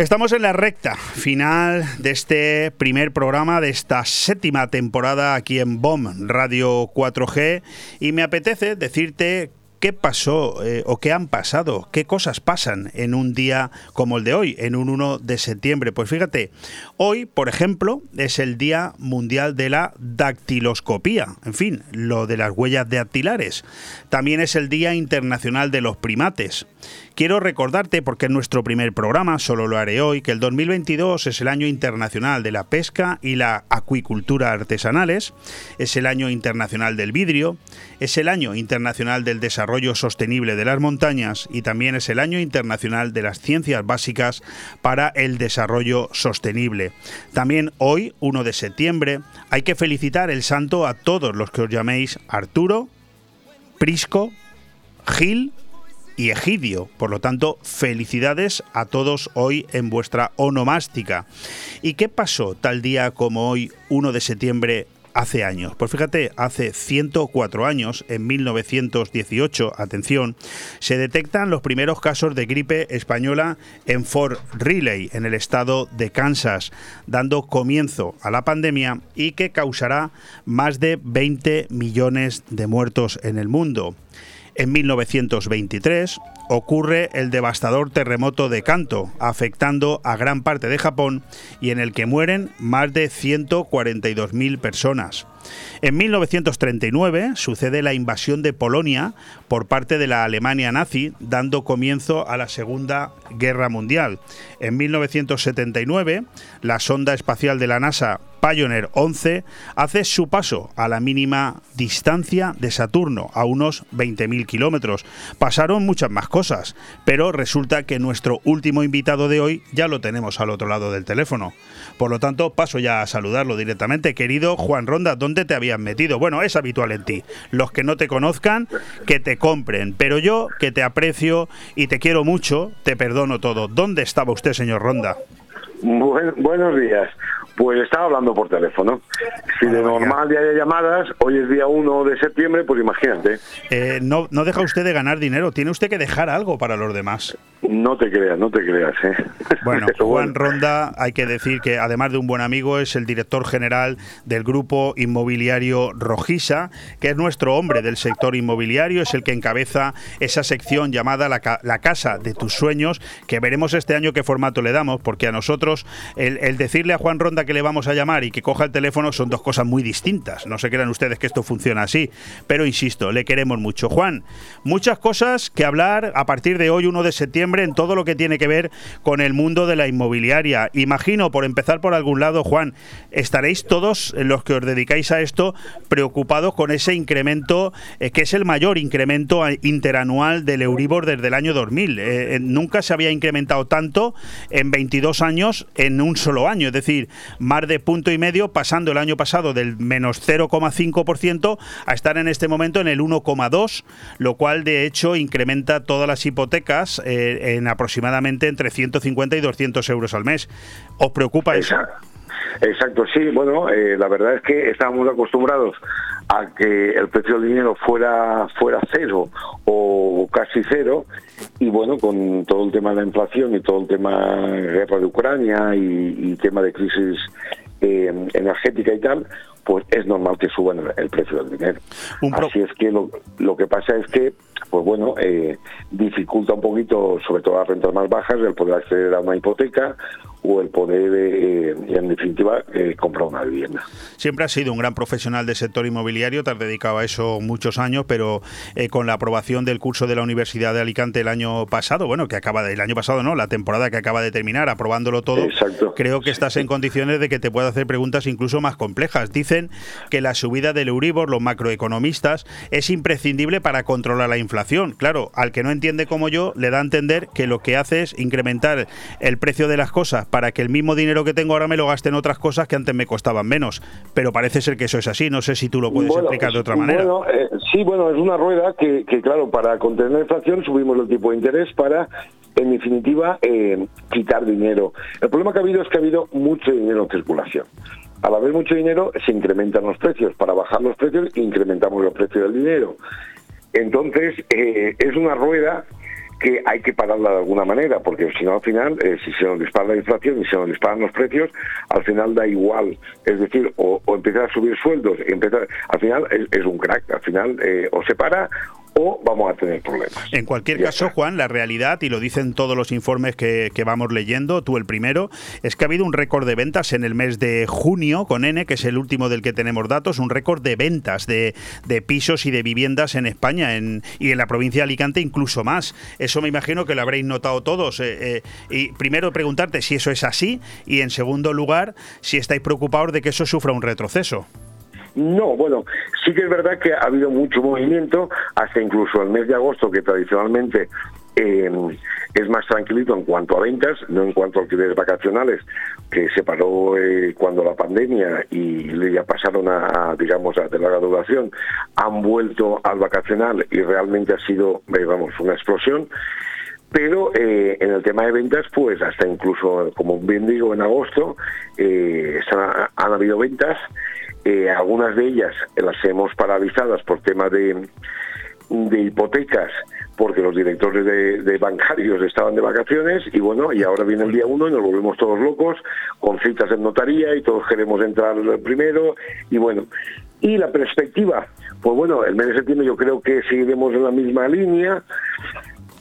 Estamos en la recta final de este primer programa de esta séptima temporada aquí en BOM Radio 4G y me apetece decirte ¿Qué pasó eh, o qué han pasado? ¿Qué cosas pasan en un día como el de hoy, en un 1 de septiembre? Pues fíjate, hoy, por ejemplo, es el Día Mundial de la Dactiloscopía, en fin, lo de las huellas dactilares. También es el Día Internacional de los Primates. Quiero recordarte, porque es nuestro primer programa, solo lo haré hoy, que el 2022 es el año internacional de la pesca y la acuicultura artesanales, es el año internacional del vidrio, es el año internacional del desarrollo sostenible de las montañas y también es el año internacional de las ciencias básicas para el desarrollo sostenible. También hoy, 1 de septiembre, hay que felicitar el santo a todos los que os llaméis Arturo, Prisco, Gil y Egidio. Por lo tanto, felicidades a todos hoy en vuestra onomástica. ¿Y qué pasó tal día como hoy, 1 de septiembre hace años. Pues fíjate, hace 104 años, en 1918, atención, se detectan los primeros casos de gripe española en Fort Riley, en el estado de Kansas, dando comienzo a la pandemia y que causará más de 20 millones de muertos en el mundo. En 1923 ocurre el devastador terremoto de Kanto, afectando a gran parte de Japón y en el que mueren más de 142.000 personas. En 1939 sucede la invasión de Polonia por parte de la Alemania nazi, dando comienzo a la Segunda Guerra Mundial. En 1979, la sonda espacial de la NASA Pioneer 11 hace su paso a la mínima distancia de Saturno, a unos 20.000 kilómetros. Pasaron muchas más cosas, pero resulta que nuestro último invitado de hoy ya lo tenemos al otro lado del teléfono. Por lo tanto, paso ya a saludarlo directamente. Querido Juan Ronda, ¿dónde te habías metido? Bueno, es habitual en ti. Los que no te conozcan, que te compren. Pero yo, que te aprecio y te quiero mucho, te perdono todo. ¿Dónde estaba usted, señor Ronda? buenos días. Pues estaba hablando por teléfono. Si de normal ya hay llamadas, hoy es día 1 de septiembre, pues imagínate. Eh, no, no deja usted de ganar dinero, tiene usted que dejar algo para los demás. No te creas, no te creas. ¿eh? [LAUGHS] Bueno, Juan Ronda, hay que decir que además de un buen amigo, es el director general del grupo inmobiliario Rojisa, que es nuestro hombre del sector inmobiliario, es el que encabeza esa sección llamada la, la Casa de tus Sueños, que veremos este año qué formato le damos, porque a nosotros el, el decirle a Juan Ronda que le vamos a llamar y que coja el teléfono son dos cosas muy distintas. No se crean ustedes que esto funciona así, pero insisto, le queremos mucho. Juan, muchas cosas que hablar a partir de hoy, 1 de septiembre, en todo lo que tiene que ver con el mundo de la inmobiliaria. Imagino, por empezar por algún lado, Juan, estaréis todos los que os dedicáis a esto preocupados con ese incremento, eh, que es el mayor incremento interanual del Euribor desde el año 2000. Eh, eh, nunca se había incrementado tanto en 22 años en un solo año. Es decir, más de punto y medio, pasando el año pasado del menos 0,5% a estar en este momento en el 1,2%, lo cual de hecho incrementa todas las hipotecas eh, en aproximadamente entre 150 y 200 euros al mes. ¿Os preocupa eso? Exacto, sí, bueno, eh, la verdad es que estábamos acostumbrados a que el precio del dinero fuera fuera cero o casi cero y bueno, con todo el tema de la inflación y todo el tema de guerra de Ucrania y, tema de crisis eh, energética y tal, pues es normal que suban el, precio del dinero. Así es que lo, lo, que pasa es que, pues bueno, eh, dificulta un poquito, sobre todo las rentas más bajas, el poder acceder a una hipoteca o el poder, eh, en definitiva, eh, comprar una vivienda. Siempre has sido un gran profesional del sector inmobiliario, te has dedicado a eso muchos años, pero eh, con la aprobación del curso de la Universidad de Alicante el año pasado, bueno, que acaba de, el año pasado no, la temporada que acaba de terminar, aprobándolo todo, creo que estás en condiciones de que te pueda hacer preguntas incluso más complejas. Dicen que la subida del Euribor, los macroeconomistas, es imprescindible para controlar la inflación. Claro, al que no entiende como yo, le da a entender que lo que hace es incrementar el precio de las cosas para que el mismo dinero que tengo ahora me lo gaste en otras cosas que antes me costaban menos. Pero parece ser que eso es así. No sé si tú lo puedes explicar de otra manera. Bueno, eh, sí, bueno, es una rueda que, claro, para contener la inflación subimos el tipo de interés para en definitiva, eh, quitar dinero. El problema que ha habido es que ha habido mucho dinero en circulación. Al haber mucho dinero, se incrementan los precios. Para bajar los precios, incrementamos los precios del dinero. Entonces, eh, es una rueda que hay que pararla de alguna manera, porque si no al final, eh, si se nos dispara la inflación y se nos disparan los precios, al final da igual. Es decir, o, o empezar a subir sueldos, empezar, al final es, es un crack, al final eh, o se para o vamos a tener problemas. En cualquier caso, Juan, la realidad, y lo dicen todos los informes que, que, vamos leyendo, tú el primero, es que ha habido un récord de ventas en el mes de junio con N, que es el último del que tenemos datos, un récord de ventas de, de pisos y de viviendas en España en, y en la provincia de Alicante incluso más. Eso me imagino que lo habréis notado todos. Eh, eh, y primero preguntarte si eso es así y en segundo lugar, si estáis preocupados de que eso sufra un retroceso. No, bueno, sí que es verdad que ha habido mucho movimiento, hasta incluso el mes de agosto, que tradicionalmente eh, es más tranquilito en cuanto a ventas, no en cuanto a alquileres vacacionales, que se paró eh, cuando la pandemia y ya pasaron a, digamos, a de larga duración, han vuelto al vacacional y realmente ha sido, eh, una explosión. Pero eh, en el tema de ventas, pues hasta incluso, como bien digo, en agosto eh, han habido ventas. Eh, algunas de ellas las hemos paralizadas por tema de, de hipotecas porque los directores de, bancarios estaban de vacaciones y bueno, y ahora viene el día uno y nos volvemos todos locos con citas en notaría y todos queremos entrar primero y bueno, y la perspectiva, pues bueno, el mes de septiembre yo creo que seguiremos en la misma línea.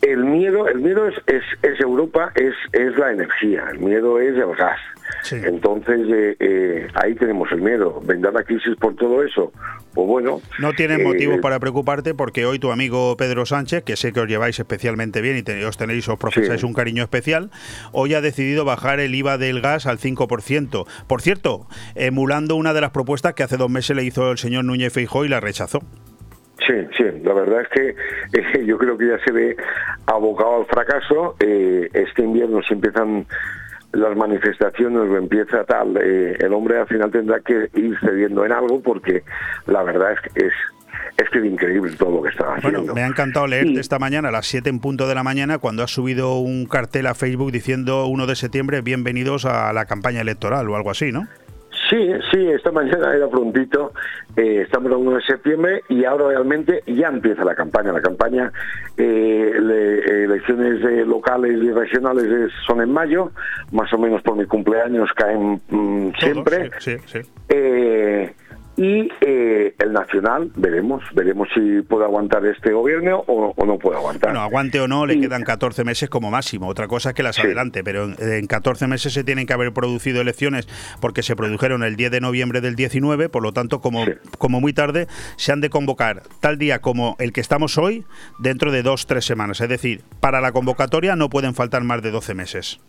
El miedo, el miedo es, es, es Europa, es, es la energía, el miedo es el gas. Sí. Entonces, eh, eh, ahí tenemos el miedo. ¿Vendrá la crisis por todo eso? Pues bueno. No tienes eh, motivos para preocuparte porque hoy tu amigo Pedro Sánchez, que sé que os lleváis especialmente bien y te, os tenéis, os profesáis sí. un cariño especial, hoy ha decidido bajar el IVA del gas al 5%. Por cierto, emulando una de las propuestas que hace dos meses le hizo el señor Núñez Feijóo y la rechazó. Sí, sí, la verdad es que eh, yo creo que ya se ve abocado al fracaso. Eh, este invierno se empiezan las manifestaciones o empieza tal, eh, el hombre al final tendrá que ir cediendo en algo porque la verdad es que es es que es increíble todo lo que está haciendo. Bueno, me ha encantado leerte sí. esta mañana a las 7 en punto de la mañana cuando has subido un cartel a Facebook diciendo 1 de septiembre, bienvenidos a la campaña electoral o algo así, ¿no? Sí, sí, esta mañana era prontito, eh, estamos a 1 de septiembre y ahora realmente ya empieza la campaña. La campaña, eh, le, elecciones eh, locales y regionales es, son en mayo, más o menos por mi cumpleaños caen mmm, siempre. Sí, sí, sí. Y eh, el nacional veremos veremos si puede aguantar este gobierno o, o no puede aguantar. Bueno, aguante o no, le y, quedan 14 meses como máximo. Otra cosa es que las sí. adelante, pero en, en, 14 meses se tienen que haber producido elecciones porque se produjeron el 10 de noviembre del 19, por lo tanto, como, sí. como muy tarde, se han de convocar tal día como el que estamos hoy dentro de dos, tres semanas. Es decir, para la convocatoria no pueden faltar más de 12 meses.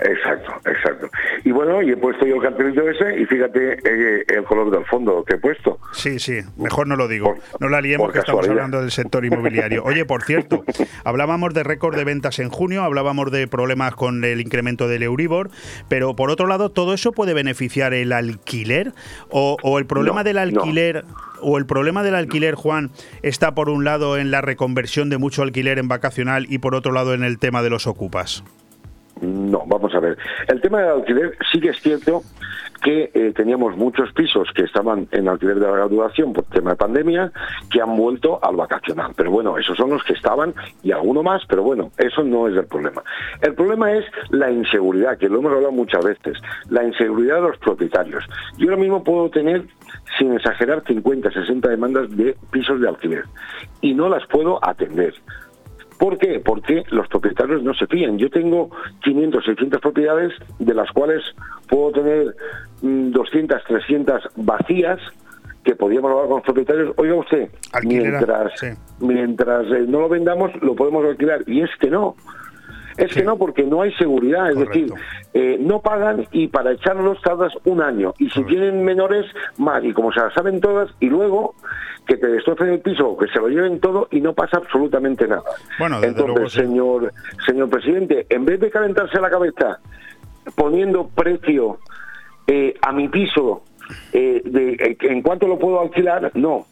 Exacto, exacto. Y bueno, y he puesto yo el cartelito ese y fíjate eh, el color del fondo que he puesto. Sí, sí, mejor no lo digo. Por, no la liemos que estamos hablando del sector inmobiliario. Oye, por cierto, [LAUGHS] hablábamos de récord de ventas en junio, hablábamos de problemas con el incremento del Euribor, pero por otro lado, ¿todo eso puede beneficiar el alquiler? ¿O, o el problema no, del alquiler... No o el problema del alquiler, Juan, está por un lado en la reconversión de mucho alquiler en vacacional y por otro lado en el tema de los ocupas? No, vamos a ver. El tema del alquiler sí que es cierto que eh, teníamos muchos pisos que estaban en alquiler de larga duración por tema de pandemia que han vuelto al vacacional. Pero bueno, esos son los que estaban y alguno más, pero bueno, eso no es el problema. El problema es la inseguridad, que lo hemos hablado muchas veces, la inseguridad de los propietarios. Yo ahora mismo puedo tener, sin exagerar, 50, 60 demandas de pisos de alquiler y no las puedo atender. ¿Por qué? Porque los propietarios no se fían. Yo tengo 500, 600 propiedades, de las cuales puedo tener 200, 300 vacías, que podríamos hablar con los propietarios. Oiga usted, Alquilera, mientras, sí. mientras eh, no lo vendamos, lo podemos alquilar. Y es que no. Es sí. que no, porque no hay seguridad, es Correcto. decir, eh, no pagan y para echarlos tardas un año. Y si Correcto. tienen menores, más. Y como se las saben todas, y luego que te destrocen el piso que se lo lleven todo y no pasa absolutamente nada. Bueno, Entonces, luego, sí. señor, señor presidente, en vez de calentarse la cabeza poniendo precio eh, a mi piso eh, de, en cuánto lo puedo alquilar, no.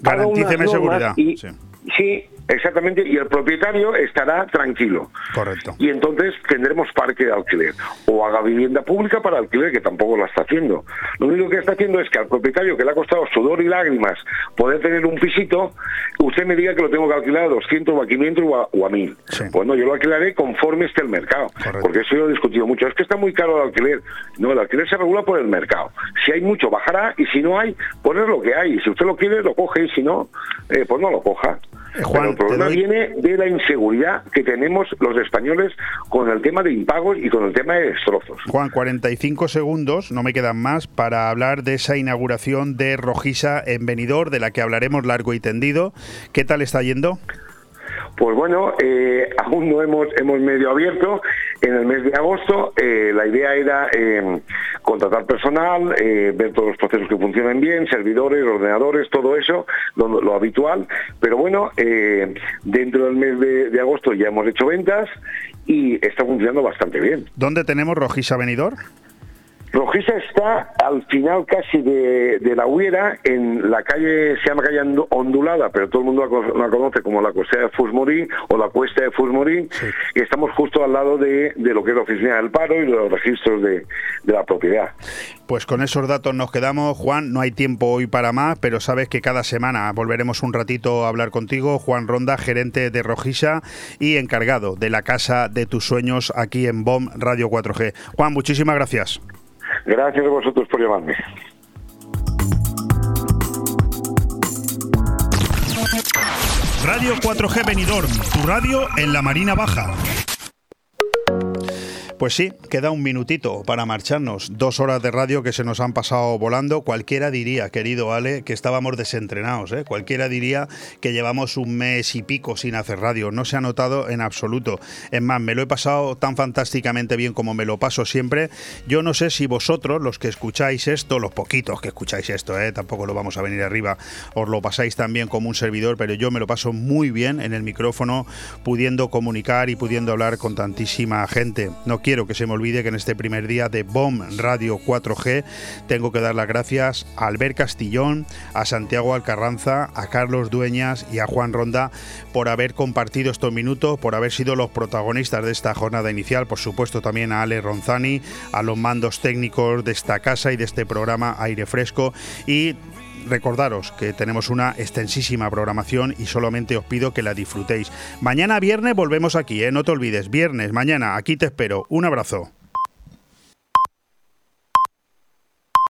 Garantíceme seguridad. Y, sí Sí, exactamente, y el propietario estará tranquilo. Correcto. Y entonces tendremos parque de alquiler. O haga vivienda pública para alquiler, que tampoco la está haciendo. Lo único que está haciendo es que al propietario que le ha costado sudor y lágrimas poder tener un pisito, usted me diga que lo tengo que alquilar a 200 o a 500 o a, o a 1000. Bueno, yo lo alquilaré conforme esté el mercado. Porque eso yo he discutido mucho. Es que está muy caro el alquiler. No, el alquiler se regula por el mercado. Si hay mucho, bajará. Y si no hay, poner lo que hay. Si usted lo quiere, lo coge. Y si no, eh, pues no lo coja. Pero el problema viene de la inseguridad que tenemos los españoles con el tema de impagos y con el tema de destrozos. Juan, 45 segundos, no me quedan más, para hablar de esa inauguración de Rojisa en Benidorm, de la que hablaremos largo y tendido. ¿Qué tal está yendo? Pues bueno, eh, aún no hemos, hemos medio abierto. En el mes de agosto eh, la idea era eh, contratar personal, eh, ver todos los procesos que funcionen bien, servidores, ordenadores, todo eso, lo, habitual. Pero bueno, dentro del mes de, agosto ya hemos hecho ventas y está funcionando bastante bien. ¿Dónde tenemos Rojisa Benidorm? Rojisa está al final casi de, de la Huera, en la calle, se llama calle Ondu- ondulada, pero todo el mundo la, co- la conoce como la cuesta de Fusmorí o la cuesta de Fusmorí, y estamos justo al lado de, de lo que es la oficina del paro y de los registros de, de la propiedad. Pues con esos datos nos quedamos, Juan. No hay tiempo hoy para más, pero sabes que cada semana volveremos un ratito a hablar contigo. Juan Ronda, gerente de Rojisa y encargado de la casa de tus sueños aquí en BOM Radio 4G. Juan, muchísimas gracias. Gracias a vosotros por llamarme. Radio 4G Benidorm, tu radio en la Marina Baja. Pues sí, queda un minutito para marcharnos. Dos horas de radio que se nos han pasado volando. Cualquiera diría, querido Ale, que estábamos desentrenados. ¿eh? Cualquiera diría que llevamos un mes y pico sin hacer radio. No se ha notado en absoluto. Es más, me lo he pasado tan fantásticamente bien como me lo paso siempre. Yo no sé si vosotros, los que escucháis esto, los poquitos que escucháis esto, ¿eh? tampoco lo vamos a venir arriba, os lo pasáis también como un servidor, pero yo me lo paso muy bien en el micrófono, pudiendo comunicar y pudiendo hablar con tantísima gente. No quiero que se me olvide que en este primer día de BOM Radio 4G tengo que dar las gracias a Albert Castillón, a Santiago Alcarranza, a Carlos Dueñas y a Juan Ronda por haber compartido estos minutos, por haber sido los protagonistas de esta jornada inicial, por supuesto también a Ale Ronzani, a los mandos técnicos de esta casa y de este programa Aire Fresco y recordaros que tenemos una extensísima programación y solamente os pido que la disfrutéis. Mañana viernes volvemos aquí, ¿eh? no te olvides, viernes, mañana, aquí te espero. Un abrazo.